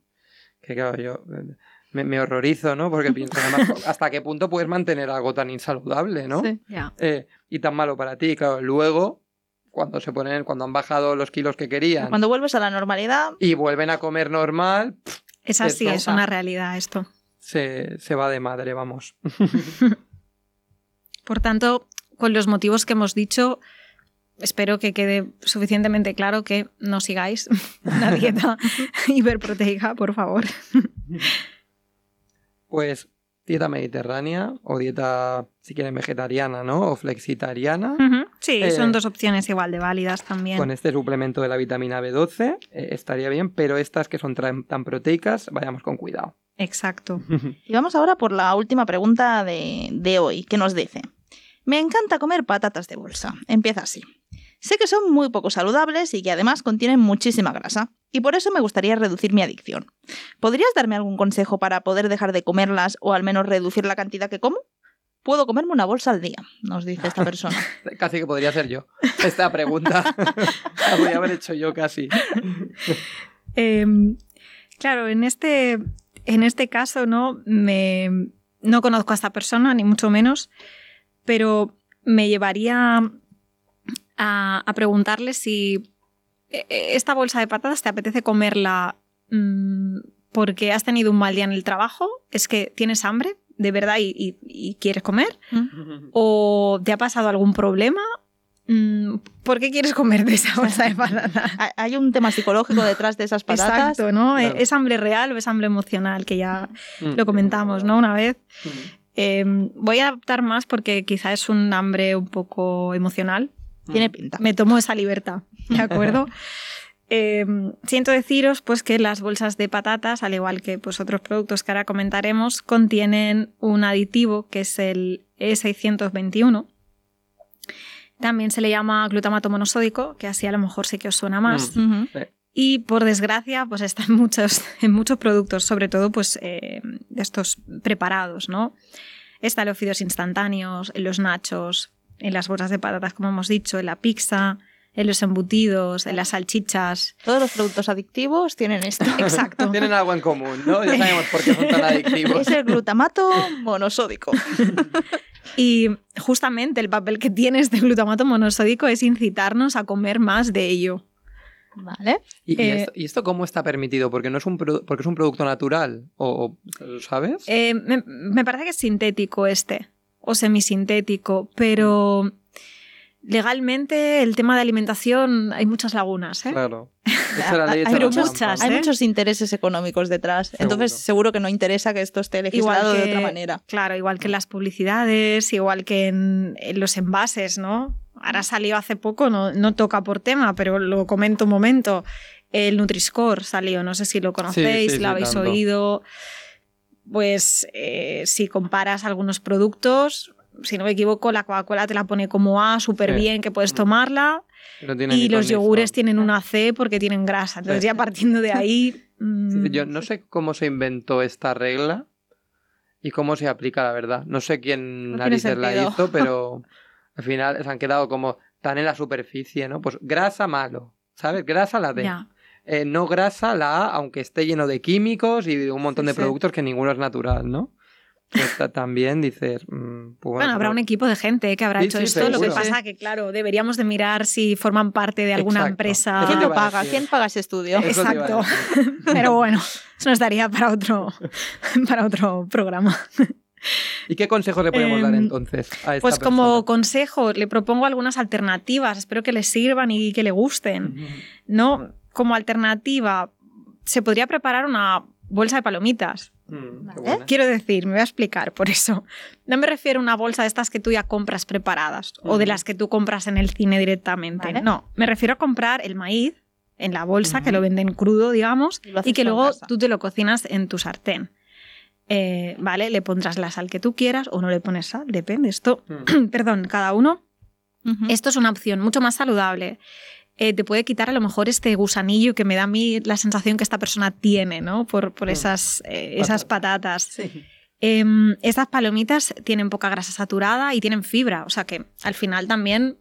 que claro, yo eh, me, me horrorizo, ¿no? Porque pienso, además, [LAUGHS] hasta qué punto puedes mantener algo tan insaludable, ¿no? Sí. Ya. Eh, y tan malo para ti, claro, luego, cuando se ponen, cuando han bajado los kilos que querían Cuando vuelves a la normalidad, y vuelven a comer normal, Es así, es una realidad esto. Se, se va de madre, vamos. [LAUGHS] Por tanto, con los motivos que hemos dicho, espero que quede suficientemente claro que no sigáis [LAUGHS] una dieta [LAUGHS] hiperproteica, por favor. Pues dieta mediterránea o dieta, si quieren, vegetariana, ¿no? O flexitariana. Sí, Eh, son dos opciones igual de válidas también. Con este suplemento de la vitamina B12 eh, estaría bien, pero estas que son tan, tan proteicas, vayamos con cuidado. Exacto. Y vamos ahora por la última pregunta de, de hoy, que nos dice, me encanta comer patatas de bolsa. Empieza así. Sé que son muy poco saludables y que además contienen muchísima grasa, y por eso me gustaría reducir mi adicción. ¿Podrías darme algún consejo para poder dejar de comerlas o al menos reducir la cantidad que como? Puedo comerme una bolsa al día, nos dice esta persona. [LAUGHS] casi que podría ser yo. Esta pregunta [LAUGHS] la podría haber hecho yo casi. [LAUGHS] Em, claro, en este, en este caso no, me, no conozco a esta persona, ni mucho menos, pero me llevaría a, preguntarle si e, e, esta bolsa de patatas te apetece comerla mm, porque has tenido un mal día en el trabajo, es que tienes hambre de verdad y, quieres comer, o te ha pasado algún problema. Mm, ¿Por qué quieres comer de esa bolsa de patatas? [LAUGHS] Hay un tema psicológico detrás de esas patatas. Exacto, ¿no? ¿Es hambre real o es hambre emocional? Que ya lo comentamos, ¿no? Una vez. Em, voy a adaptar más porque quizá es un hambre un poco emocional. Tiene pinta. Me tomo esa libertad, ¿de acuerdo? [LAUGHS] Em, siento deciros pues que las bolsas de patatas, al igual que pues, otros productos que ahora comentaremos, contienen un aditivo que es el E621. También se le llama glutamato monosódico, que así a lo mejor sí que os suena más. Mm. Y por desgracia, pues está en muchos, [LAUGHS] en muchos productos, sobre todo pues, eh, de estos preparados, ¿no? Está en los fideos instantáneos, en los nachos, en las bolsas de patatas, como hemos dicho, en la pizza, en los embutidos, en las salchichas. Todos los productos adictivos tienen esto. [LAUGHS] Exacto. [LAUGHS] tienen algo en común, ¿no? Ya sabemos por qué son tan adictivos. Es el glutamato monosódico. Y justamente el papel que tiene este glutamato monosódico es incitarnos a comer más de ello. ¿Vale? ¿Y, eh, esto, cómo está permitido? ¿Porque, no es, un porque es un producto natural? ¿O, sabes? Eh, me, me, parece que es sintético este, o semisintético, pero legalmente el tema de alimentación hay muchas lagunas. ¿eh? Claro. [LAUGHS] hay, muchas, hay ¿eh? muchos intereses económicos detrás. Entonces seguro que no interesa que esto esté legislado de otra manera. Claro, igual que en las publicidades, igual que en, los envases, ¿no? Ahora salió hace poco, no, no, toca por tema, pero lo comento un momento. El Nutri-Score salió, no sé si lo conocéis, lo habéis oído. Pues eh, si comparas algunos productos, si no me equivoco, la Coca-Cola te la pone como A, súper bien, que puedes mm. tomarla. y los yogures tienen una C porque tienen grasa. Entonces, ya partiendo de ahí. [LAUGHS] Mm. Yo no sé cómo se inventó esta regla y cómo se aplica, la verdad. No sé quién narices la hizo, pero [LAUGHS] al final se han quedado como tan en la superficie, ¿no? Pues grasa malo, ¿sabes? Grasa la D. Eh, no grasa la A, aunque esté lleno de químicos y de un montón de productos que ninguno es natural, ¿no? También dices... Mm, pues bueno, habrá un equipo de gente que habrá hecho esto. Lo que pasa que, claro, deberíamos de mirar si forman parte de alguna empresa. ¿Quién lo paga? ¿Quién paga ese estudio? Exacto. Pero bueno, eso nos daría para otro, [LAUGHS] para otro programa. ¿Y qué consejos le podemos dar em, entonces a esta Pues como consejo le propongo algunas alternativas, espero que le sirvan y que le gusten. ¿No? Como alternativa, se podría preparar una bolsa de palomitas. Mm, Quiero decir, me voy a explicar por eso. No me refiero a una bolsa de estas que tú ya compras preparadas o de las que tú compras en el cine directamente. No, me refiero a comprar el maíz en la bolsa, que lo venden crudo, digamos, y, que luego tú te lo cocinas en tu sartén. Eh, ¿Vale? Le pondrás la sal que tú quieras o no le pones sal, depende. Esto, mm. [CLEARS THROAT] perdón, cada uno. Esto es una opción mucho más saludable. Eh, te puede quitar a lo mejor este gusanillo que me da a mí la sensación que esta persona tiene, ¿no? Por, por mm. esas, eh, esas patatas. Em, estas palomitas tienen poca grasa saturada y tienen fibra, o sea que al final también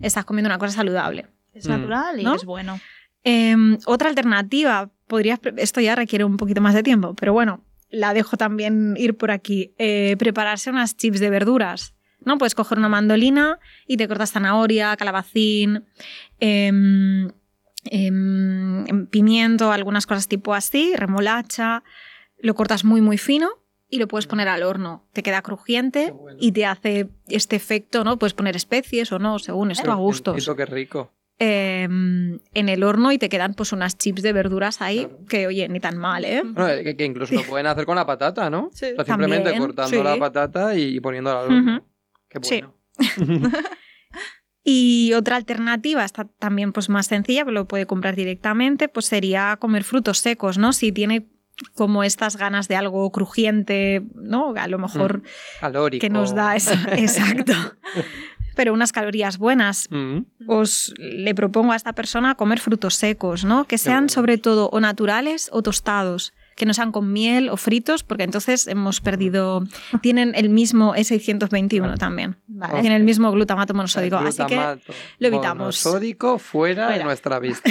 estás comiendo una cosa saludable. Es natural y es bueno. Em, otra alternativa, podrías, esto ya requiere un poquito más de tiempo, pero bueno, la dejo también ir por aquí. Eh, prepararse unas chips de verduras. ¿No? Puedes coger una mandolina y te cortas zanahoria, calabacín, em, em, pimiento, algunas cosas tipo así, remolacha, lo cortas muy muy fino y lo puedes poner al horno. Te queda crujiente y te hace este efecto, ¿no? Puedes poner especies o no, según esto, a gustos. Eso qué rico. Em, en el horno y te quedan pues unas chips de verduras ahí que, oye, ni tan mal, ¿eh? que, incluso [LAUGHS] lo pueden hacer con la patata, ¿no? Sí. simplemente cortando la patata y poniéndola al horno. Sí. [LAUGHS] y otra alternativa, está también pues más sencilla, pero lo puede comprar directamente, pues sería comer frutos secos, ¿no? Si tiene como estas ganas de algo crujiente, ¿no? A lo mejor mm. que nos da [LAUGHS] esa, exacto. pero unas calorías buenas. Mm. Os le propongo a esta persona comer frutos secos, ¿no? Que sean bueno. sobre todo o naturales o tostados que no sean con miel o fritos, porque entonces hemos perdido. Tienen el mismo E621 también. Vale. Tienen el mismo glutamato monosódico. Así que Glutamato lo evitamos. monosódico fuera, de nuestra vista.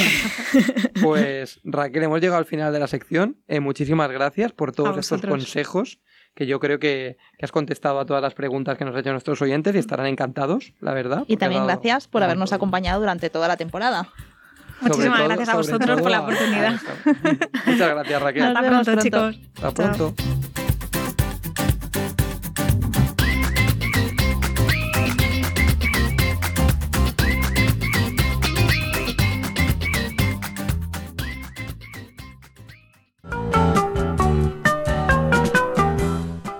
[LAUGHS] pues Raquel, hemos llegado al final de la sección. Eh, muchísimas gracias por todos estos consejos que yo creo que, que has contestado a todas las preguntas que nos han hecho nuestros oyentes y estarán encantados, la verdad. Y también dado gracias por habernos acompañado durante toda la temporada. Muchísimas todo- gracias a vosotros por la oportunidad. a. Muchas gracias, Raquel. hasta pronto, pronto. chicos. Hasta Chao. pronto.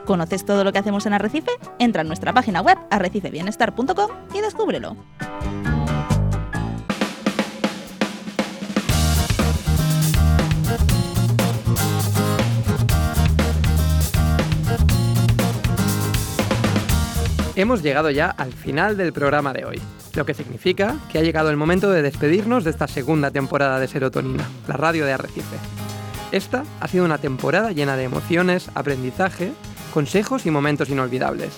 ¿Conoces todo lo que hacemos en Arrecife? Entra en nuestra página web arrecifebienestar.com y descúbrelo. Hemos llegado ya al final del programa de hoy, lo que significa que ha llegado el momento de despedirnos de esta segunda temporada de Serotonina, la radio de Arrecife. Esta ha sido una temporada llena de emociones, aprendizaje, consejos y momentos inolvidables.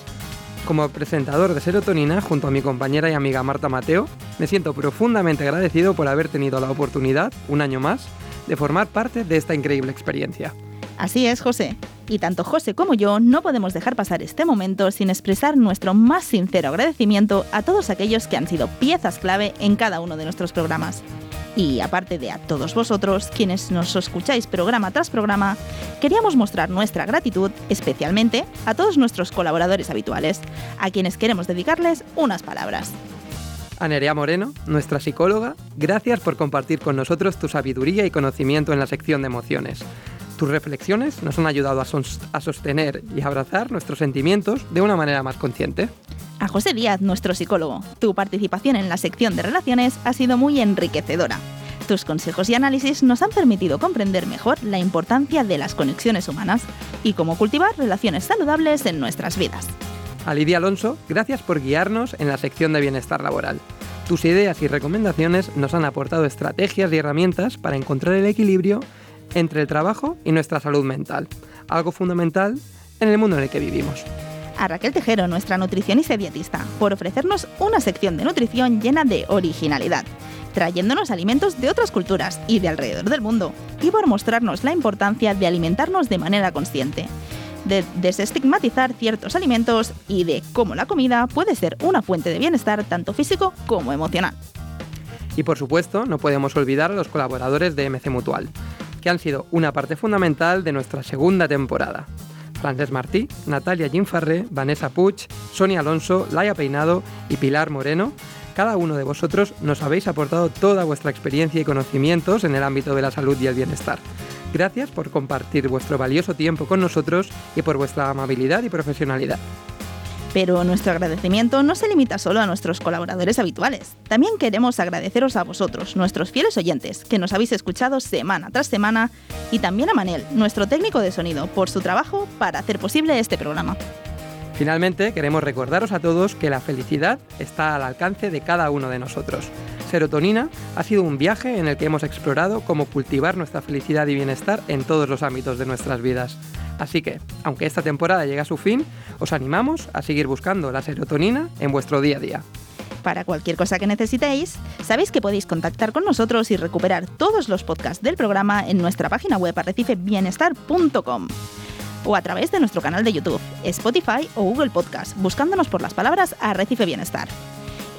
Como presentador de Serotonina, junto a mi compañera y amiga Marta Mateo, me siento profundamente agradecido por haber tenido la oportunidad, un año más, de formar parte de esta increíble experiencia. Así es, José. Y tanto José como yo no podemos dejar pasar este momento sin expresar nuestro más sincero agradecimiento a todos aquellos que han sido piezas clave en cada uno de nuestros programas. Y aparte de a todos vosotros, quienes nos escucháis programa tras programa, queríamos mostrar nuestra gratitud especialmente a todos nuestros colaboradores habituales, a quienes queremos dedicarles unas palabras. A Nerea Moreno, nuestra psicóloga, gracias por compartir con nosotros tu sabiduría y conocimiento en la sección de emociones. Tus reflexiones nos han ayudado a, sos- a sostener y abrazar nuestros sentimientos de una manera más consciente. A José Díaz, nuestro psicólogo, tu participación en la sección de relaciones ha sido muy enriquecedora. Tus consejos y análisis nos han permitido comprender mejor la importancia de las conexiones humanas y cómo cultivar relaciones saludables en nuestras vidas. A Lidia Alonso, gracias por guiarnos en la sección de bienestar laboral. Tus ideas y recomendaciones nos han aportado estrategias y herramientas para encontrar el equilibrio entre el trabajo y nuestra salud mental, algo fundamental en el mundo en el que vivimos. A Raquel Tejero, nuestra nutricionista y dietista, por ofrecernos una sección de nutrición llena de originalidad, trayéndonos alimentos de otras culturas y de alrededor del mundo, y por mostrarnos la importancia de alimentarnos de manera consciente, de desestigmatizar ciertos alimentos y de cómo la comida puede ser una fuente de bienestar tanto físico como emocional. Y por supuesto, no podemos olvidar a los colaboradores de MC Mutual, que han sido una parte fundamental de nuestra segunda temporada. Francés Martí, Natalia Ginfarré, Vanessa Puig, Sonia Alonso, Laia Peinado y Pilar Moreno, cada uno de vosotros nos habéis aportado toda vuestra experiencia y conocimientos en el ámbito de la salud y el bienestar. Gracias por compartir vuestro valioso tiempo con nosotros y por vuestra amabilidad y profesionalidad. Pero nuestro agradecimiento no se limita solo a nuestros colaboradores habituales. También queremos agradeceros a vosotros, nuestros fieles oyentes, que nos habéis escuchado semana tras semana, y también a Manel, nuestro técnico de sonido, por su trabajo para hacer posible este programa. Finalmente, queremos recordaros a todos que la felicidad está al alcance de cada uno de nosotros. Serotonina ha sido un viaje en el que hemos explorado cómo cultivar nuestra felicidad y bienestar en todos los ámbitos de nuestras vidas. Así que, aunque esta temporada llegue a su fin, os animamos a seguir buscando la serotonina en vuestro día a día. Para cualquier cosa que necesitéis, sabéis que podéis contactar con nosotros y recuperar todos los podcasts del programa en nuestra página web arrecifebienestar.com o a través de nuestro canal de YouTube, Spotify o Google Podcast, buscándonos por las palabras Arrecife Bienestar.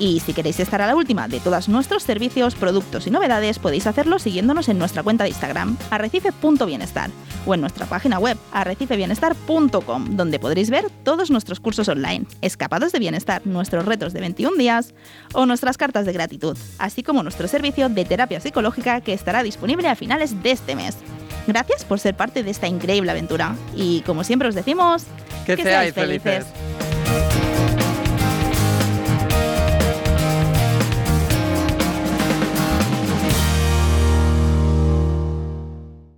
Y si queréis estar a la última de todos nuestros servicios, productos y novedades, podéis hacerlo siguiéndonos en nuestra cuenta de Instagram, arrecife.bienestar, o en nuestra página web, arrecifebienestar.com, donde podréis ver todos nuestros cursos online, escapados de bienestar, nuestros retos de 21 días o nuestras cartas de gratitud, así como nuestro servicio de terapia psicológica que estará disponible a finales de este mes. Gracias por ser parte de esta increíble aventura y como siempre os decimos, Que, Que seáis seáis felices. felices.